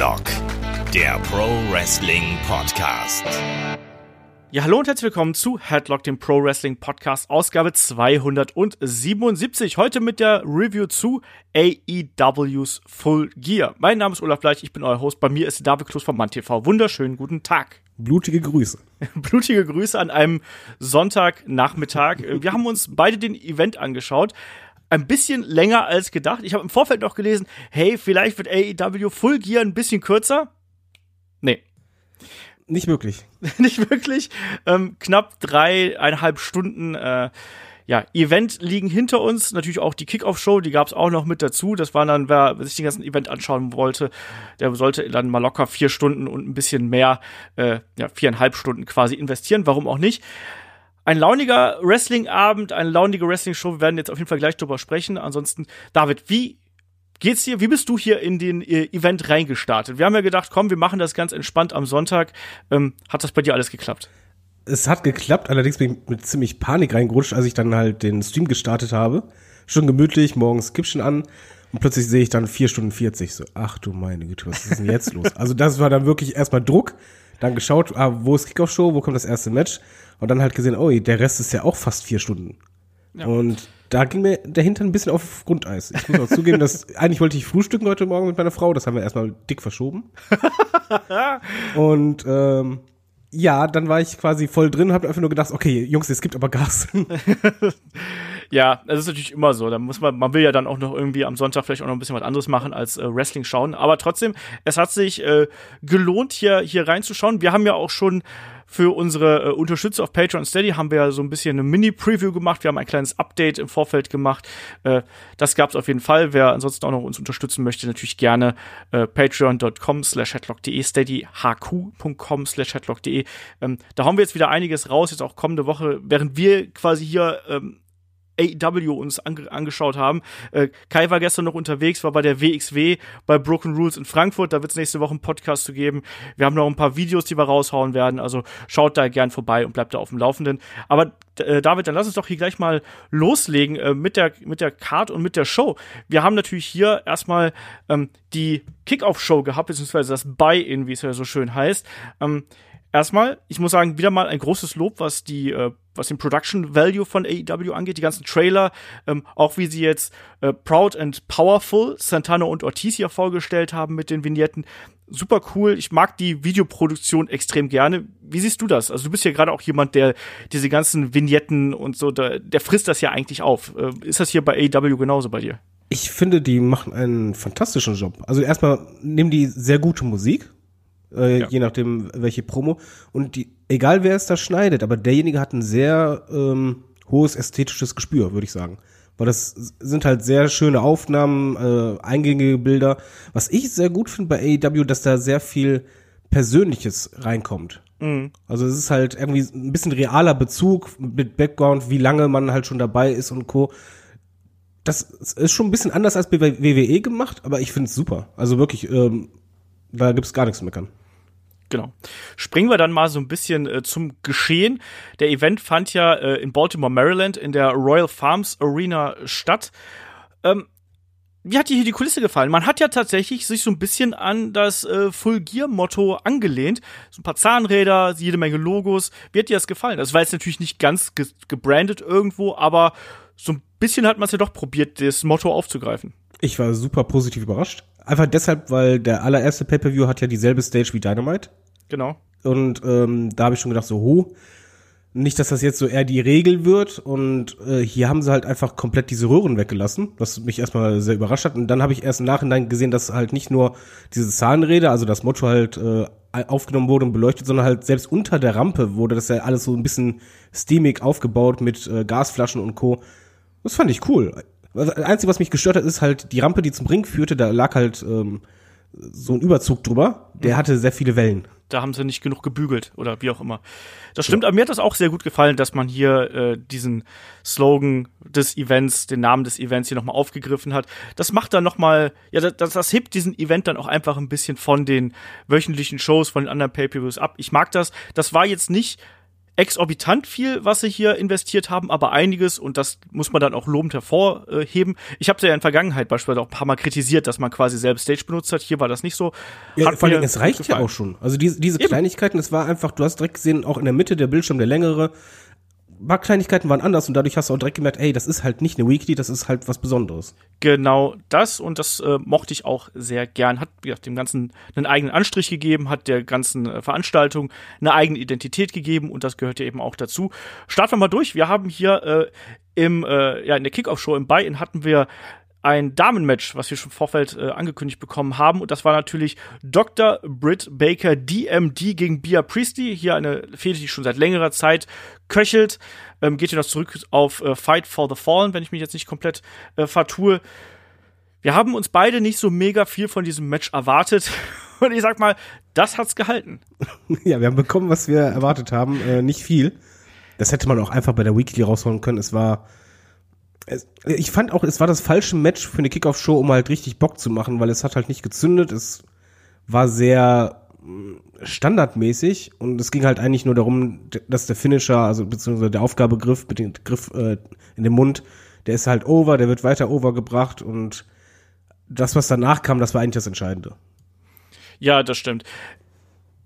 Headlock, der Pro Wrestling Podcast. Ja, hallo und herzlich willkommen zu Headlock, dem Pro Wrestling Podcast, Ausgabe 277. Heute mit der Review zu AEW's Full Gear. Mein Name ist Olaf Bleich, ich bin euer Host. Bei mir ist David Klus von MannTV. Wunderschönen guten Tag. Blutige Grüße. Blutige Grüße an einem Sonntagnachmittag. Wir haben uns beide den Event angeschaut ein bisschen länger als gedacht. Ich habe im Vorfeld noch gelesen, hey, vielleicht wird AEW Full Gear ein bisschen kürzer. Nee. Nicht wirklich. Nicht wirklich. Ähm, knapp dreieinhalb Stunden äh, ja, Event liegen hinter uns. Natürlich auch die Kickoff-Show, die gab es auch noch mit dazu. Das war dann, wer sich den ganzen Event anschauen wollte, der sollte dann mal locker vier Stunden und ein bisschen mehr, äh, ja, viereinhalb Stunden quasi investieren. Warum auch nicht? Ein launiger Wrestling-Abend, eine launige Wrestling-Show. Wir werden jetzt auf jeden Fall gleich drüber sprechen. Ansonsten, David, wie geht's dir? Wie bist du hier in den äh, Event reingestartet? Wir haben ja gedacht, komm, wir machen das ganz entspannt am Sonntag. Ähm, hat das bei dir alles geklappt? Es hat geklappt, allerdings bin ich mit ziemlich Panik reingerutscht, als ich dann halt den Stream gestartet habe. Schon gemütlich, morgens Kippchen an und plötzlich sehe ich dann vier Stunden 40. So, ach du meine Güte, was ist denn jetzt los? Also das war dann wirklich erstmal Druck, dann geschaut, ah, wo ist Kickoff-Show, wo kommt das erste Match? Und dann halt gesehen, oh, der Rest ist ja auch fast vier Stunden. Ja. Und da ging mir der Hintern ein bisschen auf Grundeis. Ich muss auch zugeben, dass eigentlich wollte ich frühstücken heute Morgen mit meiner Frau, das haben wir erstmal dick verschoben. und ähm, ja, dann war ich quasi voll drin, habe einfach nur gedacht, okay, Jungs, es gibt aber Gas. ja, das ist natürlich immer so. Da muss man, man will ja dann auch noch irgendwie am Sonntag vielleicht auch noch ein bisschen was anderes machen als äh, Wrestling schauen. Aber trotzdem, es hat sich äh, gelohnt, hier hier reinzuschauen. Wir haben ja auch schon für unsere äh, Unterstützer auf Patreon Steady haben wir ja so ein bisschen eine Mini-Preview gemacht. Wir haben ein kleines Update im Vorfeld gemacht. Äh, das gab es auf jeden Fall. Wer ansonsten auch noch uns unterstützen möchte, natürlich gerne äh, patreon.com slash headlock.de, steadyhq.com slash headlock.de. Ähm, da haben wir jetzt wieder einiges raus, jetzt auch kommende Woche, während wir quasi hier ähm, AEW uns ange angeschaut haben. Äh, Kai war gestern noch unterwegs, war bei der WXW bei Broken Rules in Frankfurt. Da wird es nächste Woche einen Podcast zu geben. Wir haben noch ein paar Videos, die wir raushauen werden. Also schaut da gern vorbei und bleibt da auf dem Laufenden. Aber äh, David, dann lass uns doch hier gleich mal loslegen äh, mit der mit der Card und mit der Show. Wir haben natürlich hier erstmal ähm, die Kickoff-Show gehabt, beziehungsweise das Buy-in, wie es ja so schön heißt. Ähm, erstmal, ich muss sagen, wieder mal ein großes Lob, was die, äh, was den Production Value von AEW angeht, die ganzen Trailer, ähm, auch wie sie jetzt äh, Proud and Powerful Santana und Ortiz hier vorgestellt haben mit den Vignetten. Super cool. Ich mag die Videoproduktion extrem gerne. Wie siehst du das? Also du bist ja gerade auch jemand, der diese ganzen Vignetten und so, der, der frisst das ja eigentlich auf. Äh, ist das hier bei AEW genauso bei dir? Ich finde, die machen einen fantastischen Job. Also erstmal nehmen die sehr gute Musik, äh, ja. je nachdem welche Promo. Und die, egal wer es da schneidet, aber derjenige hat ein sehr ähm, hohes ästhetisches Gespür, würde ich sagen. Weil das sind halt sehr schöne Aufnahmen, äh, eingängige Bilder. Was ich sehr gut finde bei AEW, dass da sehr viel Persönliches reinkommt. Mhm. Also es ist halt irgendwie ein bisschen realer Bezug mit Background, wie lange man halt schon dabei ist und Co. Das ist schon ein bisschen anders als bei WWE gemacht, aber ich finde es super. Also wirklich, ähm, da gibt's gar nichts zu meckern. Genau. Springen wir dann mal so ein bisschen äh, zum Geschehen. Der Event fand ja äh, in Baltimore, Maryland, in der Royal Farms Arena statt. Ähm, wie hat dir hier die Kulisse gefallen? Man hat ja tatsächlich sich so ein bisschen an das äh, Full Gear Motto angelehnt. So ein paar Zahnräder, jede Menge Logos. Wie hat dir das gefallen? Das war jetzt natürlich nicht ganz ge gebrandet irgendwo, aber so ein bisschen hat man es ja doch probiert, das Motto aufzugreifen. Ich war super positiv überrascht. Einfach deshalb, weil der allererste Pay-Per-View hat ja dieselbe Stage wie Dynamite. Genau. Und ähm, da habe ich schon gedacht, so, ho, nicht, dass das jetzt so eher die Regel wird. Und äh, hier haben sie halt einfach komplett diese Röhren weggelassen, was mich erstmal sehr überrascht hat. Und dann habe ich erst im Nachhinein gesehen, dass halt nicht nur diese Zahnräder, also das Motto halt äh, aufgenommen wurde und beleuchtet, sondern halt selbst unter der Rampe wurde das ja alles so ein bisschen steamig aufgebaut mit äh, Gasflaschen und Co. Das fand ich cool. Das Einzige, was mich gestört hat, ist halt die Rampe, die zum Ring führte, da lag halt ähm, so ein Überzug drüber. Der mhm. hatte sehr viele Wellen. Da haben sie nicht genug gebügelt oder wie auch immer. Das stimmt, ja. aber mir hat das auch sehr gut gefallen, dass man hier äh, diesen Slogan des Events, den Namen des Events hier nochmal aufgegriffen hat. Das macht dann nochmal, ja, das, das hebt diesen Event dann auch einfach ein bisschen von den wöchentlichen Shows, von den anderen Pay-Per-Views ab. Ich mag das. Das war jetzt nicht exorbitant viel, was sie hier investiert haben, aber einiges, und das muss man dann auch lobend hervorheben. Ich habe ja in der Vergangenheit beispielsweise auch ein paar Mal kritisiert, dass man quasi selbst Stage benutzt hat. Hier war das nicht so. Ja, vor allem, es reicht ja auch schon. Also diese, diese Kleinigkeiten, es war einfach, du hast direkt gesehen, auch in der Mitte der Bildschirm, der längere, paar Kleinigkeiten waren anders und dadurch hast du auch direkt gemerkt, ey, das ist halt nicht eine Weekly, das ist halt was Besonderes. Genau das und das äh, mochte ich auch sehr gern. Hat ja, dem Ganzen einen eigenen Anstrich gegeben, hat der ganzen äh, Veranstaltung eine eigene Identität gegeben und das gehört ja eben auch dazu. Starten wir mal durch. Wir haben hier äh, im, äh, ja, in der Kickoff-Show im Buy-In hatten wir ein Damenmatch, was wir schon im Vorfeld äh, angekündigt bekommen haben. Und das war natürlich Dr. Britt Baker DMD gegen Bia Priestley. Hier eine Fehde, die schon seit längerer Zeit köchelt. Ähm, geht hier noch zurück auf äh, Fight for the Fallen, wenn ich mich jetzt nicht komplett äh, vertue. Wir haben uns beide nicht so mega viel von diesem Match erwartet. Und ich sag mal, das hat's gehalten. Ja, wir haben bekommen, was wir erwartet haben. Äh, nicht viel. Das hätte man auch einfach bei der Weekly rausholen können. Es war es, ich fand auch, es war das falsche Match für eine Kickoff-Show, um halt richtig Bock zu machen, weil es hat halt nicht gezündet. Es war sehr mm, standardmäßig und es ging halt eigentlich nur darum, dass der Finisher, also beziehungsweise der Aufgabegriff mit dem Griff äh, in dem Mund, der ist halt over, der wird weiter overgebracht und das, was danach kam, das war eigentlich das Entscheidende. Ja, das stimmt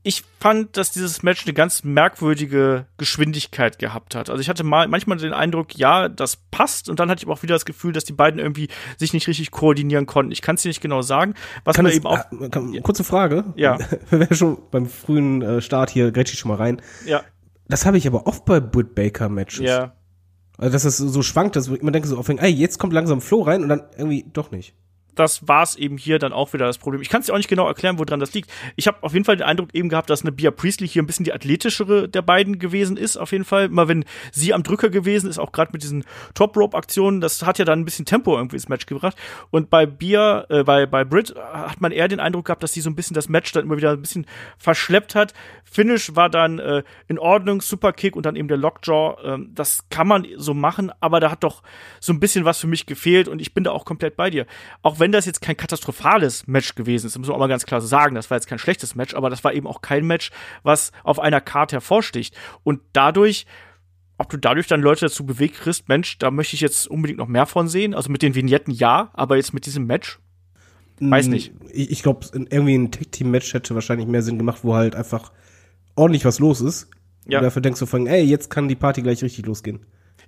ich fand, dass dieses Match eine ganz merkwürdige Geschwindigkeit gehabt hat. Also ich hatte mal manchmal den Eindruck, ja, das passt, und dann hatte ich auch wieder das Gefühl, dass die beiden irgendwie sich nicht richtig koordinieren konnten. Ich kann es dir nicht genau sagen. Was kann man es, eben auch. Äh, kann, kurze Frage. Ja. Wir wären schon beim frühen äh, Start hier, grätsch ich schon mal rein. Ja. Das habe ich aber oft bei Britt Baker Matches. Ja. Also dass es so schwankt, dass man denkt so auf ey, jetzt kommt langsam Flow rein und dann irgendwie doch nicht das war es eben hier dann auch wieder das Problem. Ich kann es dir auch nicht genau erklären, woran das liegt. Ich habe auf jeden Fall den Eindruck eben gehabt, dass eine Bia Priestley hier ein bisschen die athletischere der beiden gewesen ist, auf jeden Fall. Immer wenn sie am Drücker gewesen ist, auch gerade mit diesen Top-Rope-Aktionen, das hat ja dann ein bisschen Tempo irgendwie ins Match gebracht. Und bei Bia, äh, bei, bei Britt hat man eher den Eindruck gehabt, dass sie so ein bisschen das Match dann immer wieder ein bisschen verschleppt hat. Finish war dann äh, in Ordnung, Superkick und dann eben der Lockjaw. Ähm, das kann man so machen, aber da hat doch so ein bisschen was für mich gefehlt und ich bin da auch komplett bei dir. Auch wenn wenn das jetzt kein katastrophales Match gewesen ist, muss man auch mal ganz klar so sagen, das war jetzt kein schlechtes Match, aber das war eben auch kein Match, was auf einer Karte hervorsticht. Und dadurch, ob du dadurch dann Leute dazu bewegt kriegst, Mensch, da möchte ich jetzt unbedingt noch mehr von sehen. Also mit den Vignetten ja, aber jetzt mit diesem Match, weiß nicht. Ich, ich glaube, irgendwie ein Tag-Team-Match hätte wahrscheinlich mehr Sinn gemacht, wo halt einfach ordentlich was los ist. Ja. Und dafür denkst du von, ey, jetzt kann die Party gleich richtig losgehen.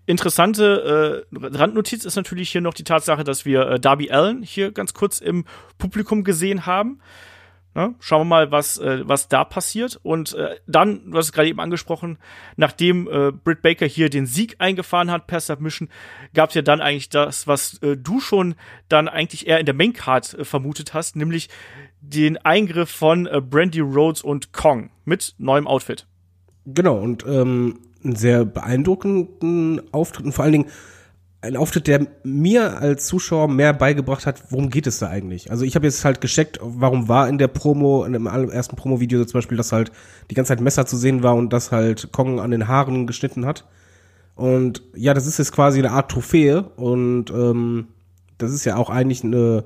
Interessante äh, Randnotiz ist natürlich hier noch die Tatsache, dass wir äh, Darby Allen hier ganz kurz im Publikum gesehen haben. Na, schauen wir mal, was, äh, was da passiert. Und äh, dann, du hast es gerade eben angesprochen, nachdem äh, Britt Baker hier den Sieg eingefahren hat per Submission, gab es ja dann eigentlich das, was äh, du schon dann eigentlich eher in der Maincard äh, vermutet hast, nämlich den Eingriff von äh, Brandy Rhodes und Kong mit neuem Outfit. Genau, und ähm, einen sehr beeindruckenden Auftritt und vor allen Dingen ein Auftritt, der mir als Zuschauer mehr beigebracht hat, worum geht es da eigentlich. Also ich habe jetzt halt gecheckt, warum war in der Promo, in dem ersten Promo-Video zum Beispiel, dass halt die ganze Zeit Messer zu sehen war und dass halt Kong an den Haaren geschnitten hat. Und ja, das ist jetzt quasi eine Art Trophäe und ähm, das ist ja auch eigentlich eine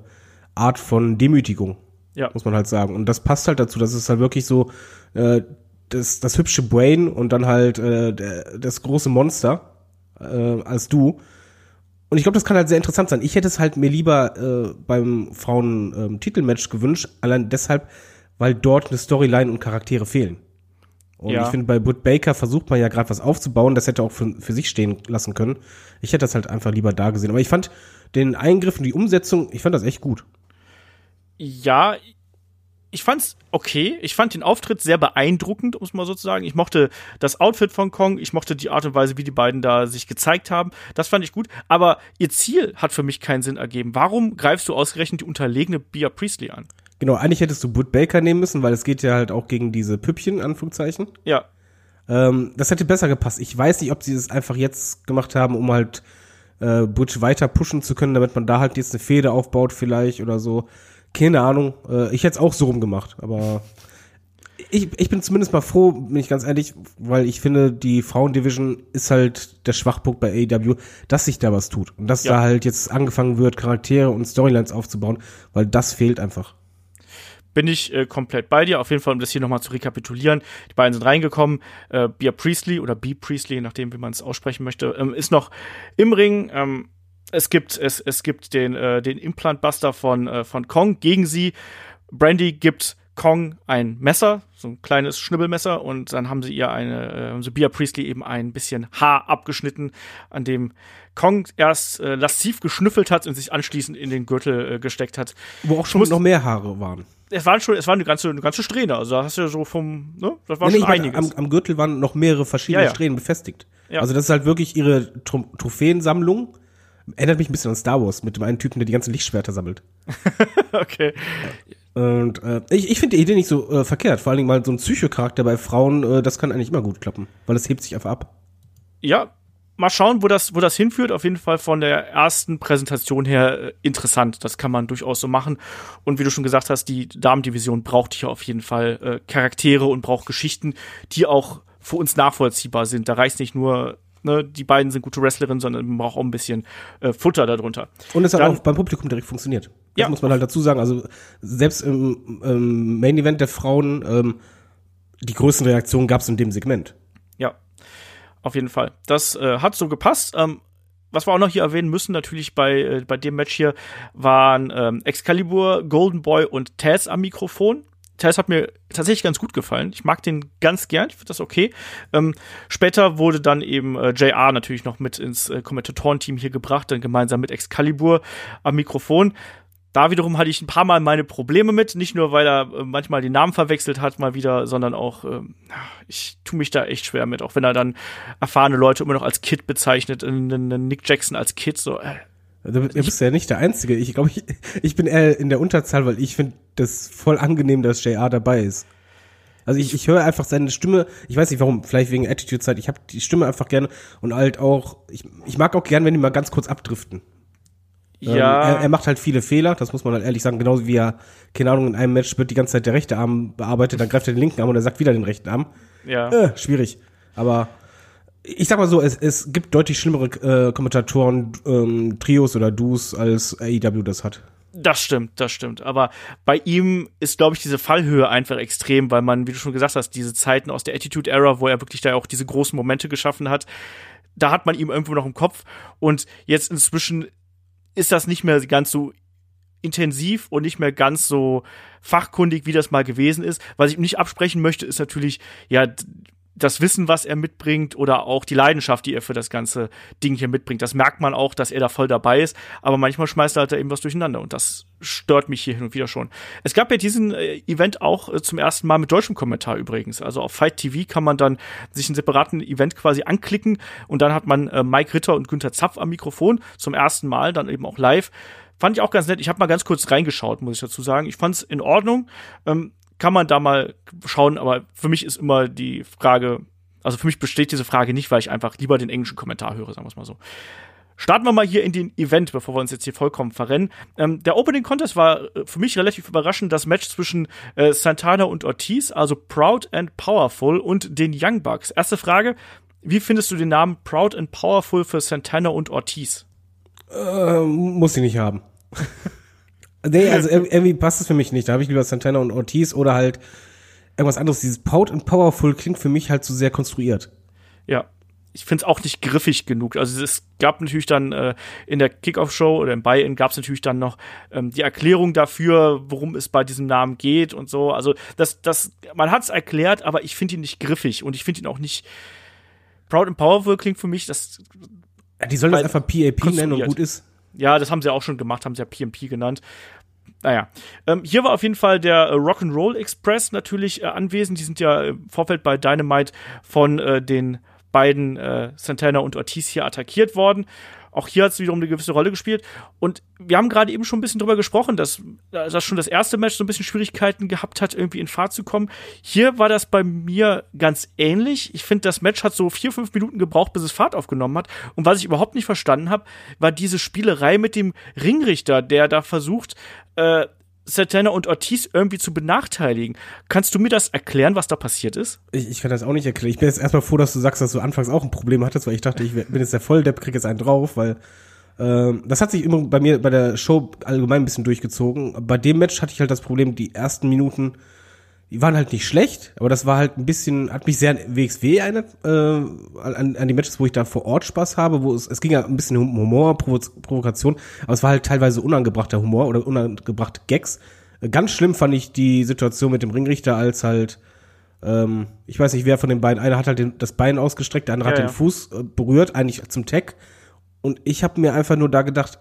Art von Demütigung, ja. muss man halt sagen. Und das passt halt dazu, dass es halt wirklich so äh, das, das hübsche Brain und dann halt äh, der, das große Monster äh, als du. Und ich glaube, das kann halt sehr interessant sein. Ich hätte es halt mir lieber äh, beim Frauen-Titelmatch ähm, gewünscht, allein deshalb, weil dort eine Storyline und Charaktere fehlen. Und ja. ich finde, bei Britt Baker versucht man ja gerade was aufzubauen, das hätte auch für, für sich stehen lassen können. Ich hätte das halt einfach lieber da gesehen. Aber ich fand den Eingriff und die Umsetzung, ich fand das echt gut. Ja, ich fand's okay. Ich fand den Auftritt sehr beeindruckend, um es mal so zu sagen. Ich mochte das Outfit von Kong, ich mochte die Art und Weise, wie die beiden da sich gezeigt haben. Das fand ich gut. Aber ihr Ziel hat für mich keinen Sinn ergeben. Warum greifst du ausgerechnet die unterlegene Bia Priestley an? Genau, eigentlich hättest du Bud Baker nehmen müssen, weil es geht ja halt auch gegen diese Püppchen, Anführungszeichen. Ja. Ähm, das hätte besser gepasst. Ich weiß nicht, ob sie es einfach jetzt gemacht haben, um halt äh, Butch weiter pushen zu können, damit man da halt jetzt eine Fehde aufbaut vielleicht oder so. Keine Ahnung. Äh, ich hätte es auch so rumgemacht, aber ich, ich bin zumindest mal froh, bin ich ganz ehrlich, weil ich finde, die Frauendivision ist halt der Schwachpunkt bei AEW, dass sich da was tut. Und dass ja. da halt jetzt angefangen wird, Charaktere und Storylines aufzubauen, weil das fehlt einfach. bin ich äh, komplett bei dir. Auf jeden Fall, um das hier nochmal zu rekapitulieren. Die beiden sind reingekommen. Äh, Bia Priestley oder B. Priestley, je nachdem, wie man es aussprechen möchte, ähm, ist noch im Ring. Ähm, es gibt, es, es gibt den, äh, den Implantbuster von, äh, von Kong gegen sie. Brandy gibt Kong ein Messer, so ein kleines Schnibbelmesser, und dann haben sie ihr eine, äh, so Bia Priestley eben ein bisschen Haar abgeschnitten, an dem Kong erst äh, lasziv geschnüffelt hat und sich anschließend in den Gürtel äh, gesteckt hat. Wo auch schon noch mehr Haare waren. Es waren schon, es war eine ganze, eine ganze Strähne. Also da hast du ja so vom, ne, das war Nee, nee, schon meine, einiges. am, am Gürtel waren noch mehrere verschiedene Ja, ja. Strähnen befestigt. Ja. Also das ist halt wirklich ihre Tro Trophäensammlung. Erinnert mich ein bisschen an Star Wars mit dem einen Typen, der die ganzen Lichtschwerter sammelt. okay. Und äh, ich, ich finde die Idee nicht so äh, verkehrt. Vor allen Dingen mal so ein Psychocharakter bei Frauen, äh, das kann eigentlich immer gut klappen, weil es hebt sich einfach ab. ja, mal schauen, wo das, wo das hinführt. Auf jeden Fall von der ersten Präsentation her äh, interessant. Das kann man durchaus so machen. Und wie du schon gesagt hast, die Damendivision braucht hier auf jeden Fall äh, Charaktere und braucht Geschichten, die auch für uns nachvollziehbar sind. Da reicht nicht nur, ne, die beiden sind gute Wrestlerinnen, sondern man braucht auch ein bisschen äh, Futter darunter. Und es hat Dann- auch beim Publikum direkt funktioniert. Das Ja. muss man halt dazu sagen. Also selbst im, im Main Event der Frauen, ähm, die größten Reaktionen gab es in dem Segment. Ja, auf jeden Fall. Das äh, hat so gepasst. Ähm, was wir auch noch hier erwähnen müssen, natürlich bei, äh, bei dem Match hier, waren ähm, Excalibur, Golden Boy und Taz am Mikrofon. Taz hat mir tatsächlich ganz gut gefallen. Ich mag den ganz gern, ich finde das okay. Ähm, später wurde dann eben äh, JR natürlich noch mit ins äh, Kommentatorenteam hier gebracht, dann gemeinsam mit Excalibur am Mikrofon. Da wiederum hatte ich ein paar Mal meine Probleme mit, nicht nur weil er äh, manchmal die Namen verwechselt hat, mal wieder, sondern auch, ähm, ich tue mich da echt schwer mit, auch wenn er dann erfahrene Leute immer noch als Kid bezeichnet, einen Nick Jackson als Kid, so, äh, Du, bist ja nicht der Einzige. Ich glaube, ich, ich bin eher in der Unterzahl, weil ich finde das voll angenehm, dass JR dabei ist. Also ich, ich höre einfach seine Stimme, ich weiß nicht warum, vielleicht wegen Attitude-Zeit, ich habe die Stimme einfach gerne und halt auch, ich, ich mag auch gern, wenn die mal ganz kurz abdriften. Ähm, ja, er, er macht halt viele Fehler, das muss man halt ehrlich sagen, genauso wie er, keine Ahnung, in einem Match wird die ganze Zeit der rechte Arm bearbeitet, dann greift er den linken Arm und er sagt wieder den rechten Arm. ja. Äh, schwierig. Aber ich sag mal so, es, es gibt deutlich schlimmere äh, Kommentatoren, ähm, Trios oder Duos, als AEW das hat. Das stimmt, das stimmt. Aber bei ihm ist, glaube ich, diese Fallhöhe einfach extrem, weil man, wie du schon gesagt hast, diese Zeiten aus der Attitude Era, wo er wirklich da auch diese großen Momente geschaffen hat, da hat man ihm irgendwo noch im Kopf. Und jetzt inzwischen ist das nicht mehr ganz so intensiv und nicht mehr ganz so fachkundig, wie das mal gewesen ist. Was ich ihm nicht absprechen möchte, ist natürlich, ja, das Wissen, was er mitbringt oder auch die Leidenschaft, die er für das ganze Ding hier mitbringt. Das merkt man auch, dass er da voll dabei ist, aber manchmal schmeißt er halt da eben was durcheinander und das stört mich hier hin und wieder schon. Es gab ja diesen äh, Event auch äh, zum ersten Mal mit deutschem Kommentar übrigens. Also auf Fight TV kann man dann sich einen separaten Event quasi anklicken und dann hat man äh, Mike Ritter und Günther Zapf am Mikrofon zum ersten Mal, dann eben auch live. Fand ich auch ganz nett. Ich habe mal ganz kurz reingeschaut, muss ich dazu sagen. Ich fand es in Ordnung. Ähm, kann man da mal schauen, aber für mich ist immer die Frage, also für mich besteht diese Frage nicht, weil ich einfach lieber den englischen Kommentar höre, sagen wir es mal so. Starten wir mal hier in den Event, bevor wir uns jetzt hier vollkommen verrennen. Ähm, der Opening Contest war äh, für mich relativ überraschend. Das Match zwischen äh, Santana und Ortiz, also Proud and Powerful und den Young Bucks. Erste Frage, wie findest du den Namen Proud and Powerful für Santana und Ortiz? Äh, muss ich nicht haben. nee, also ir- irgendwie passt es für mich nicht. Da habe ich lieber Santana und Ortiz oder halt irgendwas anderes. Dieses Proud and Powerful klingt für mich halt zu sehr konstruiert. Ja. Ich finde es auch nicht griffig genug. Also es gab natürlich dann äh, in der Kickoff-Show oder im Buy-In gab es natürlich dann noch ähm, die Erklärung dafür, worum es bei diesem Namen geht und so. Also das, das, man hat es erklärt, aber ich finde ihn nicht griffig und ich finde ihn auch nicht. Proud and Powerful klingt für mich, das Ja, die sollen das einfach PAP nennen und gut ist. Ja, das haben sie auch schon gemacht, haben sie ja PMP genannt. Naja, ähm, hier war auf jeden Fall der äh, Rock'n'Roll Express natürlich äh, anwesend. Die sind ja im Vorfeld bei Dynamite von äh, den beiden äh, Santana und Ortiz hier attackiert worden. Auch hier hat es wiederum eine gewisse Rolle gespielt. Und wir haben gerade eben schon ein bisschen drüber gesprochen, dass, dass schon das erste Match so ein bisschen Schwierigkeiten gehabt hat, irgendwie in Fahrt zu kommen. Hier war das bei mir ganz ähnlich. Ich finde, das Match hat so vier, fünf Minuten gebraucht, bis es Fahrt aufgenommen hat. Und was ich überhaupt nicht verstanden habe, war diese Spielerei mit dem Ringrichter, der da versucht, äh, Santana und Ortiz irgendwie zu benachteiligen. Kannst du mir das erklären, was da passiert ist? Ich, ich kann das auch nicht erklären. Ich bin jetzt erstmal froh, dass du sagst, dass du anfangs auch ein Problem hattest, weil ich dachte, ich bin jetzt der Volldepp, krieg jetzt einen drauf, weil Ähm, das hat sich immer bei mir bei der Show allgemein ein bisschen durchgezogen. Bei dem Match hatte ich halt das Problem, die ersten Minuten, die waren halt nicht schlecht, aber das war halt ein bisschen, hat mich sehr an WXW erinnert, äh, an, an die Matches, wo ich da vor Ort Spaß habe, wo es, es ging ja ein bisschen um Humor, Provo Provokation, aber es war halt teilweise unangebrachter Humor oder unangebrachte Gags. Ganz schlimm fand ich die Situation mit dem Ringrichter, als halt, ähm, ich weiß nicht, wer von den beiden, einer hat halt den, das Bein ausgestreckt, der andere Ja, hat ja. den Fuß äh, berührt, eigentlich zum Tag. Und ich habe mir einfach nur da gedacht,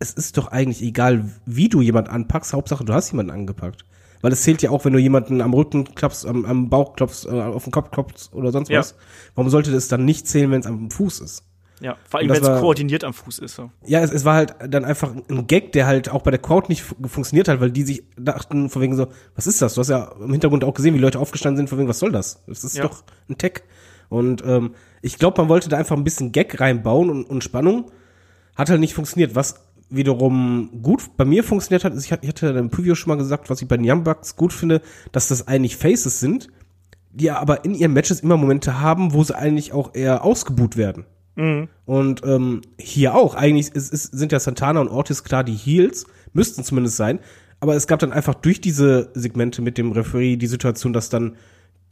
es ist doch eigentlich egal, wie du jemand anpackst, Hauptsache du hast jemanden angepackt. Weil es zählt ja auch, wenn du jemanden am Rücken klopfst, am, am Bauch klopfst, äh, auf den Kopf klopfst oder sonst Ja. was. Warum sollte das dann nicht zählen, wenn es am Fuß ist? Ja, vor allem, wenn es koordiniert am Fuß ist. So. Ja, es, es war halt dann einfach ein Gag, der halt auch bei der Crowd nicht fu- funktioniert hat, weil die sich dachten, von wegen so, was ist das? Du hast ja im Hintergrund auch gesehen, wie Leute aufgestanden sind, von wegen, was soll das? Das ist Ja. doch ein Tag. Und ähm, ich glaube, man wollte da einfach ein bisschen Gag reinbauen und, und Spannung. Hat halt nicht funktioniert. Was wiederum gut bei mir funktioniert hat, ist, ich hatte- im Preview schon mal gesagt, was ich bei den Young Bucks gut finde, dass das eigentlich Faces sind, die aber in ihren Matches immer Momente haben, wo sie eigentlich auch eher ausgebuht werden. Und ähm, hier auch. Eigentlich ist, ist, sind ja Santana und Ortiz klar die Heels, müssten zumindest sein. Aber es gab dann einfach durch diese Segmente mit dem Referee die Situation, dass dann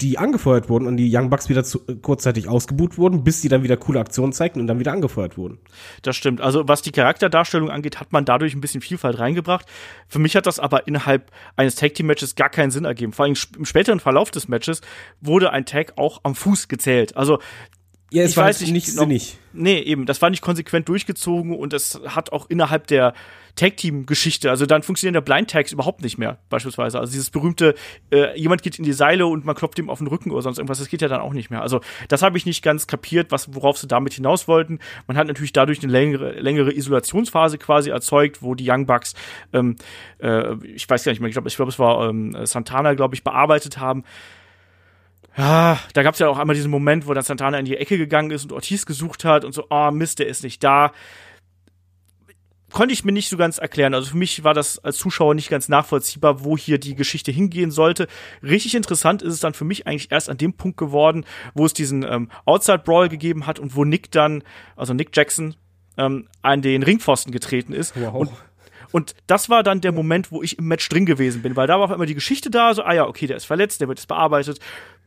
die angefeuert wurden und die Young Bucks wieder zu, äh, kurzzeitig ausgebuht wurden, bis die dann wieder coole Aktionen zeigten und dann wieder angefeuert wurden. Das stimmt. Also was die Charakterdarstellung angeht, hat man dadurch ein bisschen Vielfalt reingebracht. Für mich hat das aber innerhalb eines Tag Team Matches gar keinen Sinn ergeben. Vor allem im späteren Verlauf des Matches wurde ein Tag auch am Fuß gezählt. Also Ja, es Ich war weiß nicht nicht sinnig. Nee, eben, das war nicht konsequent durchgezogen und es hat auch innerhalb der Tag-Team-Geschichte, also dann funktionieren der Blind-Tags überhaupt nicht mehr, beispielsweise. Also dieses berühmte, äh, jemand geht in die Seile und man klopft ihm auf den Rücken oder sonst irgendwas, das geht ja dann auch nicht mehr. Also das habe ich nicht ganz kapiert, was, worauf sie damit hinaus wollten. Man hat natürlich dadurch eine längere, längere Isolationsphase quasi erzeugt, wo die Young Bucks, ähm, äh, ich weiß gar nicht mehr, ich glaube, ich glaube, es war ähm, Santana, glaube ich, bearbeitet haben. Ja, da gab es ja auch einmal diesen Moment, wo dann Santana in die Ecke gegangen ist und Ortiz gesucht hat und so, oh Mist, der ist nicht da. Konnte ich mir nicht so ganz erklären. Also für mich war das als Zuschauer nicht ganz nachvollziehbar, wo hier die Geschichte hingehen sollte. Richtig interessant ist es dann für mich eigentlich erst an dem Punkt geworden, wo es diesen ähm, Outside Brawl gegeben hat und wo Nick dann, also Nick Jackson, ähm, an den Ringpfosten getreten ist. Und und das war dann der Moment, wo ich im Match drin gewesen bin, weil da war auf einmal die Geschichte da, so, ah ja, okay, der ist verletzt, der wird jetzt bearbeitet,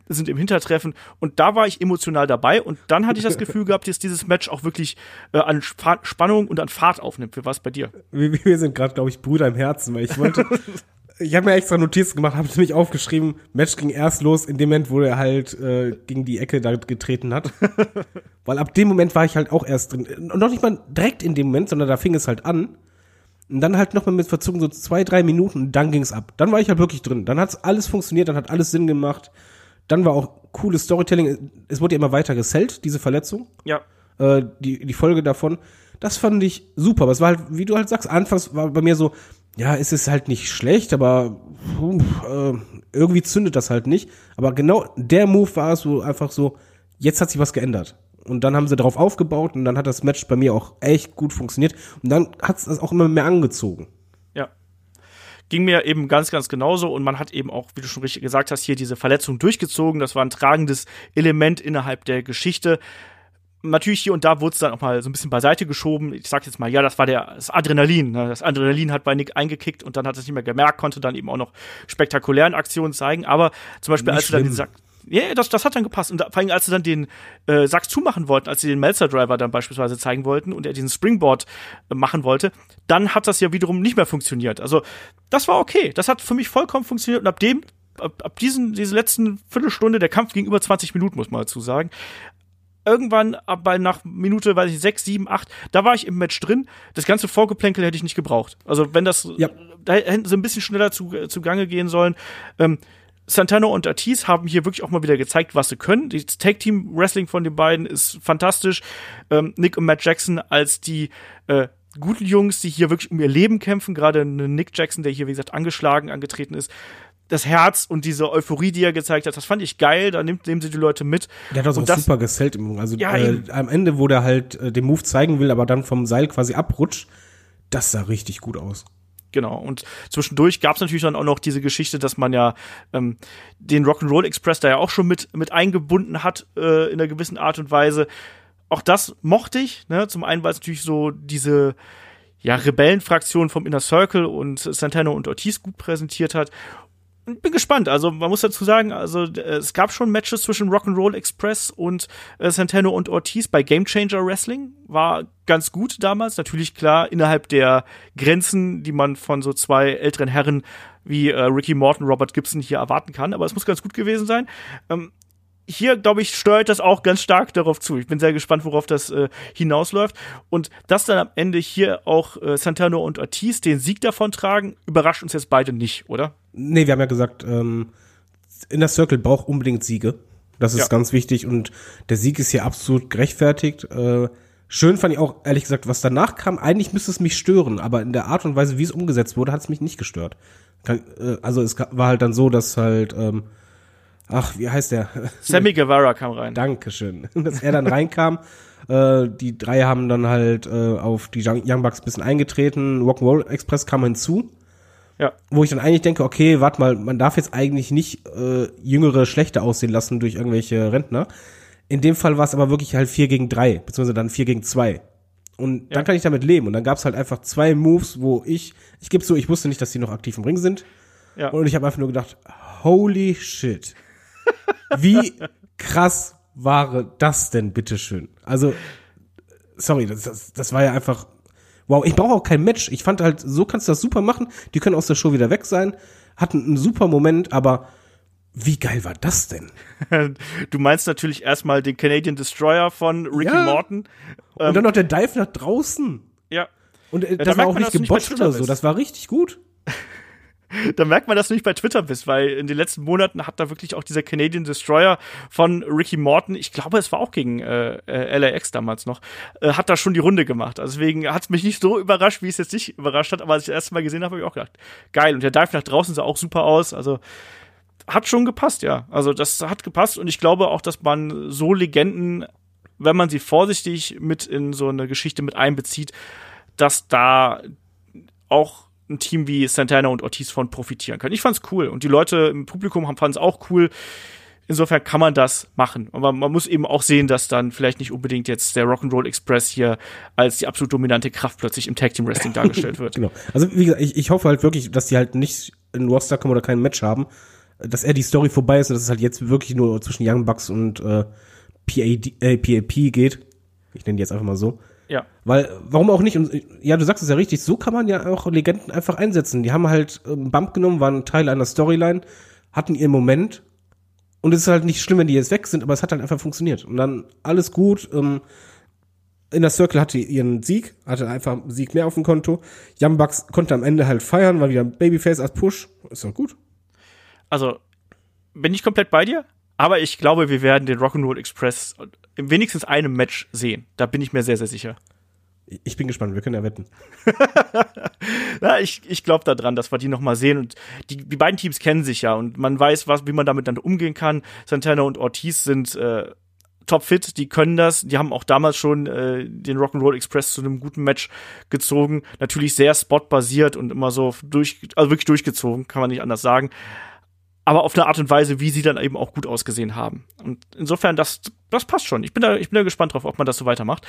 sind im Hintertreffen und da war ich emotional dabei und dann hatte ich das Gefühl gehabt, dass dieses Match auch wirklich äh, an Spa Spannung und an Fahrt aufnimmt. Wie war es bei dir? Wir, wir sind gerade, glaube ich, Brüder im Herzen, weil ich wollte. ich habe mir extra Notizen gemacht, habe nämlich aufgeschrieben, Match ging erst los in dem Moment, wo er halt äh, gegen die Ecke da getreten hat. weil ab dem Moment war ich halt auch erst drin. Und noch nicht mal direkt in dem Moment, sondern da fing es halt an. Und dann halt nochmal mit Verzug so zwei, drei Minuten und dann ging's ab. Dann war ich halt wirklich drin. Dann hat's alles funktioniert, dann hat alles Sinn gemacht. Dann war auch cooles Storytelling. Es wurde ja immer weiter gesellt, diese Verletzung Ja. äh, die, die Folge davon. Das fand ich super. Aber es war halt, wie du halt sagst, anfangs war bei mir so, ja, es ist halt nicht schlecht, aber äh, irgendwie zündet das halt nicht. Aber genau der Move war es so einfach so, jetzt hat sich was geändert. Und dann haben sie darauf aufgebaut und dann hat das Match bei mir auch echt gut funktioniert. Und dann hat es das auch immer mehr angezogen. Ja. Ging mir eben ganz, ganz genauso und man hat eben auch, wie du schon richtig gesagt hast, hier diese Verletzung durchgezogen. Das war ein tragendes Element innerhalb der Geschichte. Natürlich hier und da wurde es dann auch mal so ein bisschen beiseite geschoben. Ich sag jetzt mal, ja, das war der, das Adrenalin. Ne? Das Adrenalin hat bei Nick eingekickt und dann hat es nicht mehr gemerkt, konnte dann eben auch noch spektakulären Aktionen zeigen. Aber zum Beispiel, Nicht als sie dann schlimm. Ja, das, das hat dann gepasst. Und da, vor allem, als sie dann den äh, Sack zumachen wollten, als sie den Melzer Driver dann beispielsweise zeigen wollten und er diesen Springboard äh, machen wollte, dann hat das ja wiederum nicht mehr funktioniert. Also, das war okay. Das hat für mich vollkommen funktioniert. Und ab dem, ab, ab diesen, diese letzten Viertelstunde, der Kampf ging über 20 Minuten, muss man dazu sagen. Irgendwann, ab bei nach Minute, weiß ich, sechs, sieben, acht, da war ich im Match drin. Das ganze Vorgeplänkel hätte ich nicht gebraucht. Also, wenn das, Ja. da hätten sie ein bisschen schneller zu, zu Gange gehen sollen. Ähm, Santana und Ortiz haben hier wirklich auch mal wieder gezeigt, was sie können. Das Tag Team Wrestling von den beiden ist fantastisch. Ähm, Nick und Matt Jackson als die äh, guten Jungs, die hier wirklich um ihr Leben kämpfen. Gerade Nick Jackson, der hier wie gesagt angeschlagen angetreten ist. Das Herz und diese Euphorie, die er gezeigt hat, das fand ich geil. Da nimmt, nehmen sie die Leute mit. Der hat das Und auch das- super gesellt. Also Ja, äh, am Ende, wo der halt äh, den Move zeigen will, aber dann vom Seil quasi abrutscht, das sah richtig gut aus. Genau. Und zwischendurch gab es natürlich dann auch noch diese Geschichte, dass man ja ähm, den Rock'n'Roll Express da ja auch schon mit, mit eingebunden hat, äh, in einer gewissen Art und Weise. auch das mochte ich. Ne? Zum einen, weil es natürlich so diese ja, Rebellenfraktion vom Inner Circle und Santana und Ortiz gut präsentiert hat bin gespannt. Also man muss dazu sagen, also äh, es gab schon Matches zwischen Rock'n'Roll Express und äh, Santano und Ortiz bei Game Changer Wrestling. War ganz gut damals. Natürlich klar innerhalb der Grenzen, die man von so zwei älteren Herren wie äh, Ricky Morton, Robert Gibson hier erwarten kann. Aber es muss ganz gut gewesen sein. Ähm, hier, glaube ich, steuert das auch ganz stark darauf zu. Ich bin sehr gespannt, worauf das äh, hinausläuft. Und dass dann am Ende hier auch äh, Santano und Ortiz den Sieg davon tragen, überrascht uns jetzt beide nicht, oder? Nee, wir haben ja gesagt, ähm, Inner Circle braucht unbedingt Siege. Das ist ja. ganz wichtig und der Sieg ist hier absolut gerechtfertigt. Äh, schön fand ich auch, ehrlich gesagt, was danach kam. Eigentlich müsste es mich stören, aber in der Art und Weise, wie es umgesetzt wurde, hat es mich nicht gestört. Äh, also es war halt dann so, dass halt ähm, ach, wie heißt der? Sammy Guevara kam rein. Dankeschön. Dass er dann reinkam. Äh, die drei haben dann halt äh, auf die Young Bucks ein bisschen eingetreten. Rock'n'Roll Express kam hinzu. Ja. Wo ich dann eigentlich denke, okay, warte mal, man darf jetzt eigentlich nicht äh, jüngere schlechter aussehen lassen durch irgendwelche Rentner. In dem Fall war es aber wirklich halt vier gegen drei, beziehungsweise dann vier gegen zwei. Und ja. dann kann ich damit leben. Und dann gab es halt einfach zwei Moves, wo ich, ich gebe so, ich wusste nicht, dass die noch aktiv im Ring sind. Ja. Und ich habe einfach nur gedacht, holy shit. Wie krass war das denn, bitteschön? Also, sorry, das, das, das war ja einfach. Wow, ich brauche auch kein Match. Ich fand halt, so kannst du das super machen. Die können aus der Show wieder weg sein. Hatten einen super Moment, aber wie geil war das denn? Du meinst natürlich erstmal den Canadian Destroyer von Ricky ja. Morton. Und ähm, dann noch der Dive nach draußen. Ja. Und äh, das war auch nicht gebotcht oder so. Das war richtig gut. da merkt man, dass du nicht bei Twitter bist, weil in den letzten Monaten hat da wirklich auch dieser Canadian Destroyer von Ricky Morton, ich glaube, es war auch gegen äh, äh LAX damals noch, äh, hat da schon die Runde gemacht. Also deswegen hat es mich nicht so überrascht, wie es jetzt nicht überrascht hat, aber als ich das erste Mal gesehen habe, habe ich auch gedacht, geil. Und der Dive nach draußen sah auch super aus. Also hat schon gepasst, ja. Also das hat gepasst und ich glaube auch, dass man so Legenden, wenn man sie vorsichtig mit in so eine Geschichte mit einbezieht, dass da auch ein Team wie Santana und Ortiz von profitieren können. Ich fand's cool und die Leute im Publikum fanden es auch cool. Insofern kann man das machen. Aber man muss eben auch sehen, dass dann vielleicht nicht unbedingt jetzt der Rock'n'Roll Express hier als die absolut dominante Kraft plötzlich im Tag Team Wrestling dargestellt wird. genau. Also wie gesagt, ich, ich hoffe halt wirklich, dass die halt nicht in Roster kommen oder kein Match haben, dass er die Story vorbei ist und dass es halt jetzt wirklich nur zwischen Young Bucks und äh, PAD, äh, PAP geht. Ich nenne die jetzt einfach mal so. Ja. Weil, warum auch nicht? Und ja, du sagst es ja richtig, so kann man ja auch Legenden einfach einsetzen. Die haben halt einen ähm, Bump genommen, waren Teil einer Storyline, hatten ihren Moment. Und es ist halt nicht schlimm, wenn die jetzt weg sind, aber es hat halt einfach funktioniert. Und dann alles gut. Ähm, in der Circle hatte ihren Sieg, hatte einfach einen Sieg mehr auf dem Konto. Bucks konnte am Ende halt feiern, war wieder Babyface als Push. Ist doch gut. Also, bin ich komplett bei dir? Aber ich glaube, wir werden den Rock'n'Roll Express in wenigstens einem Match sehen. Da bin ich mir sehr, sehr sicher. Ich bin gespannt, wir können ja wetten. Na, ich ich glaube daran, dass wir die noch mal sehen. Und die, die beiden Teams kennen sich ja und man weiß, was, wie man damit dann umgehen kann. Santana und Ortiz sind äh, topfit, die können das. Die haben auch damals schon äh, den Rock'n'Roll Express zu einem guten Match gezogen. Natürlich sehr spotbasiert und immer so durch, also wirklich durchgezogen, kann man nicht anders sagen aber auf eine Art und Weise, wie sie dann eben auch gut ausgesehen haben. Und insofern, das, das passt schon. Ich bin da, ich bin da gespannt drauf, ob man das so weitermacht.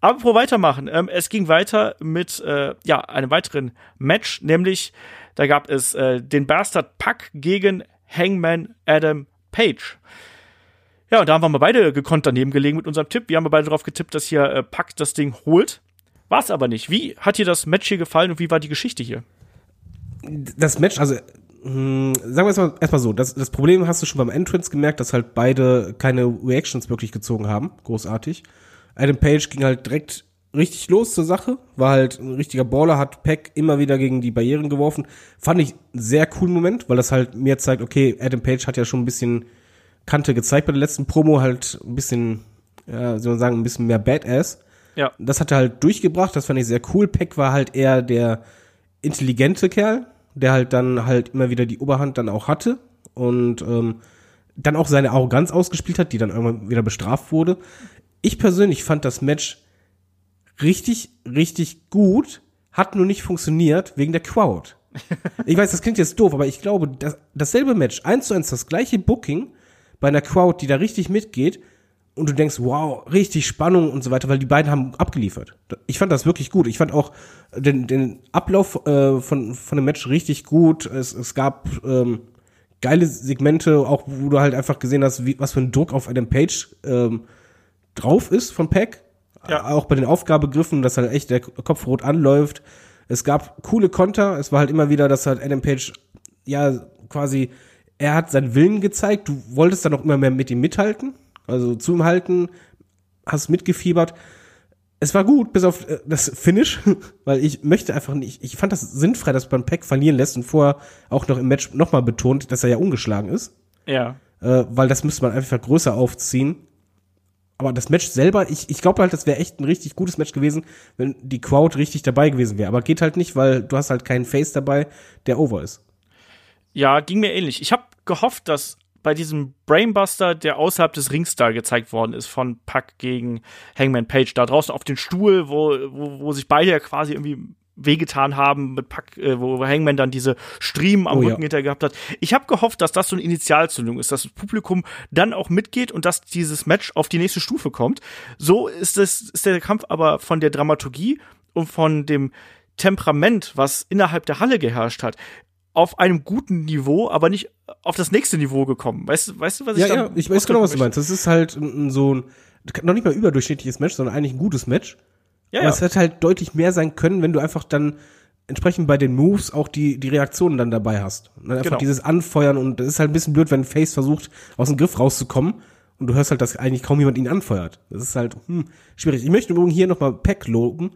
Aber pro weitermachen, ähm, es ging weiter mit äh, ja einem weiteren Match, nämlich da gab es äh, den Bastard Pack gegen Hangman Adam Page. Ja, und da haben wir mal beide gekonnt daneben gelegen mit unserem Tipp. Wir haben beide darauf getippt, dass hier äh, Pack das Ding holt. War es aber nicht. Wie hat dir das Match hier gefallen und wie war die Geschichte hier? Das Match, also hm, sagen wir es mal erstmal so, das, das Problem hast du schon beim Entrance gemerkt, dass halt beide keine Reactions wirklich gezogen haben, großartig. Adam Page ging halt direkt richtig los zur Sache, war halt ein richtiger Baller, hat Peck immer wieder gegen die Barrieren geworfen. Fand ich einen sehr coolen Moment, weil das halt mir zeigt, okay, Adam Page hat ja schon ein bisschen Kante gezeigt bei der letzten Promo, halt ein bisschen, ja, soll man sagen, ein bisschen mehr Badass. Ja. Das hat er halt durchgebracht, das fand ich sehr cool. Peck war halt eher der intelligente Kerl, der halt dann halt immer wieder die Oberhand dann auch hatte und ähm, dann auch seine Arroganz ausgespielt hat, die dann irgendwann wieder bestraft wurde. Ich persönlich fand das Match richtig, richtig gut, hat nur nicht funktioniert wegen der Crowd. Ich weiß, das klingt jetzt doof, aber ich glaube, das, dasselbe Match, eins zu eins, das gleiche Booking bei einer Crowd, die da richtig mitgeht, und du denkst, wow, richtig Spannung und so weiter, weil die beiden haben abgeliefert. Ich fand das wirklich gut. Ich fand auch den, den Ablauf äh, von, von dem Match richtig gut. Es, es gab ähm, geile Segmente, auch wo du halt einfach gesehen hast, wie, was für ein Druck auf einem Page ähm, drauf ist von Pack. Ja. Auch bei den Aufgabegriffen, dass halt echt der Kopf rot anläuft. Es gab coole Konter. Es war halt immer wieder, dass halt Adam Page ja quasi er hat seinen Willen gezeigt. Du wolltest dann auch immer mehr mit ihm mithalten also zu ihm halten, hast mitgefiebert. Es war gut, bis auf äh, das Finish, weil ich möchte einfach nicht, ich fand das sinnfrei, dass man Peck verlieren lässt und vorher auch noch im Match nochmal betont, dass er ja ungeschlagen ist. Ja. Äh, weil das müsste man einfach größer aufziehen. Aber das Match selber, ich, ich glaube halt, das wäre echt ein richtig gutes Match gewesen, wenn die Crowd richtig dabei gewesen wäre. Aber geht halt nicht, weil du hast halt keinen Face dabei, der over ist. Ja, ging mir ähnlich. Ich habe gehofft, dass bei diesem Brainbuster, der außerhalb des Rings da gezeigt worden ist, von Puck gegen Hangman Page, da draußen auf den Stuhl, wo, wo, wo sich beide ja quasi irgendwie wehgetan haben mit Pack, äh, wo Hangman dann diese Striemen am oh, Rücken ja. hinter gehabt hat. Ich habe gehofft, dass das so eine Initialzündung ist, dass das Publikum dann auch mitgeht und dass dieses Match auf die nächste Stufe kommt. So ist es ist der Kampf aber von der Dramaturgie und von dem Temperament, was innerhalb der Halle geherrscht hat, auf einem guten Niveau, aber nicht auf das nächste Niveau gekommen. Weißt, du, weißt du, was ich Ja, ja, ich weiß genau, was du meinst. Das ist halt so ein, noch nicht mal überdurchschnittliches Match, sondern eigentlich ein gutes Match. Ja, aber ja. es hätte halt deutlich mehr sein können, wenn du einfach dann entsprechend bei den Moves auch die, die Reaktionen dann dabei hast. Und dann einfach genau. dieses Anfeuern und das ist halt ein bisschen blöd, wenn Face versucht, aus dem Griff rauszukommen und du hörst halt, dass eigentlich kaum jemand ihn anfeuert. Das ist halt, hm, schwierig. Ich möchte übrigens hier nochmal Peck loben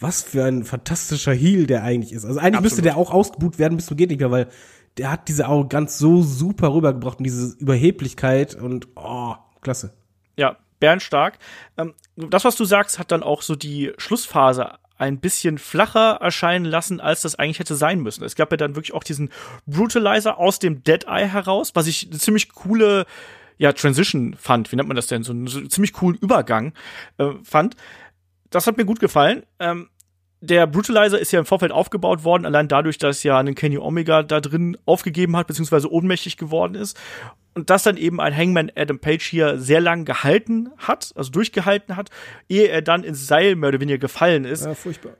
was für ein fantastischer Heal der eigentlich ist. Also eigentlich Absolut. müsste der auch ausgebucht werden bis zum geht nicht mehr, weil der hat diese Arroganz so super rübergebracht und diese Überheblichkeit und oh, klasse. Ja, bärenstark. Ähm, das, was du sagst, hat dann auch so die Schlussphase ein bisschen flacher erscheinen lassen, als das eigentlich hätte sein müssen. Es gab ja dann wirklich auch diesen Brutalizer aus dem Dead Eye heraus, was ich eine ziemlich coole ja, Transition fand. Wie nennt man das denn? So einen ziemlich coolen Übergang äh, fand das hat mir gut gefallen. Ähm, der Brutalizer ist ja im Vorfeld aufgebaut worden, allein dadurch, dass ja ein Kenny Omega da drin aufgegeben hat, beziehungsweise ohnmächtig geworden ist. Und dass dann eben ein Hangman Adam Page hier sehr lang gehalten hat, also durchgehalten hat, ehe er dann ins Seil mehr oder weniger gefallen ist. Ja, furchtbar.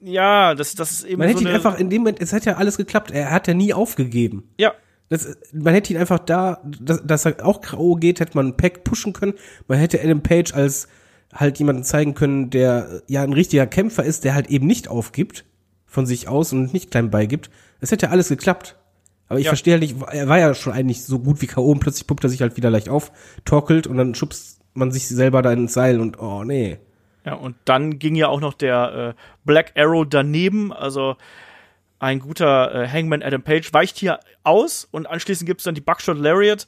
Ja, das, das ist eben. Man so hätte ihn einfach in dem Moment, es hat ja alles geklappt, er hat ja nie aufgegeben. Ja. Das, man hätte ihn einfach da, dass, dass er auch K.O. geht, hätte man Pack pushen können. Man hätte Adam Page als halt jemanden zeigen können, der ja ein richtiger Kämpfer ist, der halt eben nicht aufgibt von sich aus und nicht klein beigibt. Es hätte alles geklappt. Aber ich ja. verstehe halt nicht, er war ja schon eigentlich so gut wie K.O. und plötzlich puppt er sich halt wieder leicht auf, torkelt und dann schubst man sich selber da ins Seil und oh nee. Ja, und dann ging ja auch noch der äh, Black Arrow daneben, also ein guter äh, Hangman Adam Page weicht hier aus und anschließend gibt's dann die Buckshot Lariat.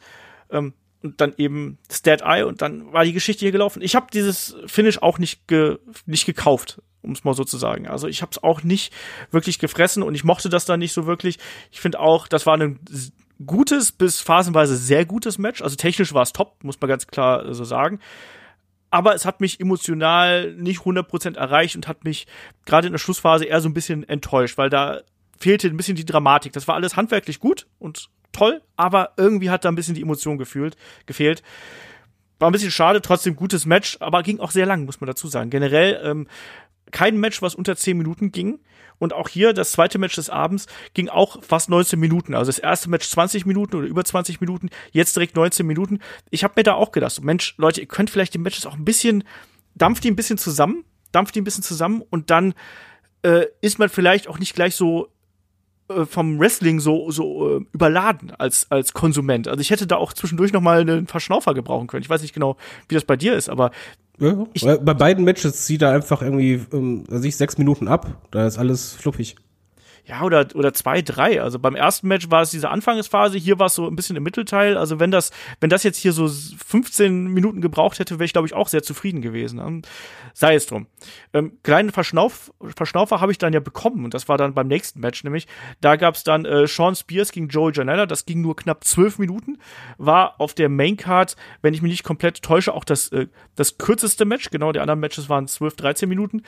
Ähm, und dann eben Dead Eye und dann war die Geschichte hier gelaufen. Ich habe dieses Finish auch nicht ge nicht gekauft, um es mal so zu sagen. Also ich habe es auch nicht wirklich gefressen und ich mochte das dann nicht so wirklich. Ich finde auch, das war ein gutes bis phasenweise sehr gutes Match. Also technisch war es top, muss man ganz klar so sagen. Aber es hat mich emotional nicht 100% erreicht und hat mich gerade in der Schlussphase eher so ein bisschen enttäuscht, weil da fehlte ein bisschen die Dramatik. Das war alles handwerklich gut und toll, aber irgendwie hat da ein bisschen die Emotion gefühlt, gefehlt. War ein bisschen schade, trotzdem gutes Match, aber ging auch sehr lang, muss man dazu sagen. Generell ähm, kein Match, was unter 10 Minuten ging. Und auch hier, das zweite Match des Abends, ging auch fast 19 Minuten. Also das erste Match 20 Minuten oder über 20 Minuten, jetzt direkt 19 Minuten. Ich habe mir da auch gedacht, Mensch, Leute, ihr könnt vielleicht die Matches auch ein bisschen, dampft die ein bisschen zusammen, dampft die ein bisschen zusammen und dann äh, ist man vielleicht auch nicht gleich so vom Wrestling so so äh, überladen als als Konsument. Also ich hätte da auch zwischendurch noch mal einen Verschnaufer gebrauchen können. Ich weiß nicht genau, wie das bei dir ist, aber ja, bei beiden Matches zieht er einfach irgendwie ähm, sich sechs Minuten ab. Da ist alles fluffig ja, oder, oder zwei, drei. Also beim ersten Match war es diese Anfangsphase, hier war es so ein bisschen im Mittelteil. Also wenn das, wenn das jetzt hier so 15 Minuten gebraucht hätte, wäre ich, glaube ich, auch sehr zufrieden gewesen. Ähm, sei es drum. Ähm, kleinen Verschnauf, Verschnaufer habe ich dann ja bekommen und das war dann beim nächsten Match, nämlich da gab es dann äh, Sean Spears gegen Joey Janella, das ging nur knapp zwölf Minuten, war auf der Maincard, wenn ich mich nicht komplett täusche, auch das, äh, das kürzeste Match, genau, die anderen Matches waren 12, 13 Minuten.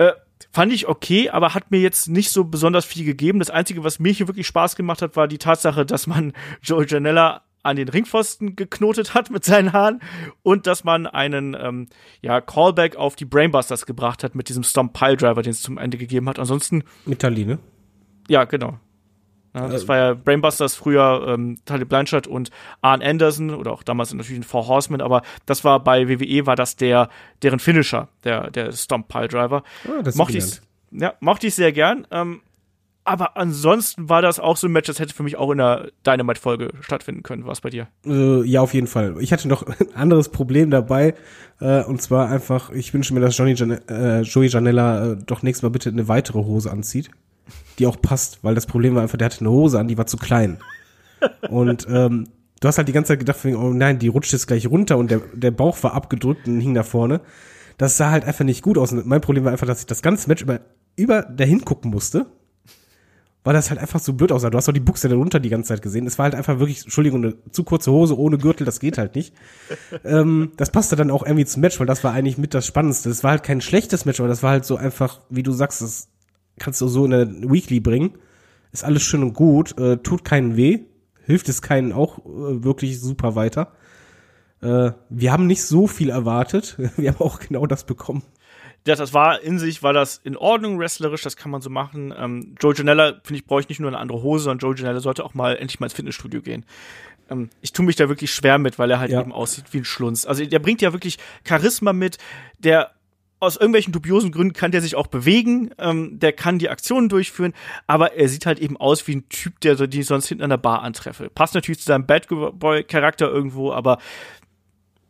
Äh, fand ich okay, aber hat mir jetzt nicht so besonders viel gegeben. Das Einzige, was mir hier wirklich Spaß gemacht hat, war die Tatsache, dass man Joe Janella an den Ringpfosten geknotet hat mit seinen Haaren und dass man einen ähm, ja, Callback auf die Brainbusters gebracht hat mit diesem Stomp Pile Driver, den es zum Ende gegeben hat. Ansonsten. Mitali, ne? Ja, genau. Ja, das äh, war ja Brainbusters früher ähm, Tully Blanchard und Arn Anderson oder auch damals natürlich ein Four Horsemen, aber das war bei WWE war das der deren Finisher, der der Stomp Pile Driver. Ah, das mochte ich ja, mochte ich sehr gern. Ähm, aber ansonsten war das auch so ein Match, das hätte für mich auch in der Dynamite-Folge stattfinden können. Was bei dir? Äh, ja, auf jeden Fall. Ich hatte noch ein anderes Problem dabei. Äh, und zwar einfach, ich wünsche mir, dass Johnny Jan äh, Joey Janella äh, doch nächstes Mal bitte eine weitere Hose anzieht, die auch passt. Weil das Problem war einfach, der hatte eine Hose an, die war zu klein. und ähm, du hast halt die ganze Zeit gedacht, oh nein, die rutscht jetzt gleich runter und der, der Bauch war abgedrückt und hing da vorne. Das sah halt einfach nicht gut aus. Und mein Problem war einfach, dass ich das ganze Match über, über dahin gucken musste weil das halt einfach so blöd aussah. Du hast doch die Buchse darunter die ganze Zeit gesehen. Es war halt einfach wirklich, Entschuldigung, eine zu kurze Hose ohne Gürtel, das geht halt nicht. ähm, das passte dann auch irgendwie zum Match, weil das war eigentlich mit das Spannendste. Das war halt kein schlechtes Match, aber das war halt so einfach, wie du sagst, das kannst du so in eine Weekly bringen. Ist alles schön und gut, äh, tut keinen weh, hilft es keinen auch äh, wirklich super weiter. Äh, wir haben nicht so viel erwartet. Wir haben auch genau das bekommen das, das war in sich, war das in Ordnung wrestlerisch, das kann man so machen. Ähm, Joe Janella, finde ich, brauche ich nicht nur eine andere Hose, sondern Joe Janella sollte auch mal endlich mal ins Fitnessstudio gehen. Ähm, ich tue mich da wirklich schwer mit, weil er halt ja. eben aussieht wie ein Schlunz. Also der bringt ja wirklich Charisma mit, der aus irgendwelchen dubiosen Gründen kann der sich auch bewegen, ähm, der kann die Aktionen durchführen, aber er sieht halt eben aus wie ein Typ, der so die sonst hinten an der Bar antreffe. Passt natürlich zu seinem Bad Boy Charakter irgendwo, aber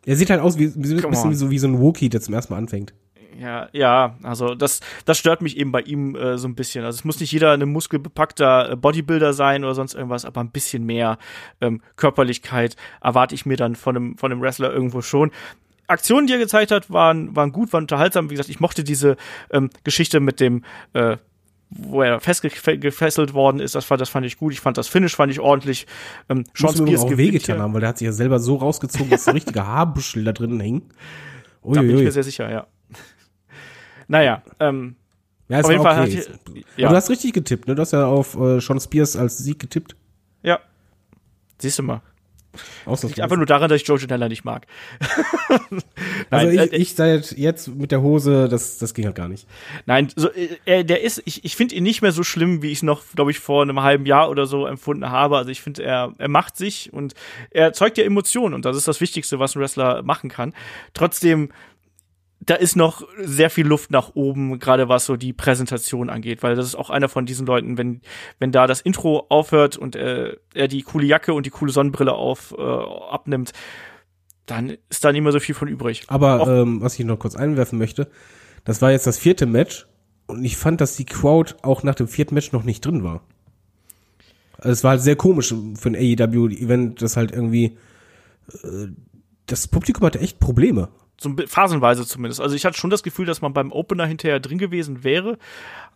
er sieht halt aus wie, wie, wie, wie so, wie so ein Wookie, der zum ersten Mal anfängt ja, ja, also das, das stört mich eben bei ihm äh, so ein bisschen. Also es muss nicht jeder ein muskelbepackter äh, Bodybuilder sein oder sonst irgendwas, aber ein bisschen mehr ähm, Körperlichkeit erwarte ich mir dann von einem, von einem Wrestler irgendwo schon. Aktionen, die er gezeigt hat, waren, waren gut, waren unterhaltsam. Wie gesagt, ich mochte diese ähm, Geschichte mit dem, äh, wo er festgefesselt worden ist, das fand, das fand ich gut. Ich fand das Finish fand ich ordentlich. Ähm, Sean Spears auch wehgetan haben, weil der hat sich ja selber so rausgezogen, dass so richtige Haarbüschel da drinnen hängen. Ui, da bin ich mir sehr sicher, ja. Naja, ähm, ja, auf jeden Fall okay. hat ja. Du hast richtig getippt, ne? Du hast ja auf äh, Sean Spears als Sieg getippt. Ja. Siehst du mal. Das liegt einfach nur daran, dass ich Joe Janella nicht mag. Nein, also ich, äh, ich seit jetzt mit der Hose, das, das ging halt gar nicht. Nein, so, äh, der ist, ich, ich finde ihn nicht mehr so schlimm, wie ich es noch, glaube ich, vor einem halben Jahr oder so empfunden habe. Also ich finde, er, er macht sich und er zeugt ja Emotionen und das ist das Wichtigste, was ein Wrestler machen kann. Trotzdem da ist noch sehr viel Luft nach oben, gerade was so die Präsentation angeht, weil das ist auch einer von diesen Leuten, wenn, wenn da das Intro aufhört und äh, er die coole Jacke und die coole Sonnenbrille auf, äh, abnimmt, dann ist da nicht mehr so viel von übrig. Aber ähm, was ich noch kurz einwerfen möchte, das war jetzt das vierte Match und ich fand, dass die Crowd auch nach dem vierten Match noch nicht drin war. Also es war halt sehr komisch für ein AEW-Event, das halt irgendwie äh, das Publikum hatte echt Probleme so phasenweise zumindest. Also ich hatte schon das Gefühl, dass man beim Opener hinterher drin gewesen wäre.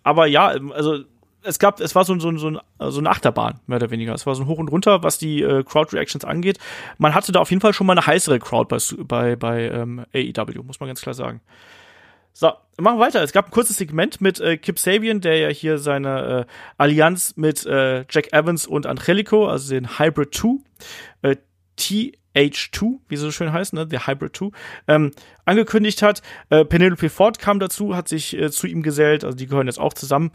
Aber ja, also es gab, es war so, so, so, so eine Achterbahn, mehr oder weniger. Es war so ein Hoch und Runter, was die äh, Crowd-Reactions angeht. Man hatte da auf jeden Fall schon mal eine heißere Crowd bei, bei, bei ähm, AEW, muss man ganz klar sagen. So, machen wir weiter. Es gab ein kurzes Segment mit äh, Kip Sabian, der ja hier seine äh, Allianz mit äh, Jack Evans und Angelico, also den Hybrid 2, äh, T H2, wie sie so schön heißt, ne, The Hybrid 2, ähm, angekündigt hat. Äh, Penelope Ford kam dazu, hat sich äh, zu ihm gesellt, also die gehören jetzt auch zusammen.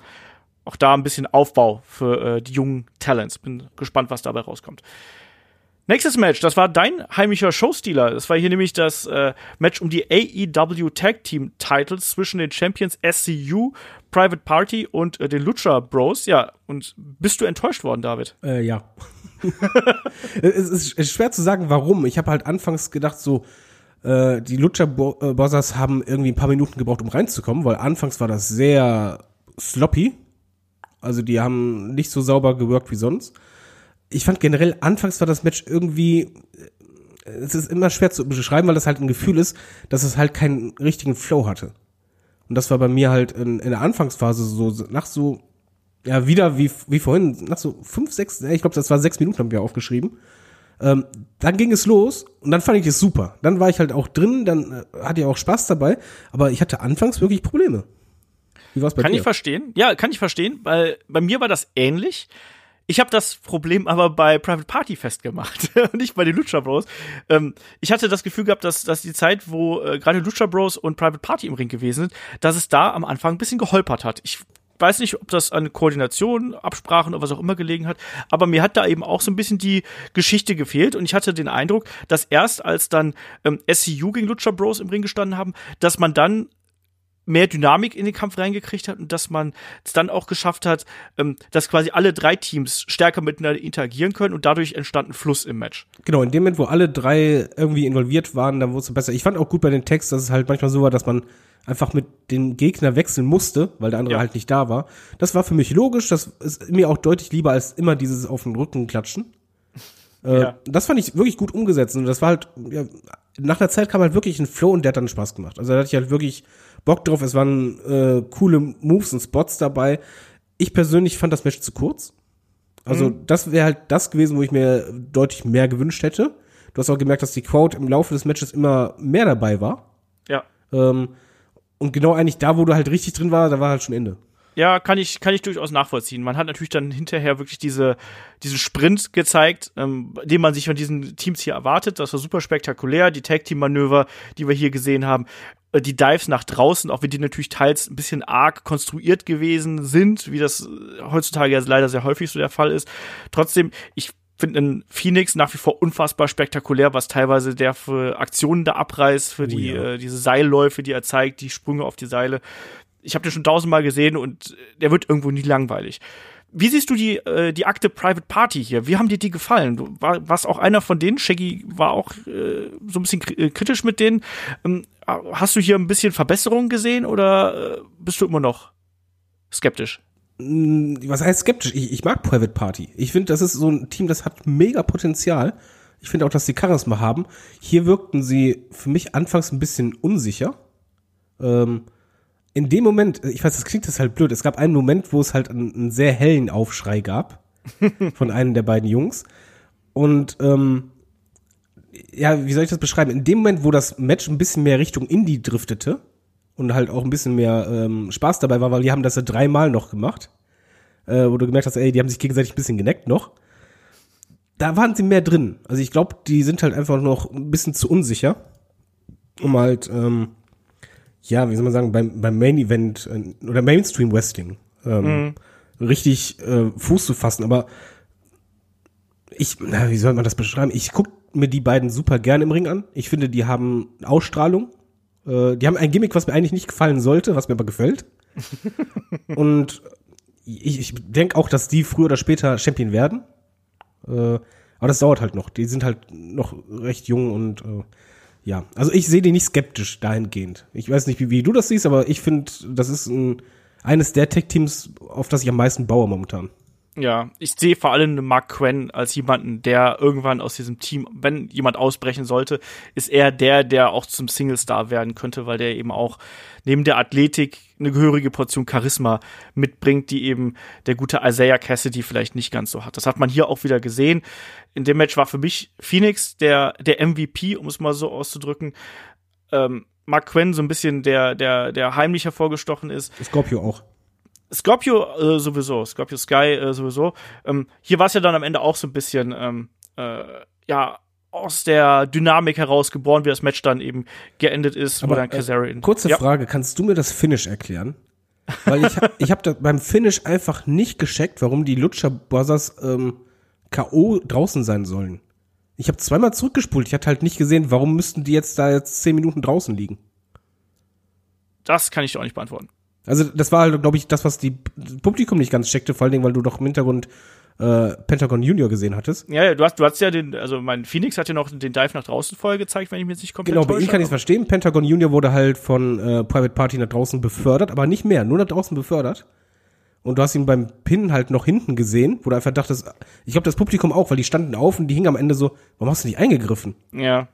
Auch da ein bisschen Aufbau für äh, die jungen Talents. Bin gespannt, was dabei rauskommt. Nächstes Match, das war dein heimischer Showstealer. Das war hier nämlich das äh, Match um die AEW Tag Team Titles zwischen den Champions SCU, Private Party und äh, den Lucha Bros. Ja, und bist du enttäuscht worden, David? Äh, ja. es ist schwer zu sagen, warum. Ich habe halt anfangs gedacht, so, äh, die Lucha äh, Brothers haben irgendwie ein paar Minuten gebraucht, um reinzukommen, weil anfangs war das sehr sloppy. Also die haben nicht so sauber gewirkt wie sonst. Ich fand generell, anfangs war das Match irgendwie, äh, es ist immer schwer zu beschreiben, weil das halt ein Gefühl ist, dass es halt keinen richtigen Flow hatte. Und das war bei mir halt in, in der Anfangsphase so, nach so ja, wieder wie, wie vorhin, nach so fünf, sechs, ich glaube, das war sechs Minuten, haben wir aufgeschrieben. Ähm, dann ging es los und dann fand ich es super. Dann war ich halt auch drin, dann äh, hatte ich auch Spaß dabei, aber ich hatte anfangs wirklich Probleme. Wie war's bei kann dir? Kann ich verstehen. Ja, kann ich verstehen, weil bei mir war das ähnlich. Ich habe das Problem aber bei Private Party festgemacht, nicht bei den Lucha Bros. Ähm, ich hatte das Gefühl gehabt, dass, dass die Zeit, wo äh, gerade Lucha Bros und Private Party im Ring gewesen sind, dass es da am Anfang ein bisschen geholpert hat. Ich weiß nicht, ob das an Koordination, Absprachen oder was auch immer gelegen hat, aber mir hat da eben auch so ein bisschen die Geschichte gefehlt und ich hatte den Eindruck, dass erst als dann ähm, SCU gegen Lucha Bros im Ring gestanden haben, dass man dann mehr Dynamik in den Kampf reingekriegt hat und dass man es dann auch geschafft hat, ähm, dass quasi alle drei Teams stärker miteinander interagieren können und dadurch entstand ein Fluss im Match. Genau, in dem Moment, wo alle drei irgendwie involviert waren, dann wurde es besser. Ich fand auch gut bei den Text, dass es halt manchmal so war, dass man einfach mit dem Gegner wechseln musste, weil der andere ja. halt nicht da war. Das war für mich logisch, das ist mir auch deutlich lieber als immer dieses auf den Rücken klatschen. Äh, ja. Das fand ich wirklich gut umgesetzt und das war halt, ja, nach der Zeit kam halt wirklich ein Flow und der hat dann Spaß gemacht. Also da hatte ich halt wirklich Bock drauf, es waren äh, coole Moves und Spots dabei. Ich persönlich fand das Match zu kurz. Also mhm. das wäre halt das gewesen, wo ich mir deutlich mehr gewünscht hätte. Du hast auch gemerkt, dass die Crowd im Laufe des Matches immer mehr dabei war. Ja. Ähm, und genau eigentlich da, wo du halt richtig drin war, da war halt schon Ende. Ja, kann ich, kann ich durchaus nachvollziehen. Man hat natürlich dann hinterher wirklich diese, diesen Sprint gezeigt, ähm, den man sich von diesen Teams hier erwartet. Das war super spektakulär. Die Tag-Team-Manöver, die wir hier gesehen haben. Äh, die Dives nach draußen, auch wenn die natürlich teils ein bisschen arg konstruiert gewesen sind, wie das äh, heutzutage ja leider sehr häufig so der Fall ist. Trotzdem, ich finde einen Phoenix nach wie vor unfassbar spektakulär, was teilweise der für Aktionen da abreißt, für oh, die ja. äh, diese Seilläufe, die er zeigt, die Sprünge auf die Seile. Ich habe den schon tausendmal gesehen und der wird irgendwo nie langweilig. Wie siehst du die, äh, die Akte Private Party hier? Wie haben dir die gefallen? Du war, warst auch einer von denen. Shaggy war auch äh, so ein bisschen äh, kritisch mit denen. Ähm, hast du hier ein bisschen Verbesserungen gesehen oder äh, bist du immer noch skeptisch? Mm, was heißt skeptisch? Ich, ich mag Private Party. Ich finde, das ist so ein Team, das hat mega Potenzial. Ich finde auch, dass sie Charisma haben. Hier wirkten sie für mich anfangs ein bisschen unsicher. Ähm, in dem Moment, ich weiß, das klingt das halt blöd, es gab einen Moment, wo es halt einen, einen sehr hellen Aufschrei gab von einem der beiden Jungs. Und ähm, ja, wie soll ich das beschreiben? In dem Moment, wo das Match ein bisschen mehr Richtung Indie driftete, und halt auch ein bisschen mehr ähm, Spaß dabei war, weil die haben das ja dreimal noch gemacht, äh, wo du gemerkt hast, ey, die haben sich gegenseitig ein bisschen geneckt noch. Da waren sie mehr drin. Also ich glaube, die sind halt einfach noch ein bisschen zu unsicher, um halt, ähm, ja, wie soll man sagen, beim, beim Main Event äh, oder Mainstream Wrestling ähm, mhm. richtig äh, Fuß zu fassen. Aber ich, na, wie soll man das beschreiben? Ich guck mir die beiden super gern im Ring an. Ich finde, die haben Ausstrahlung. Äh, die haben ein Gimmick, was mir eigentlich nicht gefallen sollte, was mir aber gefällt. und ich, ich denke auch, dass die früher oder später Champion werden. Äh, aber das dauert halt noch. Die sind halt noch recht jung und äh, ja. Also ich sehe die nicht skeptisch dahingehend. Ich weiß nicht, wie, wie du das siehst, aber ich finde, das ist ein, eines der Tech-Teams, auf das ich am meisten baue momentan. Ja, ich sehe vor allem Mark Quinn als jemanden, der irgendwann aus diesem Team, wenn jemand ausbrechen sollte, ist er der, der auch zum Single-Star werden könnte, weil der eben auch neben der Athletik eine gehörige Portion Charisma mitbringt, die eben der gute Isaiah Cassidy vielleicht nicht ganz so hat. Das hat man hier auch wieder gesehen. In dem Match war für mich Phoenix der, der MVP, um es mal so auszudrücken. Ähm, Mark Quinn so ein bisschen der, der, der heimlich hervorgestochen ist. Scorpio auch. Scorpio äh, sowieso, Scorpio Sky äh, sowieso. Ähm, hier war es ja dann am Ende auch so ein bisschen, ähm, äh, ja, aus der Dynamik heraus geboren, wie das Match dann eben geendet ist, Aber, wo dann Kazarian. Äh, kurze ja. Frage, kannst du mir das Finish erklären? Weil ich, ich habe beim Finish einfach nicht gescheckt, warum die Lutscher Brothers ähm, K.O. draußen sein sollen. Ich habe zweimal zurückgespult. Ich hatte halt nicht gesehen, warum müssten die jetzt da jetzt zehn Minuten draußen liegen. Das kann ich dir auch nicht beantworten. Also das war halt, glaube ich, das, was die Publikum nicht ganz checkte, vor allen Dingen, weil du doch im Hintergrund äh, Pentagon Junior gesehen hattest. Ja, ja, du hast, du hast ja den, also mein Phoenix hat ja noch den Dive nach draußen vorher gezeigt, wenn ich mir jetzt nicht komplett Genau, bei ihm kann ich es verstehen. Pentagon Junior wurde halt von äh, Private Party nach draußen befördert, aber nicht mehr, nur nach draußen befördert. Und du hast ihn beim Pin halt noch hinten gesehen, wo du einfach dachtest, ich glaube das Publikum auch, weil die standen auf und die hingen am Ende so, warum hast du nicht eingegriffen? Ja.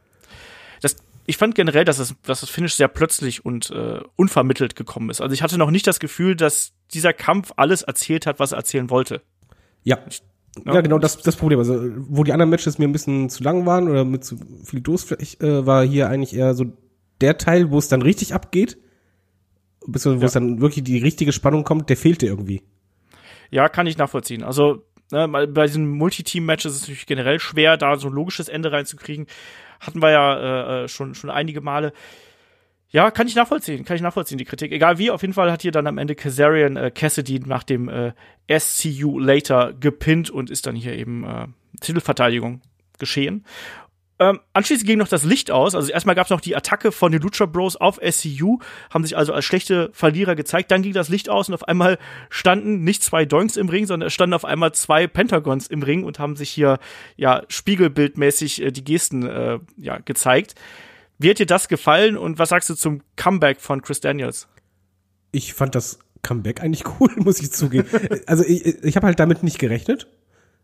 Ich fand generell, dass das, dass das Finish sehr plötzlich und äh, unvermittelt gekommen ist. Also ich hatte noch nicht das Gefühl, dass dieser Kampf alles erzählt hat, was er erzählen wollte. Ja. Ja, ja genau, das das Problem. Also, wo die anderen Matches mir ein bisschen zu lang waren oder mit zu viel Durst, äh, war hier eigentlich eher so der Teil, wo es dann richtig abgeht, bis wo ja. es dann wirklich die richtige Spannung kommt, der fehlte irgendwie. Ja, kann ich nachvollziehen. Also Ne? Bei diesen Multiteam-Matches ist es natürlich generell schwer, da so ein logisches Ende reinzukriegen. Hatten wir ja äh, äh, schon, schon einige Male. Ja, kann ich nachvollziehen, kann ich nachvollziehen, die Kritik. Egal wie, auf jeden Fall hat hier dann am Ende Kazarian äh, Cassidy nach dem äh, SCU Later gepinnt und ist dann hier eben äh, Titelverteidigung geschehen. Ähm, anschließend ging noch das Licht aus. Also erstmal gab es noch die Attacke von den Lucha Bros auf SCU, haben sich also als schlechte Verlierer gezeigt. Dann ging das Licht aus und auf einmal standen nicht zwei Doinks im Ring, sondern es standen auf einmal zwei Pentagons im Ring und haben sich hier ja spiegelbildmäßig äh, die Gesten äh, ja gezeigt. Wie hat dir das gefallen und was sagst du zum Comeback von Chris Daniels? Ich fand das Comeback eigentlich cool, muss ich zugeben. also ich, ich habe halt damit nicht gerechnet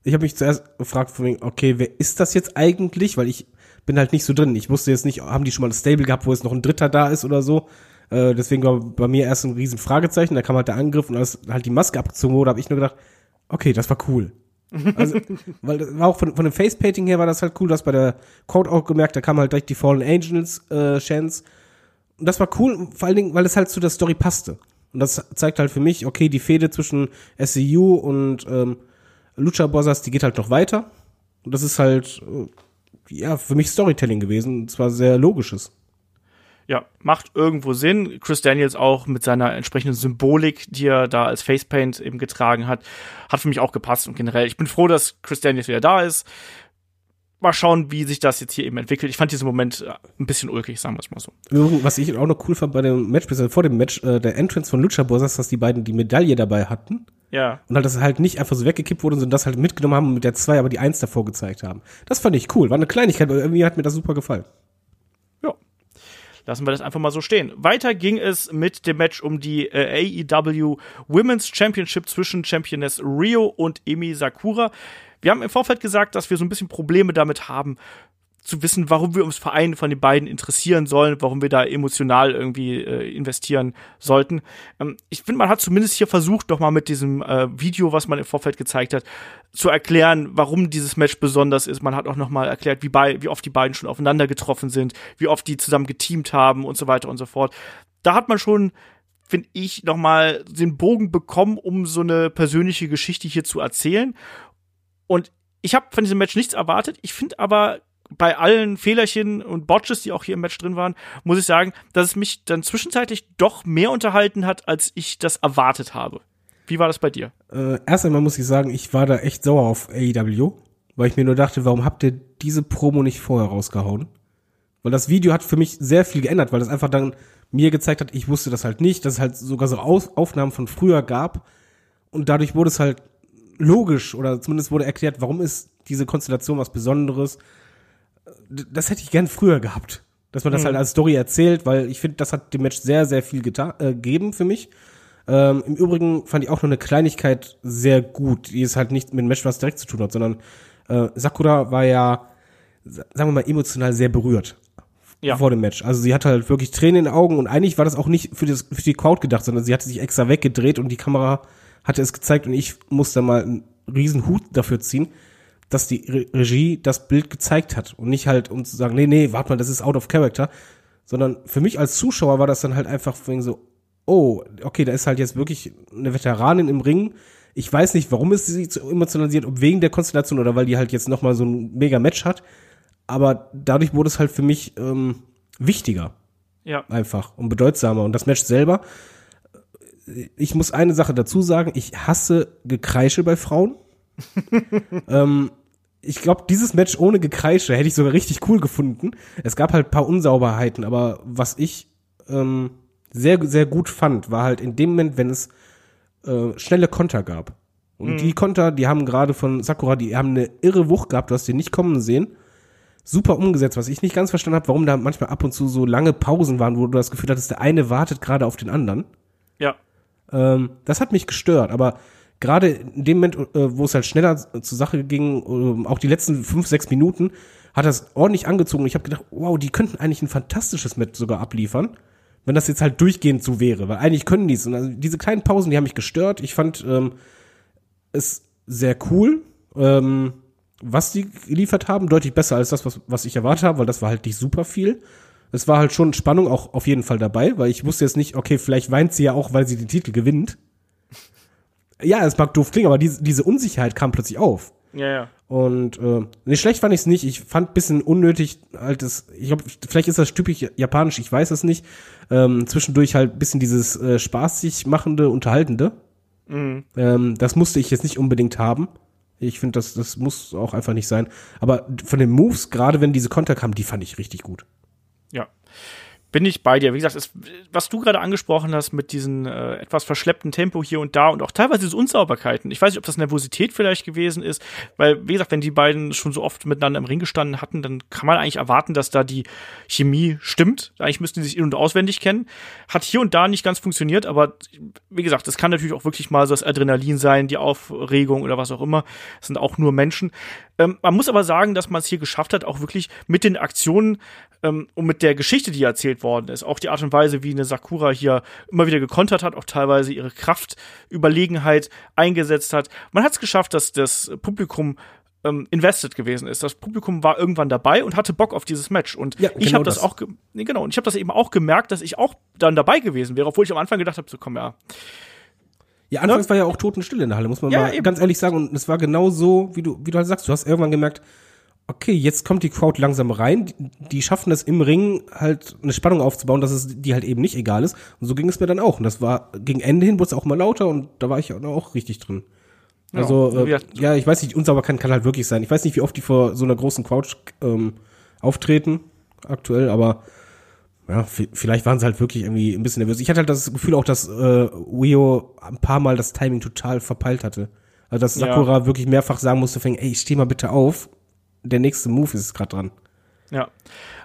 ich habe mich zuerst gefragt, okay, wer ist das jetzt eigentlich? Weil ich bin halt nicht so drin. Ich wusste jetzt nicht, haben die schon mal ein Stable gehabt, wo jetzt noch ein Dritter da ist oder so. Äh, deswegen war bei mir erst ein riesen Fragezeichen. Da kam halt der Angriff und als halt die Maske abgezogen wurde, habe ich nur gedacht, okay, das war cool. Also, weil das war auch von, von dem Facepainting her war das halt cool. Du hast bei der Code auch gemerkt, da kam halt direkt die Fallen Angels äh, Chance. Und das war cool, vor allen Dingen, weil es halt zu der Story passte. Und das zeigt halt für mich, okay, die Fehde zwischen SCU und ähm, Lucha Brothers, die geht halt noch weiter. Und das ist halt, äh, ja, für mich Storytelling gewesen. Und zwar sehr logisches. Ja, macht irgendwo Sinn. Chris Daniels auch mit seiner entsprechenden Symbolik, die er da als Facepaint eben getragen hat, hat für mich auch gepasst. Und generell, ich bin froh, dass Chris Daniels wieder da ist. Mal schauen, wie sich das jetzt hier eben entwickelt. Ich fand diesen Moment äh, ein bisschen ulkig, sagen wir es mal so. Was ich auch noch cool fand bei dem Match, vor dem Match, äh, der Entrance von Lucha Brothers, dass die beiden die Medaille dabei hatten. Ja. Und halt, dass halt nicht einfach so weggekippt wurde, sondern das halt mitgenommen haben und mit der 2 aber die 1 davor gezeigt haben. Das fand ich cool. War eine Kleinigkeit, aber irgendwie hat mir das super gefallen. Ja. Lassen wir das einfach mal so stehen. Weiter ging es mit dem Match um die äh, AEW Women's Championship zwischen Championess Rio und Emi Sakura. Wir haben im Vorfeld gesagt, dass wir so ein bisschen Probleme damit haben, zu wissen, warum wir uns Verein von den beiden interessieren sollen, warum wir da emotional irgendwie äh, investieren sollten. Ähm, ich finde, man hat zumindest hier versucht, doch mal mit diesem äh, Video, was man im Vorfeld gezeigt hat, zu erklären, warum dieses Match besonders ist. Man hat auch noch mal erklärt, wie, bei, wie oft die beiden schon aufeinander getroffen sind, wie oft die zusammen geteamt haben und so weiter und so fort. Da hat man schon finde ich, noch mal den Bogen bekommen, um so eine persönliche Geschichte hier zu erzählen. Und ich habe von diesem Match nichts erwartet. Ich finde aber bei allen Fehlerchen und Botches, die auch hier im Match drin waren, muss ich sagen, dass es mich dann zwischenzeitlich doch mehr unterhalten hat, als ich das erwartet habe. Wie war das bei dir? Äh, erst einmal muss ich sagen, ich war da echt sauer auf AEW, weil ich mir nur dachte, warum habt ihr diese Promo nicht vorher rausgehauen? Weil das Video hat für mich sehr viel geändert, weil es einfach dann mir gezeigt hat, ich wusste das halt nicht, dass es halt sogar so Aufnahmen von früher gab und dadurch wurde es halt logisch oder zumindest wurde erklärt, warum ist diese Konstellation was Besonderes, das hätte ich gern früher gehabt. Dass man das mhm. halt als Story erzählt, weil ich finde, das hat dem Match sehr, sehr viel getan, äh, gegeben für mich. Ähm, Im Übrigen fand ich auch noch eine Kleinigkeit sehr gut, die es halt nicht mit dem Match was direkt zu tun hat, sondern äh, Sakura war ja, sagen wir mal, emotional sehr berührt ja. vor dem Match. Also sie hatte halt wirklich Tränen in den Augen und eigentlich war das auch nicht für, das, für die Crowd gedacht, sondern sie hatte sich extra weggedreht und die Kamera hatte es gezeigt und ich musste mal einen riesen Hut dafür ziehen, dass die Regie das Bild gezeigt hat und nicht halt, um zu sagen, nee, nee, warte mal, das ist out of character, sondern für mich als Zuschauer war das dann halt einfach so, oh, okay, da ist halt jetzt wirklich eine Veteranin im Ring. Ich weiß nicht, warum es sie so emotionalisiert, ob wegen der Konstellation oder weil die halt jetzt nochmal so ein mega Match hat. Aber dadurch wurde es halt für mich ähm, wichtiger. Ja. Einfach und bedeutsamer. Und das Match selber, ich muss eine Sache dazu sagen, ich hasse Gekreische bei Frauen. ähm, ich glaube, dieses Match ohne Gekreische hätte ich sogar richtig cool gefunden. Es gab halt paar Unsauberheiten, aber was ich ähm, sehr, sehr gut fand, war halt in dem Moment, wenn es äh, schnelle Konter gab. Und mhm. die Konter, die haben gerade von Sakura, die haben eine irre Wucht gehabt, du hast die nicht kommen sehen. Super umgesetzt, was ich nicht ganz verstanden habe, warum da manchmal ab und zu so lange Pausen waren, wo du das Gefühl hattest, der eine wartet gerade auf den anderen. Ja. Ähm, das hat mich gestört, aber gerade in dem Moment, äh, wo es halt schneller zur Sache ging, äh, auch die letzten fünf, sechs Minuten, hat das ordentlich angezogen. Ich habe gedacht, wow, die könnten eigentlich ein fantastisches Match sogar abliefern, wenn das jetzt halt durchgehend so wäre, weil eigentlich können die es. Und also diese kleinen Pausen, die haben mich gestört. Ich fand ähm, es sehr cool, ähm, was die geliefert haben, deutlich besser als das, was, was ich erwartet habe, weil das war halt nicht super viel. Es war halt schon Spannung auch auf jeden Fall dabei, weil ich wusste jetzt nicht, okay, vielleicht weint sie ja auch, weil sie den Titel gewinnt. Ja, es mag doof klingen, aber diese, diese Unsicherheit kam plötzlich auf. Ja, ja. Und äh, nicht schlecht fand ich es nicht. Ich fand bisschen unnötig halt das, ich glaube, vielleicht ist das typisch japanisch, ich weiß es nicht. Ähm, zwischendurch halt bisschen dieses äh, spaßig machende, unterhaltende. Mhm. Ähm, das musste ich jetzt nicht unbedingt haben. Ich finde, das, das muss auch einfach nicht sein. Aber von den Moves, gerade wenn diese Konter kamen, die fand ich richtig gut. Bin ich bei dir. Wie gesagt, es, was du gerade angesprochen hast mit diesem äh, etwas verschleppten Tempo hier und da und auch teilweise diese Unsauberkeiten. Ich weiß nicht, ob das Nervosität vielleicht gewesen ist, weil, wie gesagt, wenn die beiden schon so oft miteinander im Ring gestanden hatten, dann kann man eigentlich erwarten, dass da die Chemie stimmt. Eigentlich müssten sie sich in- und auswendig kennen. Hat hier und da nicht ganz funktioniert, aber wie gesagt, das kann natürlich auch wirklich mal so das Adrenalin sein, die Aufregung oder was auch immer. Das sind auch nur Menschen. Ähm, man muss aber sagen, dass man es hier geschafft hat, auch wirklich mit den Aktionen ähm, und mit der Geschichte, die erzählt worden ist, auch die Art und Weise, wie eine Sakura hier immer wieder gekontert hat, auch teilweise ihre Kraftüberlegenheit eingesetzt hat. Man hat es geschafft, dass das Publikum ähm, invested gewesen ist. Das Publikum war irgendwann dabei und hatte Bock auf dieses Match. Und ja, ich genau habe das, das, auch, nee, genau, und ich habe das eben auch gemerkt, dass ich auch dann dabei gewesen wäre, obwohl ich am Anfang gedacht habe, so komm ja. Ja, anfangs ne? war ja auch Totenstille in der Halle, muss man ja, mal eben. ganz ehrlich sagen. Und es war genau so, wie du, wie du halt sagst. Du hast irgendwann gemerkt, okay, jetzt kommt die Crowd langsam rein. Die, die schaffen es im Ring halt eine Spannung aufzubauen, dass es die halt eben nicht egal ist. Und so ging es mir dann auch. Und das war gegen Ende hin wurde es auch mal lauter und da war ich auch richtig drin. Also, ja, äh, ja ich weiß nicht, Unsauberkeit kann halt wirklich sein. Ich weiß nicht, wie oft die vor so einer großen Crowd ähm, auftreten aktuell, aber ja, vielleicht waren sie halt wirklich irgendwie ein bisschen nervös. Ich hatte halt das Gefühl auch, dass äh, Wio ein paar Mal das Timing total verpeilt hatte. Also dass Sakura ja. wirklich mehrfach sagen musste, ey, steh mal bitte auf der nächste Move ist gerade dran. Ja.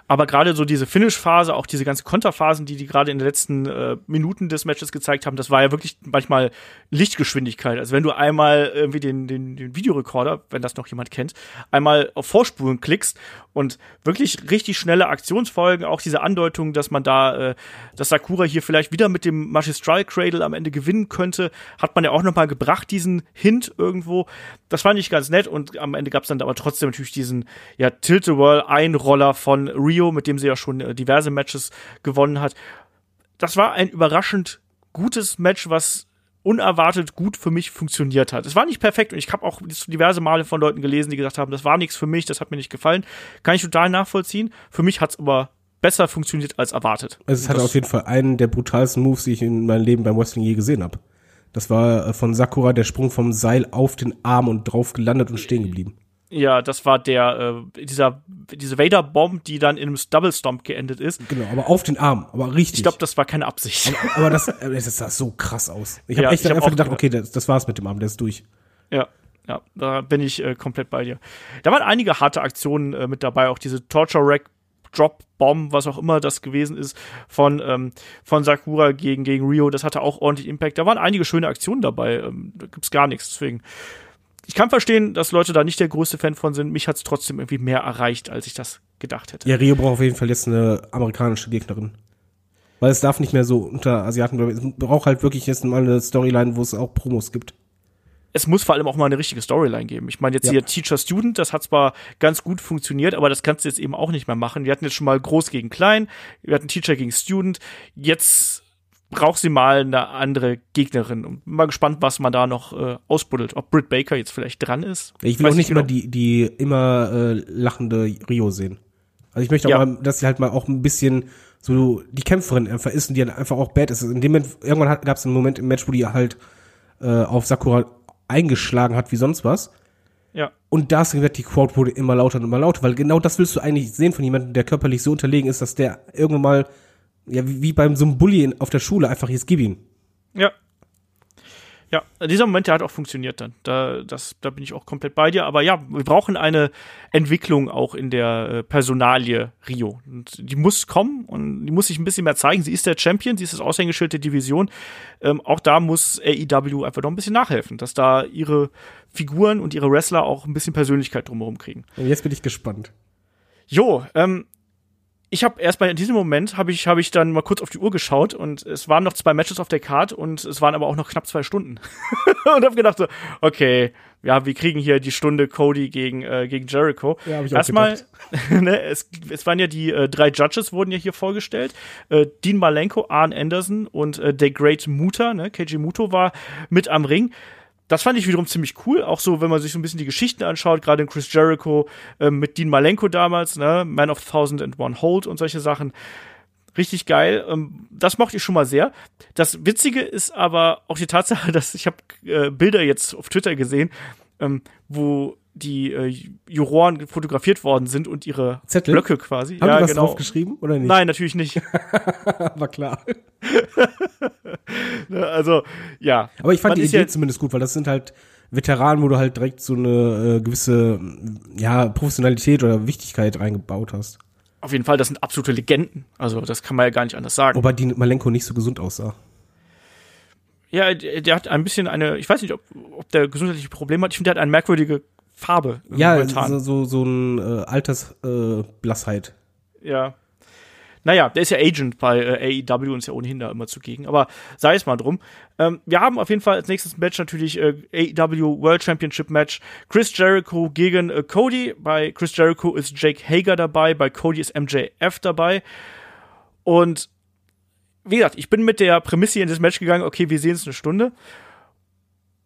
Aber gerade so diese Finish-Phase, auch diese ganzen Konterphasen, die die gerade in den letzten äh, Minuten des Matches gezeigt haben, das war ja wirklich manchmal Lichtgeschwindigkeit. Also wenn du einmal irgendwie den, den, den Videorekorder, wenn das noch jemand kennt, einmal auf Vorspulen klickst und wirklich richtig schnelle Aktionsfolgen, auch diese Andeutung, dass man da, äh, dass Sakura hier vielleicht wieder mit dem Magistral Cradle am Ende gewinnen könnte, hat man ja auch nochmal gebracht, diesen Hint irgendwo. Das fand ich ganz nett und am Ende gab es dann aber trotzdem natürlich diesen ja, Tilt-the-Whirl-Einroller von Rio Rio, mit dem sie ja schon äh, diverse Matches gewonnen hat. Das war ein überraschend gutes Match, was unerwartet gut für mich funktioniert hat. Es war nicht perfekt und ich habe auch diverse Male von Leuten gelesen, die gesagt haben, das war nichts für mich, das hat mir nicht gefallen. Kann ich total nachvollziehen. Für mich hat es aber besser funktioniert als erwartet. Also es hat auf jeden Fall einen der brutalsten Moves, die ich in meinem Leben beim Wrestling je gesehen habe. Das war äh, von Sakura der Sprung vom Seil auf den Arm und drauf gelandet und stehen geblieben. Ja, das war der, äh, dieser, diese Vader-Bomb, die dann in einem Double Stomp geendet ist. Genau, aber auf den Arm, aber richtig. Ich glaube, das war keine Absicht. Aber, aber das, äh, das sah so krass aus. Ich habe ja, echt dann hab einfach gedacht, okay, das, das war's mit dem Arm, der ist durch. Ja, ja, da bin ich äh, komplett bei dir. Da waren einige harte Aktionen äh, mit dabei, auch diese Torture Rack Drop Bomb, was auch immer das gewesen ist, von, ähm, von Sakura gegen, gegen Rio. Das hatte auch ordentlich Impact. Da waren einige schöne Aktionen dabei. Ähm, da gibt's gar nichts. Deswegen ich kann verstehen, dass Leute da nicht der größte Fan von sind. Mich hat es trotzdem irgendwie mehr erreicht, als ich das gedacht hätte. Ja, Rio braucht auf jeden Fall jetzt eine amerikanische Gegnerin. Weil es darf nicht mehr so unter Asiaten bleiben. Es braucht halt wirklich jetzt mal eine Storyline, wo es auch Promos gibt. Es muss vor allem auch mal eine richtige Storyline geben. Ich meine, jetzt ja. hier Teacher-Student, das hat zwar ganz gut funktioniert, aber das kannst du jetzt eben auch nicht mehr machen. Wir hatten jetzt schon mal groß gegen klein, wir hatten Teacher gegen Student. Jetzt braucht sie mal eine andere Gegnerin. Und mal gespannt, was man da noch äh, ausbuddelt. Ob Britt Baker jetzt vielleicht dran ist. Ich will Weiß auch nicht genau. immer die, die immer äh, lachende Rio sehen. Also ich möchte auch ja. mal, dass sie halt mal auch ein bisschen so die Kämpferin einfach ist und die halt einfach auch bad ist. In dem Moment, irgendwann gab es einen Moment im Match, wo die halt äh, auf Sakura eingeschlagen hat wie sonst was. Ja. Und da hast du gesagt, die Crowd wurde immer lauter und immer lauter, weil genau das willst du eigentlich sehen von jemandem, der körperlich so unterlegen ist, dass der irgendwann mal ja, wie, wie beim so einem Bully auf der Schule, einfach jetzt gib ihn. Ja. Ja, dieser Moment, der hat auch funktioniert dann. Da, das, da bin ich auch komplett bei dir. Aber ja, wir brauchen eine Entwicklung auch in der äh, Personalie Rio. Und die muss kommen und die muss sich ein bisschen mehr zeigen. Sie ist der Champion, sie ist das Aushängeschild der Division. Ähm, auch da muss AEW einfach noch ein bisschen nachhelfen, dass da ihre Figuren und ihre Wrestler auch ein bisschen Persönlichkeit drumherum kriegen. Und jetzt bin ich gespannt. Jo, ähm, ich habe erst bei diesem Moment habe ich habe ich dann mal kurz auf die Uhr geschaut und es waren noch zwei Matches auf der Card und es waren aber auch noch knapp zwei Stunden. Und habe gedacht so okay ja wir kriegen hier die Stunde Cody gegen äh, gegen Jericho. Ja, ich erstmal ne, es, es waren ja die äh, drei Judges wurden ja hier vorgestellt. Äh, Dean Malenko Arn Anderson und äh, der Great Muta ne KJ Muto war mit am Ring das fand ich wiederum ziemlich cool, auch so, wenn man sich so ein bisschen die Geschichten anschaut, gerade in Chris Jericho äh, mit Dean Malenko damals, ne, Man of Thousand and One Hold und solche Sachen. Richtig geil. Ähm, das mochte ich schon mal sehr. Das Witzige ist aber auch die Tatsache, dass ich habe äh, Bilder jetzt auf Twitter gesehen, ähm, wo die äh, Juroren fotografiert worden sind und ihre Zettel? Blöcke quasi. Haben ja, die was genau. drauf geschrieben oder nicht? Nein, natürlich nicht. War klar. Ne, also, ja. Aber ich fand Man die Idee ja- zumindest gut, weil das sind halt Veteranen, wo du halt direkt so eine äh, gewisse ja, Professionalität oder Wichtigkeit reingebaut hast. Auf jeden Fall, das sind absolute Legenden. Also, das kann man ja gar nicht anders sagen. Wobei die Malenko nicht so gesund aussah. Ja, der, der hat ein bisschen eine, ich weiß nicht, ob, ob der gesundheitliche Probleme hat. Ich finde, der hat eine merkwürdige Farbe. Ja, so, so, so ein äh, Altersblassheit. Äh. Ja. Naja, der ist ja Agent bei äh, AEW und ist ja ohnehin da immer zugegen. Aber sei es mal drum. Ähm, wir haben auf jeden Fall als nächstes Match natürlich äh, AEW World Championship Match. Chris Jericho gegen äh, Cody. Bei Chris Jericho ist Jake Hager dabei, bei Cody ist MJF dabei. Und wie gesagt, ich bin mit der Prämisse in das Match gegangen, okay, wir sehen es eine Stunde.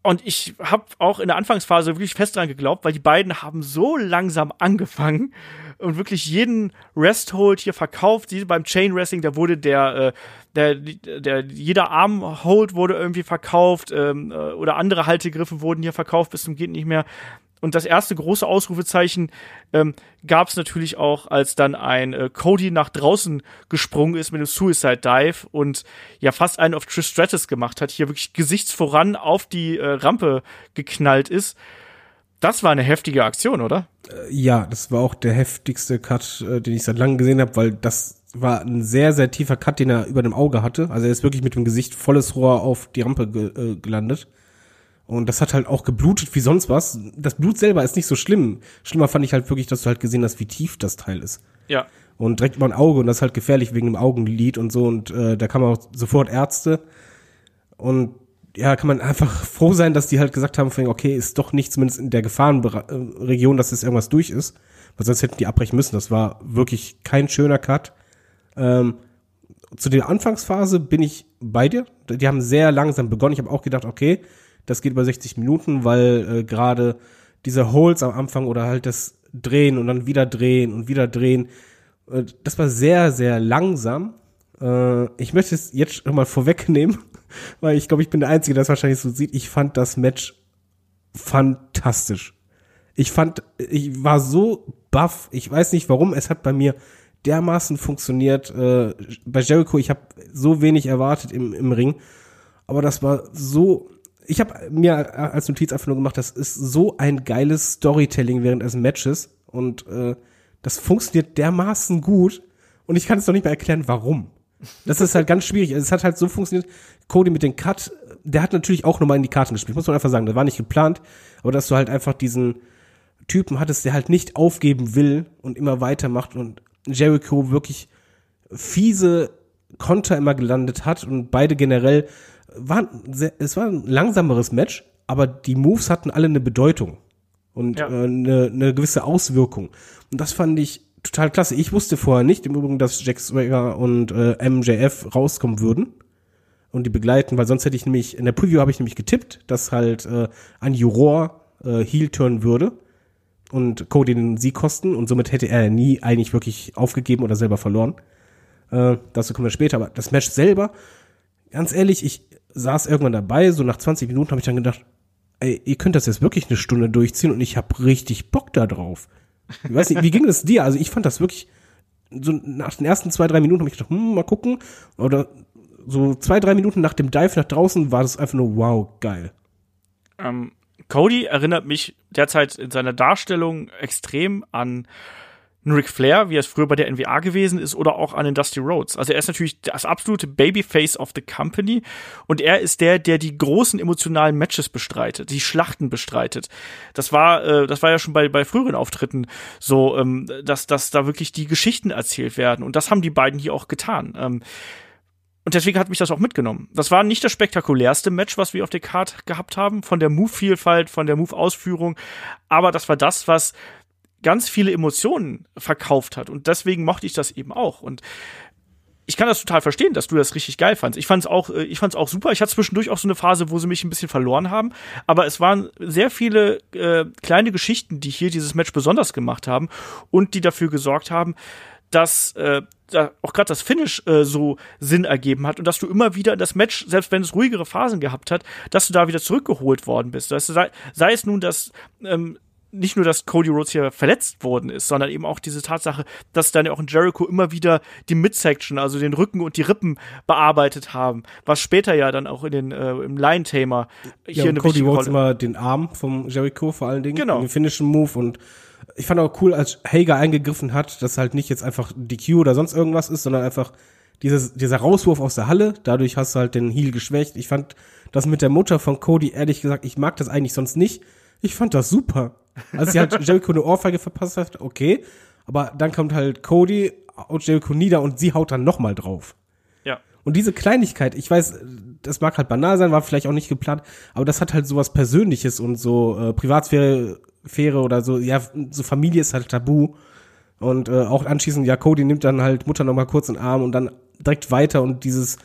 Und ich habe auch in der Anfangsphase wirklich fest dran geglaubt, weil die beiden haben so langsam angefangen und wirklich jeden Rest-Hold hier verkauft. Die beim Chain Wrestling, da wurde der, äh, der, der, jeder Arm-Hold wurde irgendwie verkauft ähm, äh, oder andere Haltegriffe wurden hier verkauft bis zum geht nicht mehr. Und das erste große Ausrufezeichen ähm, gab es natürlich auch, als dann ein äh, Cody nach draußen gesprungen ist mit dem Suicide Dive und ja fast einen auf Trish Stratus gemacht hat, hier wirklich gesichtsvoran auf die äh, Rampe geknallt ist. Das war eine heftige Aktion, oder? Ja, das war auch der heftigste Cut, äh, den ich seit langem gesehen habe, weil das war ein sehr, sehr tiefer Cut, den er über dem Auge hatte. Also er ist wirklich mit dem Gesicht volles Rohr auf die Rampe ge äh, gelandet. Und das hat halt auch geblutet wie sonst was. Das Blut selber ist nicht so schlimm. Schlimmer fand ich halt wirklich, dass du halt gesehen hast, wie tief das Teil ist. Ja. Und direkt über ein Auge und das ist halt gefährlich wegen dem Augenlid und so. Und äh, da kam auch sofort Ärzte. Und ja, kann man einfach froh sein, dass die halt gesagt haben, okay, ist doch nicht zumindest in der Gefahrenregion, dass jetzt irgendwas durch ist. Weil sonst hätten die abbrechen müssen. Das war wirklich kein schöner Cut. Ähm, zu der Anfangsphase bin ich bei dir. Die haben sehr langsam begonnen. Ich habe auch gedacht, okay, das geht über 60 Minuten, weil äh, gerade diese Holds am Anfang oder halt das Drehen und dann wieder drehen und wieder drehen, äh, das war sehr, sehr langsam. Äh, ich möchte es jetzt schon mal vorwegnehmen, weil ich glaube, ich bin der Einzige, der es wahrscheinlich so sieht. Ich fand das Match fantastisch. Ich fand, ich war so baff. Ich weiß nicht warum. Es hat bei mir dermaßen funktioniert. Äh, bei Jericho, ich habe so wenig erwartet im, im Ring. Aber das war so. Ich habe mir als Notiz einfach nur gemacht, das ist so ein geiles Storytelling während des Matches. Und äh, das funktioniert dermaßen gut. Und ich kann es noch nicht mehr erklären, warum. Das ist halt ganz schwierig. Es hat halt so funktioniert. Cody mit dem Cut, der hat natürlich auch nochmal in die Karten gespielt, muss man einfach sagen. Das war nicht geplant, aber dass du halt einfach diesen Typen hattest, der halt nicht aufgeben will und immer weitermacht und Jericho wirklich fiese Konter immer gelandet hat und beide generell waren sehr, es war ein langsameres Match, aber die Moves hatten alle eine Bedeutung und Ja. äh, eine, eine gewisse Auswirkung. Und das fand ich total klasse. Ich wusste vorher nicht im Übrigen, dass Jack Swagger und äh, MJF rauskommen würden und die begleiten, weil sonst hätte ich nämlich, in der Preview habe ich nämlich getippt, dass halt äh, ein Juror äh, Heel turn würde und Cody den Sieg kosten und somit hätte er nie eigentlich wirklich aufgegeben oder selber verloren. Äh, dazu kommen wir später, aber das Match selber, ganz ehrlich, ich saß irgendwann dabei, so nach 20 Minuten habe ich dann gedacht, ey, ihr könnt das jetzt wirklich eine Stunde durchziehen und ich habe richtig Bock da drauf. Ich weiß nicht, wie ging das dir? Also ich fand das wirklich, so nach den ersten zwei, drei Minuten habe ich gedacht, hm, mal gucken. Oder so zwei, drei Minuten nach dem Dive nach draußen war das einfach nur wow, geil. Ähm, Cody erinnert mich derzeit in seiner Darstellung extrem an einen Ric Flair, wie er es früher bei der NWA gewesen ist, oder auch an den Dusty Rhodes. Also er ist natürlich das absolute Babyface of the Company und er ist der, der die großen emotionalen Matches bestreitet, die Schlachten bestreitet. Das war, äh, das war ja schon bei, bei früheren Auftritten so, ähm, dass, dass da wirklich die Geschichten erzählt werden und das haben die beiden hier auch getan. Ähm, und deswegen hat mich das auch mitgenommen. Das war nicht das spektakulärste Match, was wir auf der Card gehabt haben, von der Move-Vielfalt, von der Move-Ausführung, aber das war das, was ganz viele Emotionen verkauft hat. Und deswegen mochte ich das eben auch. Und ich kann das total verstehen, dass du das richtig geil fandst. Ich fand's auch, äh, ich fand's auch super. Ich hatte zwischendurch auch so eine Phase, wo sie mich ein bisschen verloren haben. Aber es waren sehr viele äh, kleine Geschichten, die hier dieses Match besonders gemacht haben und die dafür gesorgt haben, dass äh, da auch gerade das Finish äh, so Sinn ergeben hat und dass du immer wieder in das Match, selbst wenn es ruhigere Phasen gehabt hat, dass du da wieder zurückgeholt worden bist. Du, sei, sei es nun, dass ähm, nicht nur, dass Cody Rhodes hier verletzt worden ist, sondern eben auch diese Tatsache, dass dann ja auch in Jericho immer wieder die Midsection, also den Rücken und die Rippen bearbeitet haben, was später ja dann auch in den äh, im Line Tamer hier ja, eine Cody Rhodes immer den Arm vom Jericho vor allen Dingen, genau. den finnischen Move und ich fand auch cool, als Hager eingegriffen hat, dass halt nicht jetzt einfach DQ oder sonst irgendwas ist, sondern einfach dieses, dieser Rauswurf aus der Halle. Dadurch hast du halt den Heel geschwächt. Ich fand das mit der Mutter von Cody, ehrlich gesagt, ich mag das eigentlich sonst nicht. Ich fand das super. Als sie halt Jericho eine Ohrfeige verpasst hat, okay. Aber dann kommt halt Cody, haut Jericho nieder und sie haut dann nochmal drauf. Ja. Und diese Kleinigkeit, ich weiß, das mag halt banal sein, war vielleicht auch nicht geplant, aber das hat halt sowas Persönliches und so äh, Privatsphäre Fähre oder so, ja, so Familie ist halt tabu. Und äh, auch anschließend, ja, Cody nimmt dann halt Mutter nochmal kurz in den Arm und dann direkt weiter und dieses,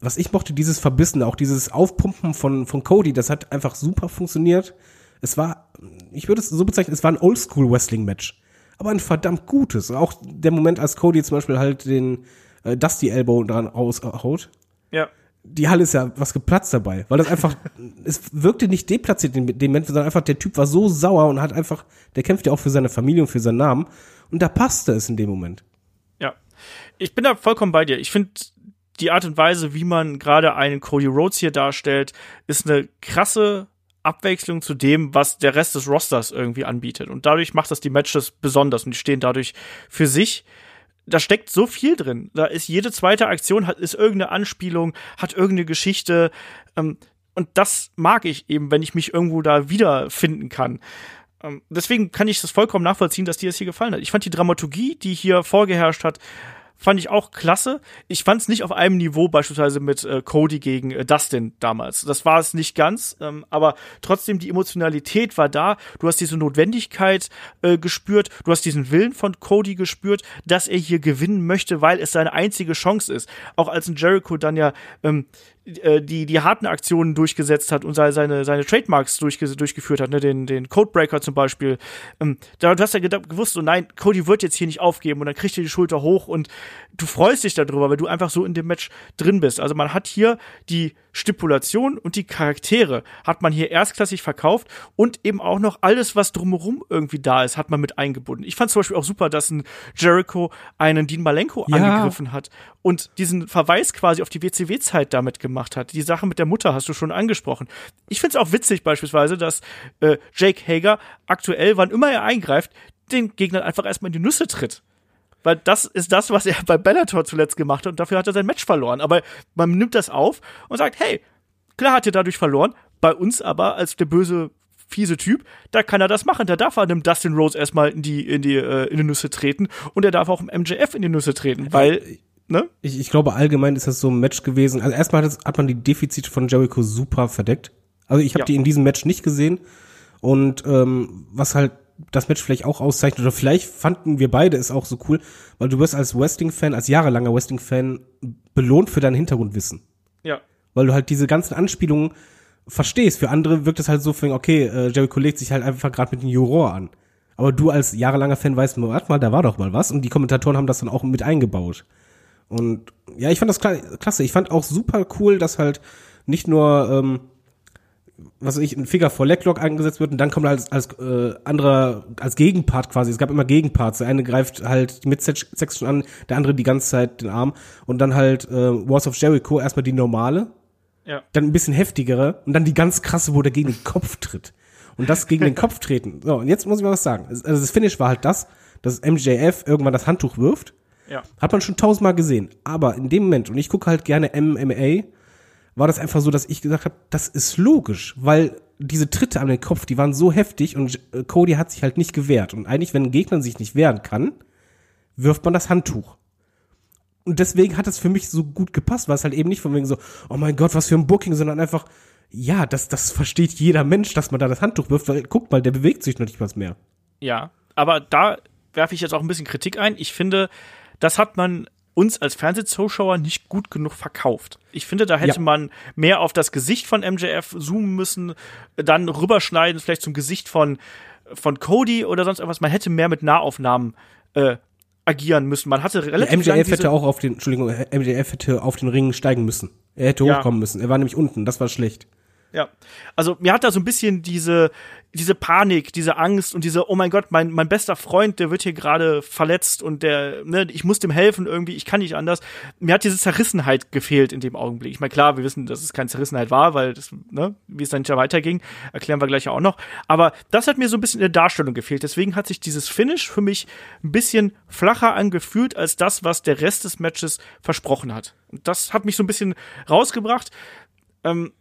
was ich mochte, dieses Verbissen, auch dieses Aufpumpen von, von Cody, das hat einfach super funktioniert. Es war, ich würde es so bezeichnen, es war ein Oldschool-Wrestling-Match. Aber ein verdammt gutes. Auch der Moment, als Cody zum Beispiel halt den äh, Dusty Elbow dran raushaut. Ja die Halle ist ja was geplatzt dabei, weil das einfach, es wirkte nicht deplatziert in dem Moment, sondern einfach der Typ war so sauer und hat einfach, der kämpft ja auch für seine Familie und für seinen Namen und da passte es in dem Moment. Ja, ich bin da vollkommen bei dir. Ich finde die Art und Weise, wie man gerade einen Cody Rhodes hier darstellt, ist eine krasse Abwechslung zu dem, was der Rest des Rosters irgendwie anbietet. Und dadurch macht das die Matches besonders und die stehen dadurch für sich da steckt so viel drin. Da ist jede zweite Aktion hat ist irgendeine Anspielung, hat irgendeine Geschichte. Ähm, und das mag ich eben, wenn ich mich irgendwo da wiederfinden kann. Ähm, deswegen kann ich das vollkommen nachvollziehen, dass dir das hier gefallen hat. Ich fand die Dramaturgie, die hier vorgeherrscht hat, fand ich auch klasse. Ich fand es nicht auf einem Niveau beispielsweise mit äh, Cody gegen äh, Dustin damals. Das war es nicht ganz, ähm, aber trotzdem die Emotionalität war da. Du hast diese Notwendigkeit äh, gespürt, du hast diesen Willen von Cody gespürt, dass er hier gewinnen möchte, weil es seine einzige Chance ist. Auch als ein Jericho dann ja ähm, äh, die, die harten Aktionen durchgesetzt hat und seine, seine Trademarks durchge durchgeführt hat, ne, den, den Codebreaker zum Beispiel. Ähm, da, du hast ja gewusst, so nein, Cody wird jetzt hier nicht aufgeben und dann kriegt er die Schulter hoch und du freust dich darüber, weil du einfach so in dem Match drin bist. Also man hat hier die Stipulation und die Charaktere hat man hier erstklassig verkauft und eben auch noch alles, was drumherum irgendwie da ist, hat man mit eingebunden. Ich fand zum Beispiel auch super, dass ein Jericho einen Dean Malenko ja. angegriffen hat und diesen Verweis quasi auf die WCW-Zeit damit gemacht hat. Die Sache mit der Mutter hast du schon angesprochen. Ich finde es auch witzig beispielsweise, dass äh, Jake Hager aktuell, wann immer er eingreift, den Gegnern einfach erstmal in die Nüsse tritt. Weil das ist das, was er bei Bellator zuletzt gemacht hat und dafür hat er sein Match verloren. Aber man nimmt das auf und sagt, hey, klar hat er dadurch verloren, bei uns aber als der böse fiese Typ, da kann er das machen. Da darf er dem Dustin Rose erstmal in die in die äh, in die Nüsse treten und er darf auch im MJF in die Nüsse treten, weil ne? Ich, ich glaube allgemein ist das so ein Match gewesen. Also erstmal hat, hat man die Defizite von Jericho super verdeckt. Also ich habe ja. die in diesem Match nicht gesehen und ähm, was halt das Match vielleicht auch auszeichnet oder vielleicht fanden wir beide es auch so cool, weil du wirst als Wrestling-Fan, als jahrelanger Wrestling-Fan belohnt für dein Hintergrundwissen. Ja. Weil du halt diese ganzen Anspielungen verstehst. Für andere wirkt es halt so, okay, äh, Jericho legt sich halt einfach gerade mit dem Juror an. Aber du als jahrelanger Fan weißt, warte mal, da war doch mal was. Und die Kommentatoren haben das dann auch mit eingebaut. Und ja, ich fand das klasse. Ich fand auch super cool, dass halt nicht nur ähm, was weiß ich, ein Finger vor Leglock angesetzt wird und dann kommt als, als äh, anderer, als Gegenpart quasi. Es gab immer Gegenparts. Der eine greift halt die Midsection an, der andere die ganze Zeit den Arm und dann halt äh, Wars of Jericho erstmal die normale, ja. dann ein bisschen heftigere und dann die ganz krasse, wo der gegen den Kopf tritt. Und das gegen den Kopf treten. So, und jetzt muss ich mal was sagen. Also das Finish war halt das, dass MJF irgendwann das Handtuch wirft. Ja. Hat man schon tausendmal gesehen. Aber in dem Moment, und ich gucke halt gerne MMA, war das einfach so, dass ich gesagt habe, das ist logisch, weil diese Tritte an den Kopf, die waren so heftig und äh, Cody hat sich halt nicht gewehrt. Und eigentlich, wenn ein Gegner sich nicht wehren kann, wirft man das Handtuch. Und deswegen hat es für mich so gut gepasst, weil es halt eben nicht von wegen so, oh mein Gott, was für ein Booking, sondern einfach, ja, das, das versteht jeder Mensch, dass man da das Handtuch wirft, weil guck mal, der bewegt sich noch nicht was mehr. Ja, aber da werfe ich jetzt auch ein bisschen Kritik ein. Ich finde, das hat man uns als Fernsehzuschauer nicht gut genug verkauft. Ich finde, da hätte Ja. man mehr auf das Gesicht von MJF zoomen müssen, dann rüberschneiden, vielleicht zum Gesicht von, von Cody oder sonst irgendwas. Man hätte mehr mit Nahaufnahmen äh, agieren müssen. Man hatte relativ lang MJF hätte auch auf den, Entschuldigung, MJF hätte auf den Ring steigen müssen. Er hätte Ja. hochkommen müssen. Er war nämlich unten, das war schlecht. Ja, also mir hat da so ein bisschen diese, diese Panik, diese Angst und diese, oh mein Gott, mein, mein bester Freund, der wird hier gerade verletzt und der, ne, ich muss dem helfen irgendwie, ich kann nicht anders. Mir hat diese Zerrissenheit gefehlt in dem Augenblick. Ich meine, klar, wir wissen, dass es keine Zerrissenheit war, weil das, ne, wie es dann ja weiterging, erklären wir gleich auch noch. Aber das hat mir so ein bisschen in der Darstellung gefehlt. Deswegen hat sich dieses Finish für mich ein bisschen flacher angefühlt als das, was der Rest des Matches versprochen hat. Und das hat mich so ein bisschen rausgebracht. Ähm,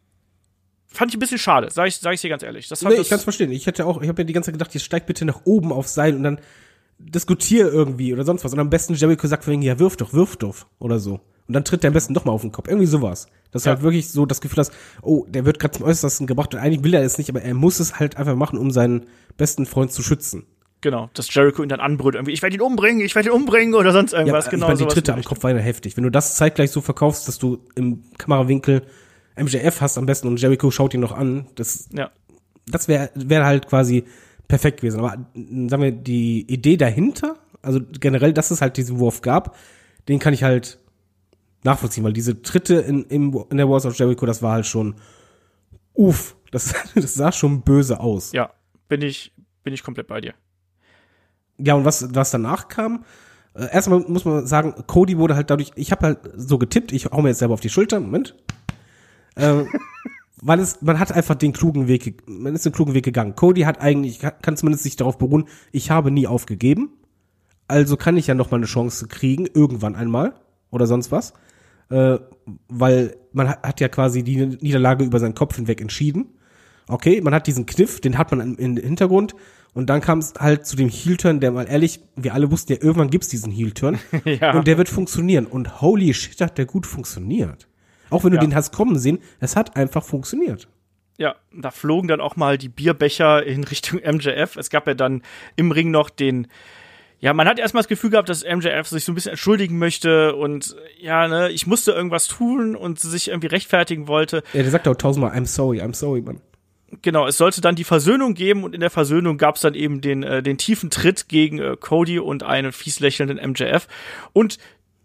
fand ich ein bisschen schade, sag ich, sag ich dir ganz ehrlich. Das Nee, ich kann's verstehen. Ich hätte auch, ich habe ja die ganze Zeit gedacht, jetzt steig bitte nach oben aufs Seil und dann diskutier irgendwie oder sonst was. Und am besten Jericho sagt von wegen, ja, wirf doch, wirf doch oder so. Und dann tritt der am besten doch mal auf den Kopf. Irgendwie sowas. Dass du Ja. halt wirklich so das Gefühl hast, oh, der wird gerade zum Äußersten gebracht und eigentlich will er es nicht, aber er muss es halt einfach machen, um seinen besten Freund zu schützen. genau, dass Jericho ihn dann anbrüllt, irgendwie, ich werde ihn umbringen, ich werde ihn umbringen oder sonst irgendwas. Ja, genau, ich meine, die Tritte am Kopf war ja heftig. Wenn du das zeitgleich so verkaufst, dass du im Kamerawinkel MJF hast am besten und Jericho schaut ihn noch an, das. Ja, das wäre wär halt quasi perfekt gewesen. Aber äh, sagen wir, die Idee dahinter, also generell, dass es halt diesen Wurf gab, den kann ich halt nachvollziehen, weil diese Tritte in, im, in der Wars of Jericho, das war halt schon, uff, das, das sah schon böse aus. ja, bin ich, bin ich komplett bei dir. Ja, und was, was danach kam, äh, erstmal muss man sagen, Cody wurde halt dadurch, ich habe halt so getippt, ich hau mir jetzt selber auf die Schulter, Moment. Ähm, weil es, man hat einfach den klugen Weg, man ist den klugen Weg gegangen. Cody hat eigentlich, kann kann zumindest sich darauf beruhen, ich habe nie aufgegeben. Also kann ich ja noch mal eine Chance kriegen, irgendwann einmal oder sonst was. Äh, weil man hat, hat ja quasi die Niederlage über seinen Kopf hinweg entschieden. Okay, man hat diesen Kniff, den hat man im, im Hintergrund. Und dann kam es halt zu dem Heel-Turn, der mal ehrlich, wir alle wussten ja, irgendwann gibt's diesen Heel-Turn. Ja. Und der wird funktionieren. Und holy shit, hat der gut funktioniert. Auch wenn du Ja. den hast kommen sehen, es hat einfach funktioniert. Ja, da flogen dann auch mal die Bierbecher in Richtung MJF. Es gab ja dann im Ring noch den, ja, man hat erstmal das Gefühl gehabt, dass MJF sich so ein bisschen entschuldigen möchte und ja, ne, ich musste irgendwas tun und sich irgendwie rechtfertigen wollte. Ja, der sagt auch tausendmal, I'm sorry, I'm sorry, Mann. Genau, es sollte dann die Versöhnung geben und in der Versöhnung gab es dann eben den, äh, den tiefen Tritt gegen äh, Cody und einen fies lächelnden MJF. Und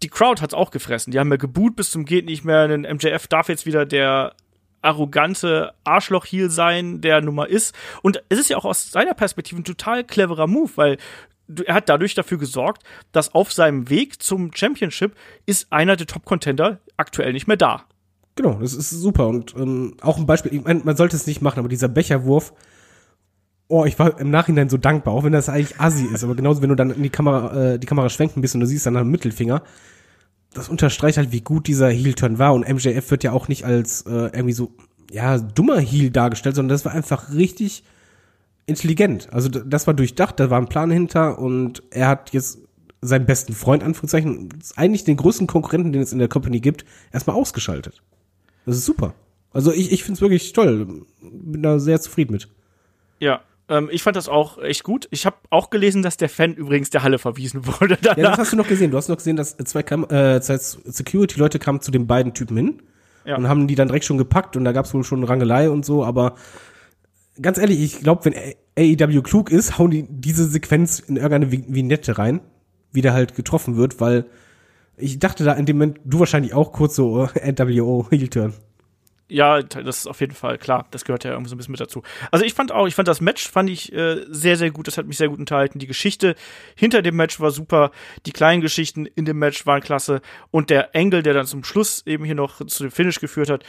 die Crowd hat's auch gefressen. Die haben ja geboot bis zum geht nicht mehr. Denn MJF darf jetzt wieder der arrogante Arschloch-Heel sein, der Nummer ist. Und es ist ja auch aus seiner Perspektive ein total cleverer Move, weil er hat dadurch dafür gesorgt, dass auf seinem Weg zum Championship ist einer der Top-Contender aktuell nicht mehr da. Genau, das ist super. Und ähm, auch ein Beispiel, ich mein, man sollte es nicht machen, aber dieser Becherwurf, oh, ich war im Nachhinein so dankbar, auch wenn das eigentlich assi ist. Aber genauso, wenn du dann in die Kamera, äh, die Kamera schwenken bist und du siehst dann einen Mittelfinger, das unterstreicht halt, wie gut dieser Heel-Turn war. Und MJF wird ja auch nicht als äh, irgendwie so, ja, dummer Heel dargestellt, sondern das war einfach richtig intelligent. Also das war durchdacht, da war ein Plan hinter und er hat jetzt seinen besten Freund, Anführungszeichen, eigentlich den größten Konkurrenten, den es in der Company gibt, erstmal ausgeschaltet. Das ist super. Also ich, ich finde es wirklich toll. Bin da sehr zufrieden mit. Ja, ähm, ich fand das auch echt gut. Ich habe auch gelesen, dass der Fan übrigens der Halle verwiesen wurde danach. Ja, das hast du noch gesehen. Du hast noch gesehen, dass zwei, Kam äh, zwei Security-Leute kamen zu den beiden Typen hin Ja. und haben die dann direkt schon gepackt und da gab es wohl schon Rangelei und so, aber ganz ehrlich, ich glaube, wenn AEW klug ist, hauen die diese Sequenz in irgendeine Vi- Vignette rein, wie der halt getroffen wird, weil ich dachte da in dem Moment, du wahrscheinlich auch kurz so äh, NWO Heel Turn. Ja, das ist auf jeden Fall klar. Das gehört ja irgendwie so ein bisschen mit dazu. Also ich fand auch, ich fand das Match fand ich äh, sehr, sehr gut. Das hat mich sehr gut unterhalten. Die Geschichte hinter dem Match war super. Die kleinen Geschichten in dem Match waren klasse. Und der Angle, der dann zum Schluss eben hier noch zu dem Finish geführt hat,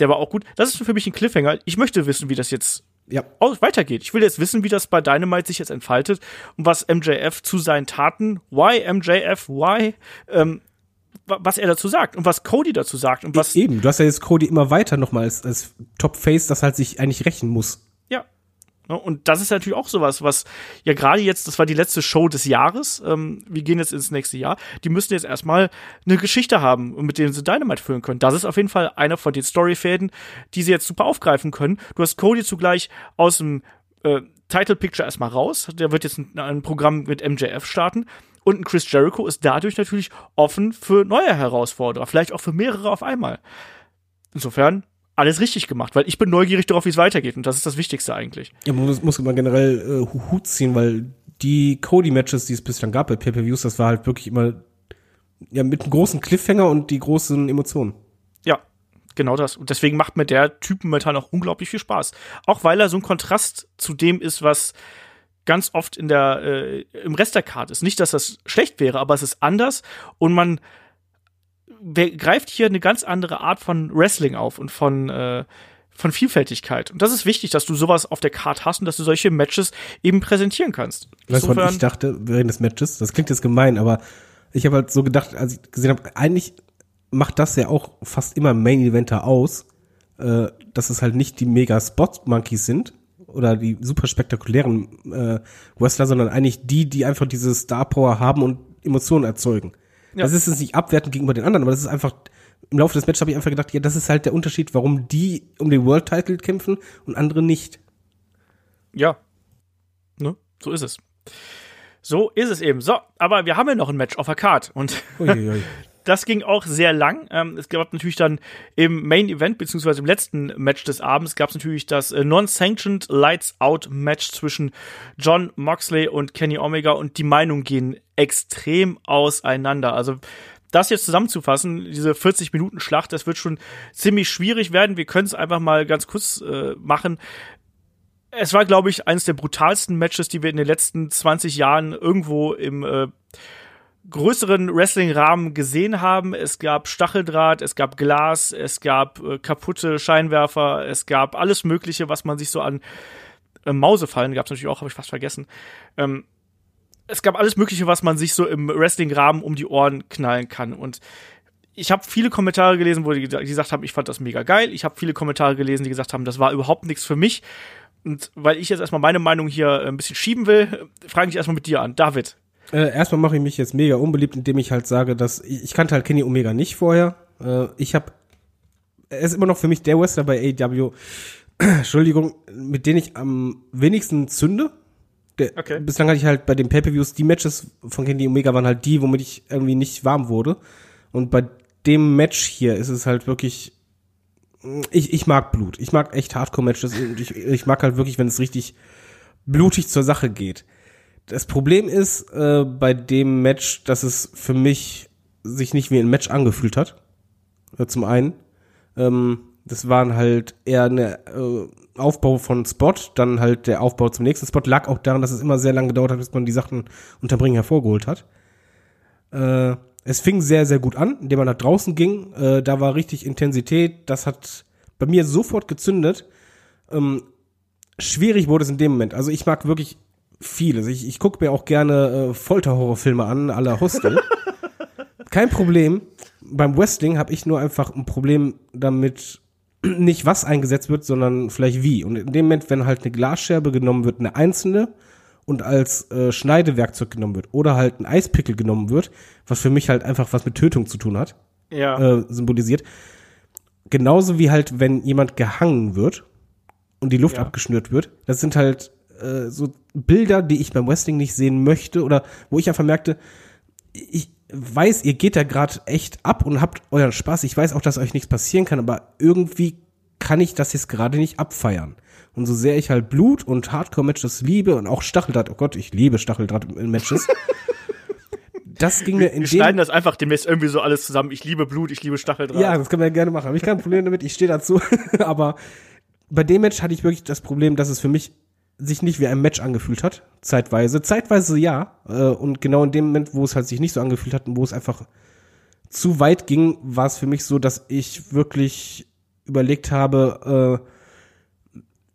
der war auch gut. Das ist für mich ein Cliffhanger. Ich möchte wissen, wie das jetzt Ja. weitergeht. Ich will jetzt wissen, wie das bei Dynamite sich jetzt entfaltet und was MJF zu seinen Taten, why MJF, why, ähm, was er dazu sagt und was Cody dazu sagt und was Eben, du hast ja jetzt Cody immer weiter nochmal als, als Top-Face, das halt sich eigentlich rächen muss. Ja. Und das ist natürlich auch sowas, was ja gerade jetzt, das war die letzte Show des Jahres, ähm, wir gehen jetzt ins nächste Jahr, die müssen jetzt erstmal eine Geschichte haben, mit denen sie Dynamite füllen können. Das ist auf jeden Fall einer von den Storyfäden, die sie jetzt super aufgreifen können. Du hast Cody zugleich aus dem äh, Title Picture erstmal raus, der wird jetzt ein, ein Programm mit MJF starten Und ein Chris Jericho ist dadurch natürlich offen für neue Herausforderer, vielleicht auch für mehrere auf einmal. Insofern alles richtig gemacht, weil ich bin neugierig darauf, wie es weitergeht und das ist das Wichtigste eigentlich. Ja, man muss, muss immer generell äh, Hut ziehen, weil die Cody-Matches, die es bislang gab bei Pay-Per-Views, das war halt wirklich immer ja mit einem großen Cliffhanger und die großen Emotionen. Ja, genau das. Und deswegen macht mir der Typ momentan auch unglaublich viel Spaß. Auch weil er so ein Kontrast zu dem ist, was ganz oft in der äh, im Rest der Card ist. Nicht, dass das schlecht wäre, aber es ist anders und man greift hier eine ganz andere Art von Wrestling auf und von äh, von Vielfältigkeit. Und das ist wichtig, dass du sowas auf der Card hast und dass du solche Matches eben präsentieren kannst. Weißt du, ich dachte während des Matches? Das klingt jetzt gemein, aber ich habe halt so gedacht, als ich gesehen habe, eigentlich macht das ja auch fast immer Main Eventer aus, äh, dass es halt nicht die mega Spot Monkeys sind oder die super spektakulären äh, Wrestler, sondern eigentlich die, die einfach diese Star Power haben und Emotionen erzeugen. Ja. Das ist jetzt nicht abwertend gegenüber den anderen, aber das ist einfach im Laufe des Matches habe ich einfach gedacht, ja, das ist halt der Unterschied, warum die um den World Title kämpfen und andere nicht. Ja. Ne? So ist es. So ist es eben. So, aber wir haben ja noch ein Match auf der Card und das ging auch sehr lang. Ähm, es gab natürlich dann im Main Event, beziehungsweise im letzten Match des Abends, gab es natürlich das äh, Non-Sanctioned Lights Out Match zwischen John Moxley und Kenny Omega und die Meinungen gehen extrem auseinander. Also, das jetzt zusammenzufassen, diese 40 Minuten Schlacht, das wird schon ziemlich schwierig werden. Wir können es einfach mal ganz kurz äh, machen es war, glaube ich, eines der brutalsten Matches, die wir in den letzten 20 Jahren irgendwo im äh, größeren Wrestling-Rahmen gesehen haben. Es gab Stacheldraht, es gab Glas, es gab äh, kaputte Scheinwerfer, es gab alles Mögliche, was man sich so an äh, Mausefallen gab es natürlich auch, habe ich fast vergessen. Ähm, es gab alles Mögliche, was man sich so im Wrestling-Rahmen um die Ohren knallen kann. Und ich habe viele Kommentare gelesen, wo die, die gesagt haben, ich fand das mega geil. Ich habe viele Kommentare gelesen, die gesagt haben, das war überhaupt nichts für mich. Und weil ich jetzt erstmal meine Meinung hier ein bisschen schieben will, frage ich erstmal mit dir an. David, äh, erstmal mache ich mich jetzt mega unbeliebt, indem ich halt sage, dass ich, ich kannte halt Kenny Omega nicht vorher. Äh, ich habe er ist immer noch für mich der Wrestler bei AEW, Entschuldigung, mit denen ich am wenigsten zünde. Der, okay. Bislang hatte ich halt bei den Pay-Per-Views, die Matches von Kenny Omega waren halt die, womit ich irgendwie nicht warm wurde. Und bei dem Match hier ist es halt wirklich, ich, ich mag Blut. Ich mag echt Hardcore-Matches und ich, ich mag halt wirklich, wenn es richtig blutig zur Sache geht. Das Problem ist äh, bei dem Match, dass es für mich sich nicht wie ein Match angefühlt hat. Zum einen. Ähm, das waren halt eher eine äh, Aufbau von Spot, dann halt der Aufbau zum nächsten Spot. Lag auch daran, dass es immer sehr lange gedauert hat, bis man die Sachen unterm Ring hervorgeholt hat. Äh, es fing sehr, sehr gut an, indem man nach draußen ging. Äh, da war richtig Intensität. Das hat bei mir sofort gezündet. Ähm, schwierig wurde es in dem Moment. Also ich mag wirklich vieles. Ich, ich gucke mir auch gerne äh, Folterhorrorfilme an, aller Hostel. Kein Problem. Beim Wrestling habe ich nur einfach ein Problem damit, nicht was eingesetzt wird, sondern vielleicht wie. Und in dem Moment, wenn halt eine Glasscherbe genommen wird, eine einzelne, und als äh, Schneidewerkzeug genommen wird, oder halt ein Eispickel genommen wird, was für mich halt einfach was mit Tötung zu tun hat, ja. äh, symbolisiert. Genauso wie halt, wenn jemand gehangen wird und die Luft ja. abgeschnürt wird, das sind halt äh, so Bilder, die ich beim Wrestling nicht sehen möchte oder wo ich einfach merkte, ich weiß, ihr geht da gerade echt ab und habt euren Spaß. Ich weiß auch, dass euch nichts passieren kann, aber irgendwie kann ich das jetzt gerade nicht abfeiern. Und so sehr ich halt Blut und Hardcore-Matches liebe und auch Stacheldraht, oh Gott, ich liebe Stacheldraht in Matches. das ging mir in Wir schneiden das einfach demnächst irgendwie so alles zusammen. Ich liebe Blut, ich liebe Stacheldraht. Ja, das können wir gerne machen. Habe ich kein Problem damit, ich stehe dazu. aber bei dem Match hatte ich wirklich das Problem, dass es für mich sich nicht wie ein Match angefühlt hat, zeitweise. Zeitweise ja. Äh, und genau in dem Moment, wo es halt sich nicht so angefühlt hat und wo es einfach zu weit ging, war es für mich so, dass ich wirklich überlegt habe, äh,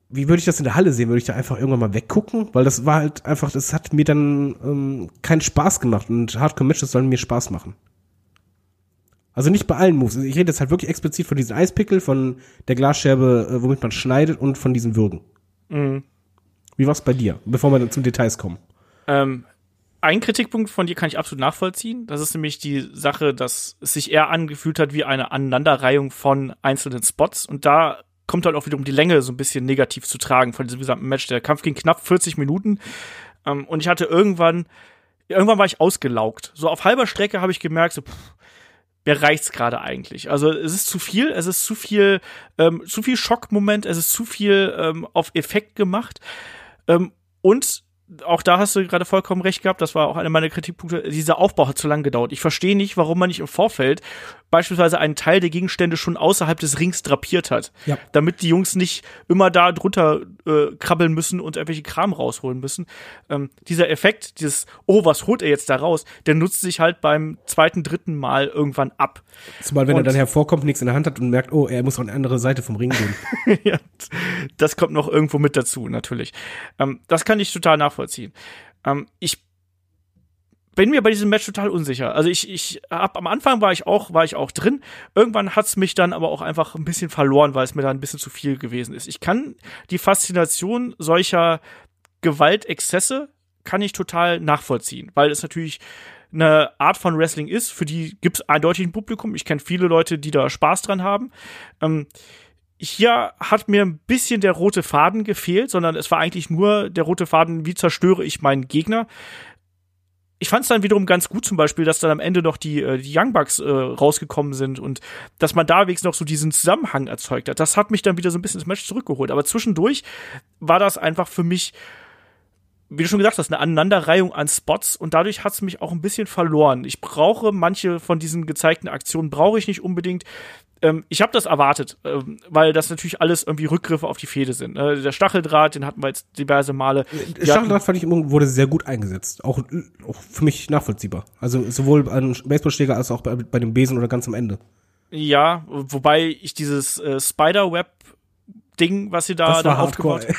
wie würde ich das in der Halle sehen? Würde ich da einfach irgendwann mal weggucken? Weil das war halt einfach, das hat mir dann ähm, keinen Spaß gemacht und Hardcore-Matches sollen mir Spaß machen. Also nicht bei allen Moves. Ich rede jetzt halt wirklich explizit von diesen Eispickel, von der Glasscherbe, äh, womit man schneidet und von diesen Würgen. Mhm. Wie war's bei dir, bevor wir dann zum Details kommen? Ähm, ein Kritikpunkt von dir kann ich absolut nachvollziehen. Das ist nämlich die Sache, dass es sich eher angefühlt hat wie eine Aneinanderreihung von einzelnen Spots. Und da kommt halt auch wieder um die Länge so ein bisschen negativ zu tragen von diesem gesamten Match. Der Kampf ging knapp 40 Minuten. Ähm, und ich hatte irgendwann irgendwann war ich ausgelaugt. So auf halber Strecke habe ich gemerkt, so, pff, mir reicht's gerade eigentlich. Also es ist zu viel, es ist zu viel, ähm, zu viel Schockmoment, es ist zu viel ähm, auf Effekt gemacht. Ähm, und auch da hast du gerade vollkommen recht gehabt, das war auch einer meiner Kritikpunkte, dieser Aufbau hat zu lang gedauert. Ich verstehe nicht, warum man nicht im Vorfeld beispielsweise einen Teil der Gegenstände schon außerhalb des Rings drapiert hat. Ja. Damit die Jungs nicht immer da drunter äh, krabbeln müssen und irgendwelche Kram rausholen müssen. Ähm, dieser Effekt, dieses, oh, was holt er jetzt da raus, der nutzt sich halt beim zweiten, dritten Mal irgendwann ab. Zumal, wenn und, er dann hervorkommt, nichts in der Hand hat und merkt, oh, er muss auf eine andere Seite vom Ring gehen. ja, das kommt noch irgendwo mit dazu, natürlich. Ähm, das kann ich total nachvollziehen. Ähm, ich bin mir bei diesem Match total unsicher. Also ich, ich hab, am Anfang war ich auch, war ich auch drin. Irgendwann hat's mich dann aber auch einfach ein bisschen verloren, weil es mir dann ein bisschen zu viel gewesen ist. Ich kann die Faszination solcher Gewaltexzesse kann ich total nachvollziehen, weil es natürlich eine Art von Wrestling ist, für die gibt's eindeutig ein Publikum. Ich kenne viele Leute, die da Spaß dran haben. Ähm, hier hat mir ein bisschen der rote Faden gefehlt, sondern es war eigentlich nur der rote Faden, wie zerstöre ich meinen Gegner ich fand es dann wiederum ganz gut zum Beispiel, dass dann am Ende noch die, äh, die Young Bucks äh, rausgekommen sind und dass man da wenigstens noch so diesen Zusammenhang erzeugt hat. Das hat mich dann wieder so ein bisschen ins Match zurückgeholt. Aber zwischendurch war das einfach für mich, wie du schon gesagt hast, eine Aneinanderreihung an Spots und dadurch hat es mich auch ein bisschen verloren. Ich brauche manche von diesen gezeigten Aktionen, brauche ich nicht unbedingt ähm, ich habe das erwartet, ähm, weil das natürlich alles irgendwie Rückgriffe auf die Fehde sind. Äh, der Stacheldraht, den hatten wir jetzt diverse Male. Der Stacheldraht fand ich wurde sehr gut eingesetzt. Auch, auch für mich nachvollziehbar. Also sowohl an Baseballschläger als auch bei, bei dem Besen oder ganz am Ende. Ja, wobei ich dieses äh, Spiderweb-Ding, was sie da, da aufgebaut haben,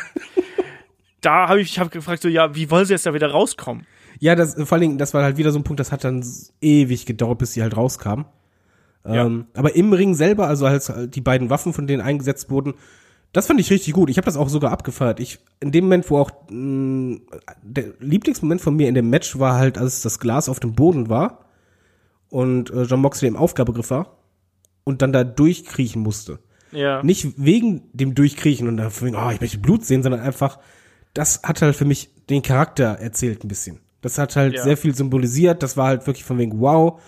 da habe ich, ich hab gefragt, so, ja, wie wollen sie jetzt da wieder rauskommen? Ja, das, vor allen Dingen, das war halt wieder so ein Punkt, das hat dann ewig gedauert, bis sie halt rauskamen. Ja. Ähm, aber im Ring selber, also als die beiden Waffen, von denen eingesetzt wurden, das fand ich richtig gut. Ich habe das auch sogar abgefeiert. Ich in dem Moment, wo auch mh, mm, der Lieblingsmoment von mir in dem Match war halt, als das Glas auf dem Boden war und äh, John Moxley im Aufgabegriff war und dann da durchkriechen musste. Ja. Nicht wegen dem Durchkriechen und dafür, oh, ich möchte Blut sehen, sondern einfach, das hat halt für mich den Charakter erzählt ein bisschen. Das hat halt ja. sehr viel symbolisiert. Das war halt wirklich von wegen, wow.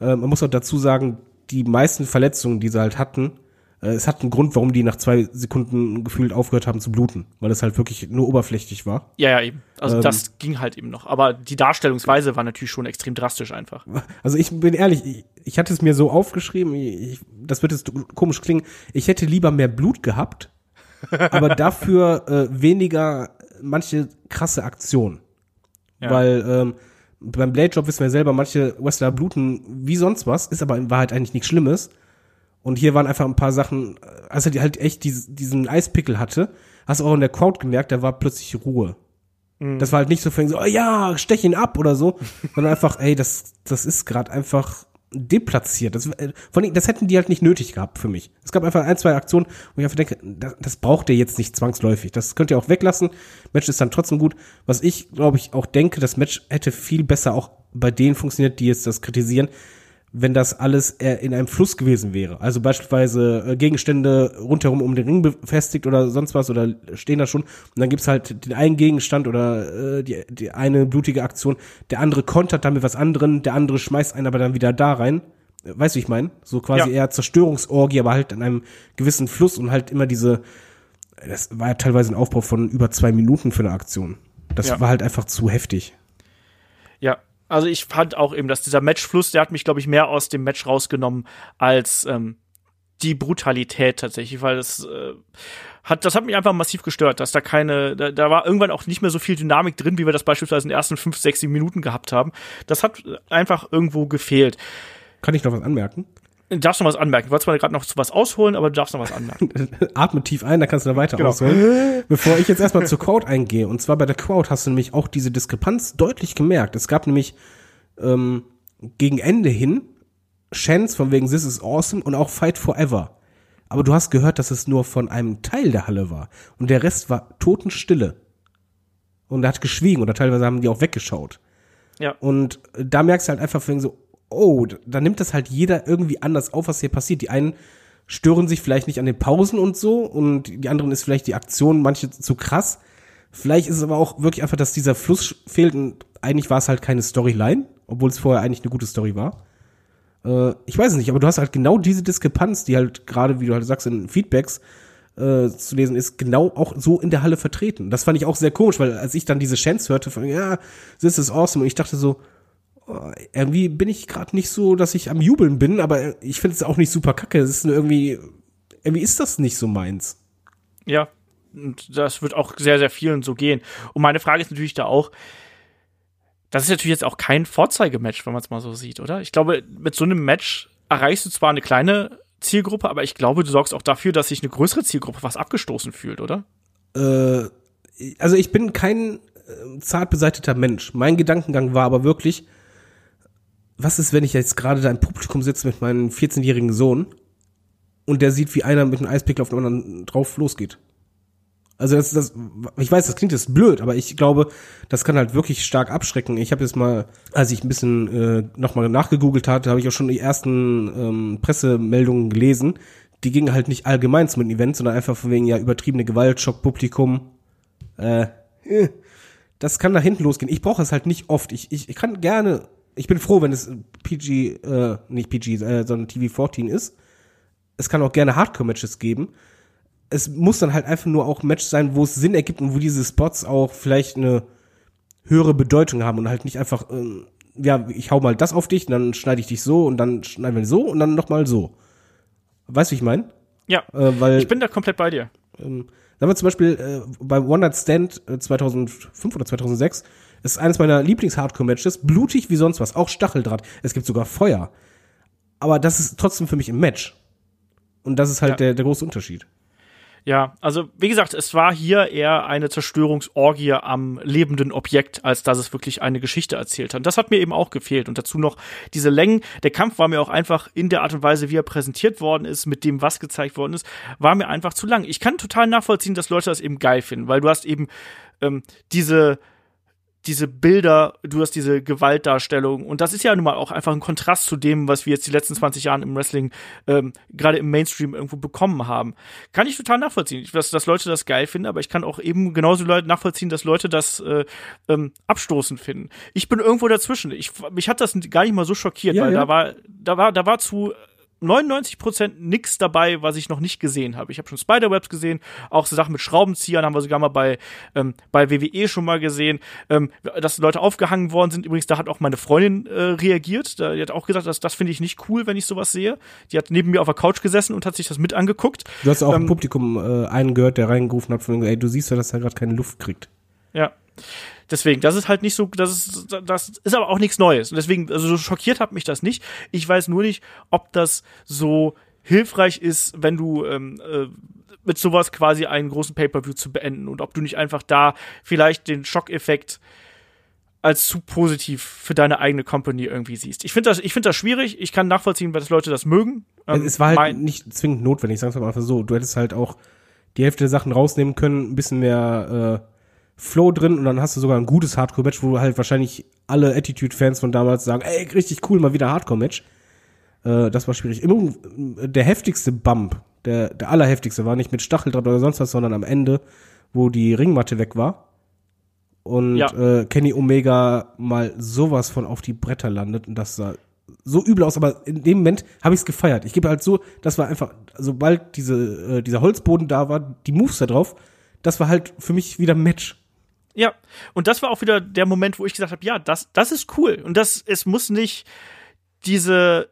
Äh, man muss auch dazu sagen, die meisten Verletzungen, die sie halt hatten, äh, es hat einen Grund, warum die nach zwei Sekunden gefühlt aufgehört haben zu bluten, weil es halt wirklich nur oberflächlich war. Ja, ja, eben. Also ähm, das ging halt eben noch. Aber die Darstellungsweise war natürlich schon extrem drastisch einfach. Also ich bin ehrlich, ich, ich hatte es mir so aufgeschrieben, ich, das wird jetzt komisch klingen, ich hätte lieber mehr Blut gehabt, aber dafür äh, weniger manche krasse Aktionen. Ja. Weil ähm, beim Blade Job wissen wir selber, manche Wrestler bluten wie sonst was, ist aber in Wahrheit eigentlich nichts Schlimmes. Und hier waren einfach ein paar Sachen, als er die halt echt diesen, diesen Eispickel hatte, hast du auch in der Crowd gemerkt, da war plötzlich Ruhe. Mhm. Das war halt nicht so, so, oh ja, stech ihn ab oder so, sondern einfach, ey, das, das ist gerade einfach deplatziert. Das, äh, von das hätten die halt nicht nötig gehabt für mich. Es gab einfach ein, zwei Aktionen, wo ich einfach denke, das, das braucht ihr jetzt nicht zwangsläufig. Das könnt ihr auch weglassen. Match ist dann trotzdem gut. Was ich, glaube ich, auch denke, das Match hätte viel besser auch bei denen funktioniert, die jetzt das kritisieren, wenn das alles in einem Fluss gewesen wäre. Also beispielsweise äh, Gegenstände rundherum um den Ring befestigt oder sonst was oder stehen da schon. Und dann gibt's halt den einen Gegenstand oder äh, die, die eine blutige Aktion. Der andere kontert damit was anderen, der andere schmeißt einen aber dann wieder da rein. Weißt du, ich meine? So quasi ja. eher Zerstörungsorgie, aber halt an einem gewissen Fluss und halt immer diese, das war ja teilweise ein Aufbau von über zwei Minuten für eine Aktion. Das ja. war halt einfach zu heftig. Ja, also ich fand auch eben, dass dieser Matchfluss, der hat mich, glaube ich, mehr aus dem Match rausgenommen als ähm, die Brutalität tatsächlich, weil das äh, hat, das hat mich einfach massiv gestört, dass da keine, da, da war irgendwann auch nicht mehr so viel Dynamik drin, wie wir das beispielsweise in den ersten fünf, sechs, sieben Minuten gehabt haben. Das hat einfach irgendwo gefehlt. Kann ich noch was anmerken? Du darfst noch was anmerken. Ich wollte zwar gerade noch was ausholen, aber du darfst noch was anmerken. Atme tief ein, da kannst du da weiter genau. ausholen. Bevor ich jetzt erstmal zur Quote eingehe. Und zwar bei der Quote hast du nämlich auch diese Diskrepanz deutlich gemerkt. Es gab nämlich ähm, gegen Ende hin Chance von wegen This is awesome und auch Fight Forever. Aber du hast gehört, dass es nur von einem Teil der Halle war. Und der Rest war Totenstille. Und er hat geschwiegen oder teilweise haben die auch weggeschaut. Ja. Und da merkst du halt einfach wegen so, oh, da nimmt das halt jeder irgendwie anders auf, was hier passiert. Die einen stören sich vielleicht nicht an den Pausen und so und die anderen ist vielleicht die Aktion manche zu krass. Vielleicht ist es aber auch wirklich einfach, dass dieser Fluss fehlt und eigentlich war es halt keine Storyline, obwohl es vorher eigentlich eine gute Story war. Äh, ich weiß es nicht, aber du hast halt genau diese Diskrepanz, die halt gerade, wie du halt sagst, in Feedbacks äh, zu lesen ist, genau auch so in der Halle vertreten. Das fand ich auch sehr komisch, weil als ich dann diese Chance hörte von, ja, this is awesome, und ich dachte so, irgendwie bin ich gerade nicht so, dass ich am Jubeln bin, aber ich finde es auch nicht super kacke. Es ist nur irgendwie, irgendwie ist das nicht so meins. Ja, und das wird auch sehr, sehr vielen so gehen. Und meine Frage ist natürlich da auch, das ist natürlich jetzt auch kein Vorzeigematch, wenn man es mal so sieht, oder? Ich glaube, mit so einem Match erreichst du zwar eine kleine Zielgruppe, aber ich glaube, du sorgst auch dafür, dass sich eine größere Zielgruppe was abgestoßen fühlt, oder? Äh, also ich bin kein äh, zart beseiteter Mensch. Mein Gedankengang war aber wirklich, was ist, wenn ich jetzt gerade da im Publikum sitze mit meinem 14-jährigen Sohn und der sieht, wie einer mit einem Eispickel auf den anderen drauf losgeht? Also das, das, ich weiß, das klingt jetzt blöd, aber ich glaube, das kann halt wirklich stark abschrecken. Ich habe jetzt mal, als ich ein bisschen äh, nochmal nachgegoogelt hatte, habe ich auch schon die ersten ähm, Pressemeldungen gelesen. Die gingen halt nicht allgemein zum Event, sondern einfach von wegen ja übertriebene Gewalt, Schockpublikum. Äh, äh, das kann nach hinten losgehen. Ich brauche es halt nicht oft. Ich, ich, ich kann gerne, ich bin froh, wenn es PG, äh, nicht PG, äh, sondern TV14 ist. Es kann auch gerne Hardcore-Matches geben es muss dann halt einfach nur auch ein Match sein, wo es Sinn ergibt und wo diese Spots auch vielleicht eine höhere Bedeutung haben und halt nicht einfach, ähm, ja, ich hau mal das auf dich, und dann schneide ich dich so und dann schneiden wir so und dann nochmal so. Weißt du, wie ich meine? Ja, äh, weil, ich bin da komplett bei dir. Ähm, sagen wir zum Beispiel äh, beim One Night Stand äh, 2005 oder 2006 ist eines meiner Lieblings-Hardcore-Matches, blutig wie sonst was, auch Stacheldraht. Es gibt sogar Feuer. Aber das ist trotzdem für mich ein Match. Und das ist halt ja. der, der große Unterschied. Ja, also wie gesagt, es war hier eher eine Zerstörungsorgie am lebenden Objekt, als dass es wirklich eine Geschichte erzählt hat. Und das hat mir eben auch gefehlt. Und dazu noch diese Längen. Der Kampf war mir auch einfach in der Art und Weise, wie er präsentiert worden ist, mit dem, was gezeigt worden ist, war mir einfach zu lang. Ich kann total nachvollziehen, dass Leute das eben geil finden, weil du hast eben ähm, diese diese Bilder, du hast diese Gewaltdarstellung und das ist ja nun mal auch einfach ein Kontrast zu dem, was wir jetzt die letzten 20 Jahre im Wrestling ähm, gerade im Mainstream irgendwo bekommen haben. Kann ich total nachvollziehen, dass, dass Leute das geil finden, aber ich kann auch eben genauso Leute nachvollziehen, dass Leute das äh, ähm, abstoßend finden. Ich bin irgendwo dazwischen. Ich, mich hat das gar nicht mal so schockiert, ja, weil ja. da war, da war, da war zu 99% nix dabei, was ich noch nicht gesehen habe. Ich habe schon Spiderwebs gesehen, auch so Sachen mit Schraubenziehern haben wir sogar mal bei, ähm, bei WWE schon mal gesehen, ähm, dass Leute aufgehangen worden sind. Übrigens, da hat auch meine Freundin äh, reagiert. Da, die hat auch gesagt, dass, das finde ich nicht cool, wenn ich sowas sehe. Die hat neben mir auf der Couch gesessen und hat sich das mit angeguckt. Du hast auch ähm, im Publikum äh, einen gehört, der reingerufen hat von, ey, du siehst ja, dass er gerade keine Luft kriegt. Ja. Deswegen, das ist halt nicht so, das ist, das ist aber auch nichts Neues. Und deswegen, also so schockiert hat mich das nicht. Ich weiß nur nicht, ob das so hilfreich ist, wenn du ähm, äh, mit sowas quasi einen großen Pay-per-View zu beenden und ob du nicht einfach da vielleicht den Schockeffekt als zu positiv für deine eigene Company irgendwie siehst. Ich finde das, ich finde das schwierig. Ich kann nachvollziehen, dass Leute das mögen. Ähm, es war halt nicht zwingend notwendig, sagen wir mal einfach so. Du hättest halt auch die Hälfte der Sachen rausnehmen können, ein bisschen mehr äh, Flow drin und dann hast du sogar ein gutes Hardcore-Match, wo halt wahrscheinlich alle Attitude-Fans von damals sagen, ey, richtig cool, mal wieder Hardcore-Match. Äh, das war schwierig. Immer der heftigste Bump, der, der allerheftigste, war nicht mit Stacheldraht oder sonst was, sondern am Ende, wo die Ringmatte weg war. Und ja. äh, Kenny Omega mal sowas von auf die Bretter landet und das sah so übel aus, aber in dem Moment habe ich es gefeiert. Ich gebe halt so, das war einfach, sobald diese, äh, dieser Holzboden da war, die Moves da drauf, das war halt für mich wieder Match. Ja, und das war auch wieder der Moment, wo ich gesagt habe, ja, das, das ist cool. Und das, es muss nicht diese,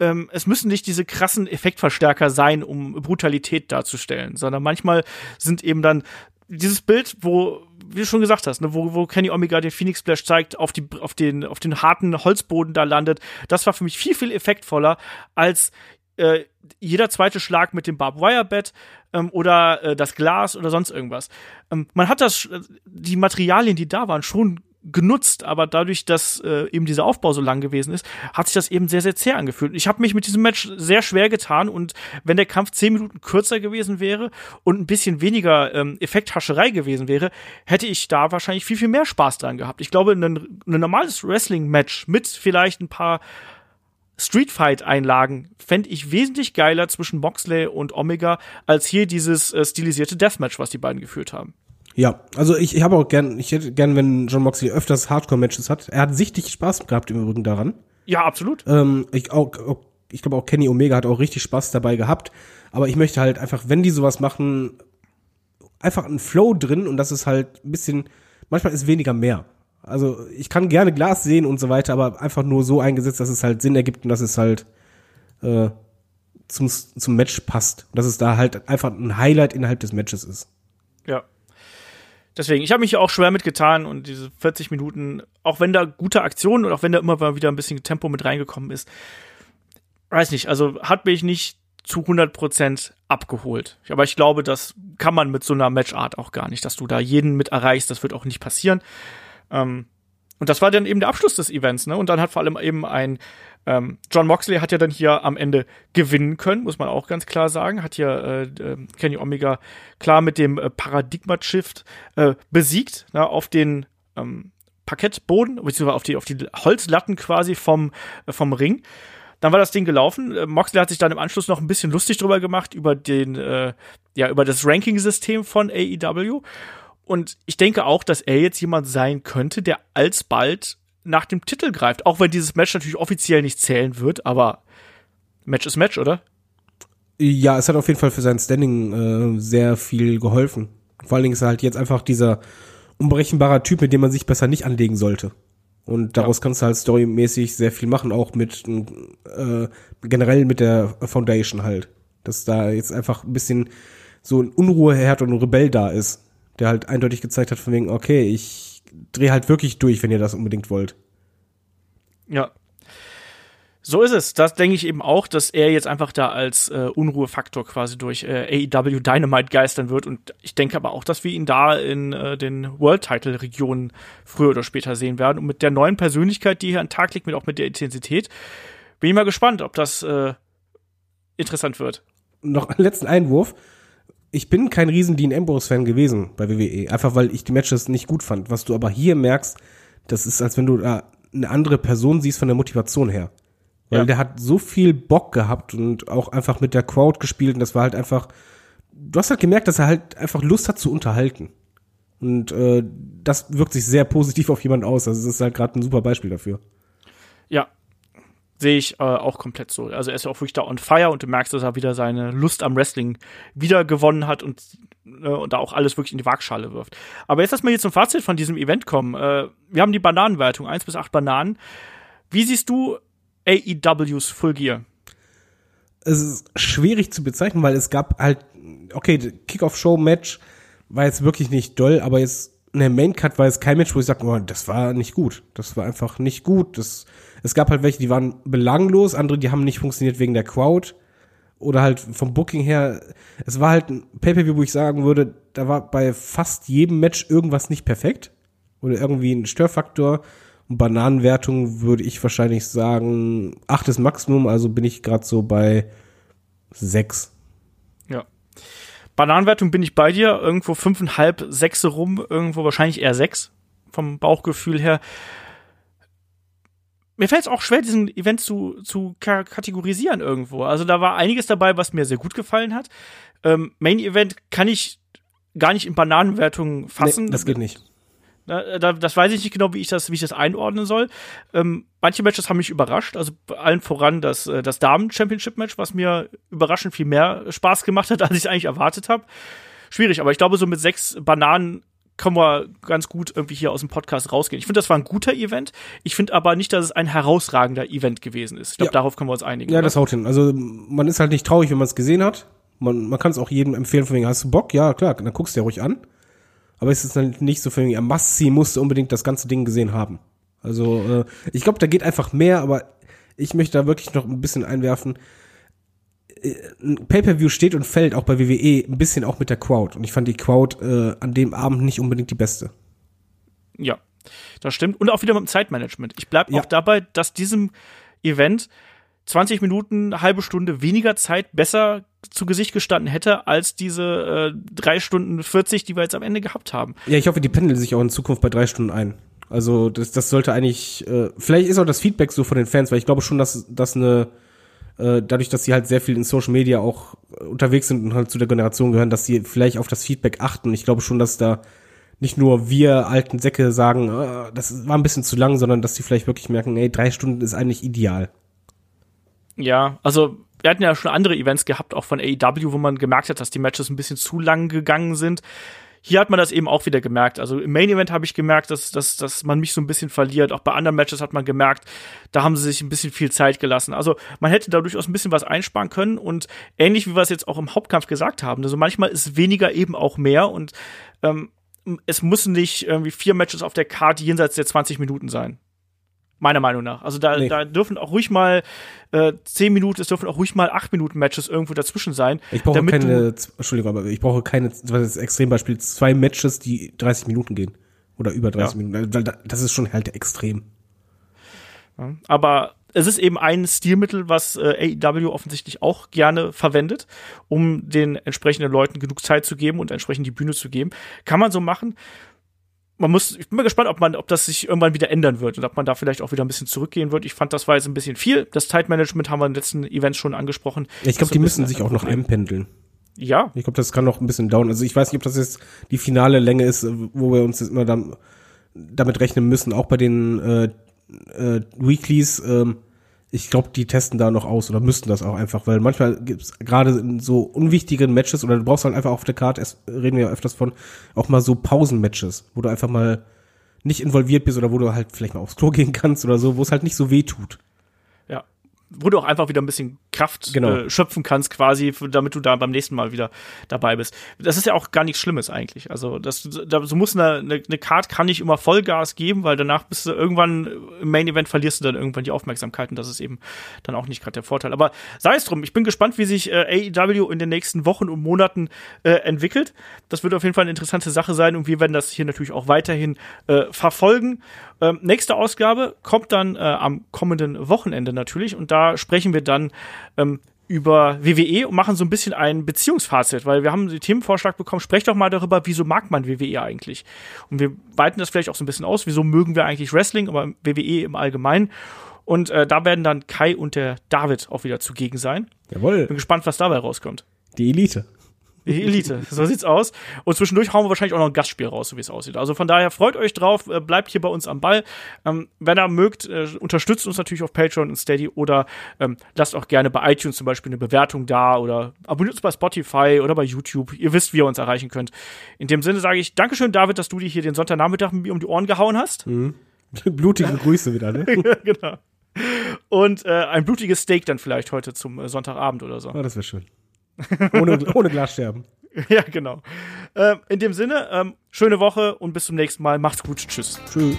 ähm, es müssen nicht diese krassen Effektverstärker sein, um Brutalität darzustellen, sondern manchmal sind eben dann dieses Bild, wo, wie du schon gesagt hast, ne, wo, wo Kenny Omega den Phoenix Splash zeigt, auf, die, auf, den, auf den harten Holzboden da landet, das war für mich viel, viel effektvoller als äh, jeder zweite Schlag mit dem Barbed Wire Bett ähm, oder äh, das Glas oder sonst irgendwas. Ähm, man hat das, die Materialien, die da waren, schon genutzt, aber dadurch, dass äh, eben dieser Aufbau so lang gewesen ist, hat sich das eben sehr, sehr zäh angefühlt. Ich habe mich mit diesem Match sehr schwer getan und wenn der Kampf zehn Minuten kürzer gewesen wäre und ein bisschen weniger ähm, Effekthascherei gewesen wäre, hätte ich da wahrscheinlich viel, viel mehr Spaß dran gehabt. Ich glaube, ein, ein normales Wrestling-Match mit vielleicht ein paar Street Fight Einlagen fände ich wesentlich geiler zwischen Moxley und Omega als hier dieses äh, stilisierte Deathmatch, was die beiden geführt haben. Ja, also ich, ich habe auch gern, ich hätte gern, wenn John Moxley öfters Hardcore-Matches hat. Er hat sichtlich Spaß gehabt im Übrigen daran. Ja, absolut. Ähm, ich auch, auch ich glaube auch Kenny Omega hat auch richtig Spaß dabei gehabt. Aber ich möchte halt einfach, wenn die sowas machen, einfach einen Flow drin und das ist halt ein bisschen, manchmal ist weniger mehr. Also ich kann gerne Glas sehen und so weiter, aber einfach nur so eingesetzt, dass es halt Sinn ergibt und dass es halt äh, zum, zum Match passt. Und dass es da halt einfach ein Highlight innerhalb des Matches ist. Ja. Deswegen, ich habe mich auch schwer mitgetan und diese 40 Minuten, auch wenn da gute Aktionen und auch wenn da immer mal wieder ein bisschen Tempo mit reingekommen ist, weiß nicht, also hat mich nicht zu 100% abgeholt. Aber ich glaube, das kann man mit so einer Matchart auch gar nicht, dass du da jeden mit erreichst, das wird auch nicht passieren. Ähm, und das war dann eben der Abschluss des Events, ne? Und dann hat vor allem eben ein ähm, John Moxley hat ja dann hier am Ende gewinnen können, muss man auch ganz klar sagen. Hat hier äh, äh, Kenny Omega klar mit dem äh, Paradigma-Shift äh, besiegt, ne, auf den ähm, Parkettboden, beziehungsweise auf die, auf die Holzlatten quasi vom, äh, vom Ring. Dann war das Ding gelaufen. Äh, Moxley hat sich dann im Anschluss noch ein bisschen lustig drüber gemacht über den, äh, ja, über das Ranking-System von AEW. Und ich denke auch, dass er jetzt jemand sein könnte, der alsbald nach dem Titel greift. Auch wenn dieses Match natürlich offiziell nicht zählen wird, aber Match ist Match, oder? Ja, es hat auf jeden Fall für sein Standing äh, sehr viel geholfen. Vor allen Dingen ist er halt jetzt einfach dieser unberechenbarer Typ, mit dem man sich besser nicht anlegen sollte. Und daraus ja. kannst du halt storymäßig sehr viel machen, auch mit äh, generell mit der Foundation halt. Dass da jetzt einfach ein bisschen so ein Unruheherd und ein Rebell da ist, der halt eindeutig gezeigt hat von wegen, okay, ich dreh halt wirklich durch, wenn ihr das unbedingt wollt. Ja. So ist es. Das denke ich eben auch, dass er jetzt einfach da als äh, Unruhefaktor quasi durch äh, AEW Dynamite geistern wird. Und ich denke aber auch, dass wir ihn da in äh, den World Title Regionen früher oder später sehen werden. Und mit der neuen Persönlichkeit, die hier an den Tag liegt, mit auch mit der Intensität, bin ich mal gespannt, ob das äh, interessant wird. Noch einen letzten Einwurf ich bin kein riesen Dean Ambrose-Fan gewesen bei WWE, einfach weil ich die Matches nicht gut fand. Was du aber hier merkst, das ist, als wenn du da eine andere Person siehst von der Motivation her. Weil ja. der hat so viel Bock gehabt und auch einfach mit der Crowd gespielt und das war halt einfach, du hast halt gemerkt, dass er halt einfach Lust hat zu unterhalten. Und äh, das wirkt sich sehr positiv auf jemanden aus. Also das ist halt gerade ein super Beispiel dafür. Ja, sehe ich äh, auch komplett so. Also er ist ja auch wirklich da on fire und du merkst, dass er wieder seine Lust am Wrestling wieder gewonnen hat und, äh, und da auch alles wirklich in die Waagschale wirft. Aber jetzt lass mal hier zum Fazit von diesem Event kommen. Äh, wir haben die Bananenwertung, 1 bis 8 Bananen. Wie siehst du AEWs Full Gear? Es ist schwierig zu bezeichnen, weil es gab halt, okay, Kickoff-Show-Match war jetzt wirklich nicht doll, aber jetzt eine Main Cut war jetzt kein Match, wo ich sage, oh, das war nicht gut. Das war einfach nicht gut. Das es gab halt welche, die waren belanglos, andere, die haben nicht funktioniert wegen der Crowd oder halt vom Booking her. Es war halt ein Pay-Per-View, wo ich sagen würde, da war bei fast jedem Match irgendwas nicht perfekt oder irgendwie ein Störfaktor. Und Bananenwertung würde ich wahrscheinlich sagen, acht ist Maximum, also bin ich gerade so bei sechs. Bananenwertung bin ich bei dir, irgendwo fünfeinhalb, sechs rum, irgendwo wahrscheinlich eher sechs vom Bauchgefühl her mir fällt es auch schwer, diesen Event zu, zu kategorisieren irgendwo. Also da war einiges dabei, was mir sehr gut gefallen hat. Ähm, Main Event kann ich gar nicht in Bananenwertungen fassen. Nee, das geht nicht. Da, das weiß ich nicht genau, wie ich das, wie ich das einordnen soll. Ähm, manche Matches haben mich überrascht, also allen voran das, äh, das Damen-Championship-Match, was mir überraschend viel mehr Spaß gemacht hat, als ich eigentlich erwartet habe. Schwierig, aber ich glaube, so mit sechs Bananen können wir ganz gut irgendwie hier aus dem Podcast rausgehen. Ich finde, das war ein guter Event. Ich finde aber nicht, dass es ein herausragender Event gewesen ist. Ich glaube, ja. darauf können wir uns einigen. Ja, oder? das haut hin. Also man ist halt nicht traurig, wenn man es gesehen hat. Man, man kann es auch jedem empfehlen, von wegen, hast du Bock? Ja, klar, dann guckst du ja ruhig an. Aber es ist halt nicht so von wegen, Massi musste unbedingt das ganze Ding gesehen haben. Also äh, ich glaube, da geht einfach mehr, aber ich möchte da wirklich noch ein bisschen einwerfen ein Pay-per-View steht und fällt auch bei WWE ein bisschen auch mit der Crowd. Und ich fand die Crowd äh, an dem Abend nicht unbedingt die beste. Ja, das stimmt. Und auch wieder mit dem Zeitmanagement. Ich bleib ja. auch dabei, dass diesem Event 20 Minuten, halbe Stunde weniger Zeit besser zu Gesicht gestanden hätte, als diese äh, drei Stunden 40, die wir jetzt am Ende gehabt haben. Ja, ich hoffe, die pendeln sich auch in Zukunft bei drei Stunden ein. Also das, das sollte eigentlich, äh, vielleicht ist auch das Feedback so von den Fans, weil ich glaube schon, dass das eine äh, dadurch, dass sie halt sehr viel in Social Media auch unterwegs sind und halt zu der Generation gehören, dass sie vielleicht auf das Feedback achten. Ich glaube schon, dass da nicht nur wir alten Säcke sagen, äh, das war ein bisschen zu lang, sondern dass die vielleicht wirklich merken, ey, drei Stunden ist eigentlich ideal. Ja, also wir hatten ja schon andere Events gehabt, auch von AEW, wo man gemerkt hat, dass die Matches ein bisschen zu lang gegangen sind. Hier hat man das eben auch wieder gemerkt. Also im Main Event habe ich gemerkt, dass, dass, dass man mich so ein bisschen verliert. Auch bei anderen Matches hat man gemerkt, da haben sie sich ein bisschen viel Zeit gelassen. Also man hätte da durchaus ein bisschen was einsparen können und ähnlich wie wir es jetzt auch im Hauptkampf gesagt haben. Also manchmal ist weniger eben auch mehr und ähm, es müssen nicht irgendwie vier Matches auf der Karte jenseits der 20 Minuten sein. Meiner Meinung nach. Also da, nee. da dürfen auch ruhig mal äh, zehn Minuten, es dürfen auch ruhig mal acht Minuten Matches irgendwo dazwischen sein. Ich brauche keine, Entschuldigung, aber ich brauche keine, das ist Extrembeispiel, zwei Matches, die 30 Minuten gehen. Oder über 30 ja. Minuten. Das ist schon halt extrem. Ja, aber es ist eben ein Stilmittel, was äh, AEW offensichtlich auch gerne verwendet, um den entsprechenden Leuten genug Zeit zu geben und entsprechend die Bühne zu geben. Kann man so machen man muss, ich bin mal gespannt, ob man, ob das sich irgendwann wieder ändern wird und ob man da vielleicht auch wieder ein bisschen zurückgehen wird. Ich fand, das war jetzt ein bisschen viel. Das Zeitmanagement haben wir in den letzten Events schon angesprochen. Ich glaube, die müssen sich auch noch einpendeln. Ja. Ich glaube, das kann noch ein bisschen dauern. Also ich weiß nicht, ob das jetzt die finale Länge ist, wo wir uns jetzt immer dann damit rechnen müssen, auch bei den äh, äh, Weeklies. Ähm, ich glaube, die testen da noch aus oder müssten das auch einfach, weil manchmal gibt's gerade in so unwichtigen Matches oder du brauchst halt einfach auf der Karte, reden wir ja öfters von, auch mal so Pausen-Matches, wo du einfach mal nicht involviert bist oder wo du halt vielleicht mal aufs Klo gehen kannst oder so, wo es halt nicht so weh tut wo du auch einfach wieder ein bisschen Kraft genau. äh, schöpfen kannst, quasi, damit du da beim nächsten Mal wieder dabei bist. Das ist ja auch gar nichts Schlimmes eigentlich. Also, das, da, so muss eine, eine, eine Card kann nicht immer Vollgas geben, weil danach bist du irgendwann im Main Event verlierst du dann irgendwann die Aufmerksamkeit und das ist eben dann auch nicht gerade der Vorteil. Aber sei es drum, ich bin gespannt, wie sich äh, AEW in den nächsten Wochen und Monaten äh, entwickelt. Das wird auf jeden Fall eine interessante Sache sein und wir werden das hier natürlich auch weiterhin äh, verfolgen. Ähm, nächste Ausgabe kommt dann äh, am kommenden Wochenende natürlich und da sprechen wir dann ähm, über WWE und machen so ein bisschen ein Beziehungsfazit, weil wir haben den Themenvorschlag bekommen, sprecht doch mal darüber, wieso mag man WWE eigentlich? Und wir weiten das vielleicht auch so ein bisschen aus, wieso mögen wir eigentlich Wrestling, aber WWE im Allgemeinen. Und äh, da werden dann Kai und der David auch wieder zugegen sein. Jawohl. Bin gespannt, was dabei rauskommt. Die Elite. Die Elite, so sieht's aus. Und zwischendurch hauen wir wahrscheinlich auch noch ein Gastspiel raus, so wie es aussieht. Also von daher freut euch drauf, äh, bleibt hier bei uns am Ball. Ähm, wenn ihr mögt, äh, unterstützt uns natürlich auf Patreon und Steady oder ähm, lasst auch gerne bei iTunes zum Beispiel eine Bewertung da oder abonniert uns bei Spotify oder bei YouTube. Ihr wisst, wie ihr uns erreichen könnt. In dem Sinne sage ich Dankeschön, David, dass du dir hier den Sonntagnachmittag mit mir um die Ohren gehauen hast. Mhm. Blutige Grüße wieder, ne? ja, genau. Und äh, ein blutiges Steak dann vielleicht heute zum äh, Sonntagabend oder so. Oh, das wäre schön. Ohne, ohne Glassterben. Ja, genau. Ähm, in dem Sinne, ähm, schöne Woche und bis zum nächsten Mal. Macht's gut. Tschüss. Tschüss.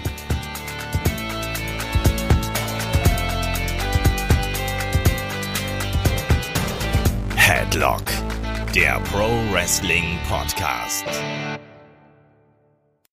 Headlock, der Pro Wrestling Podcast.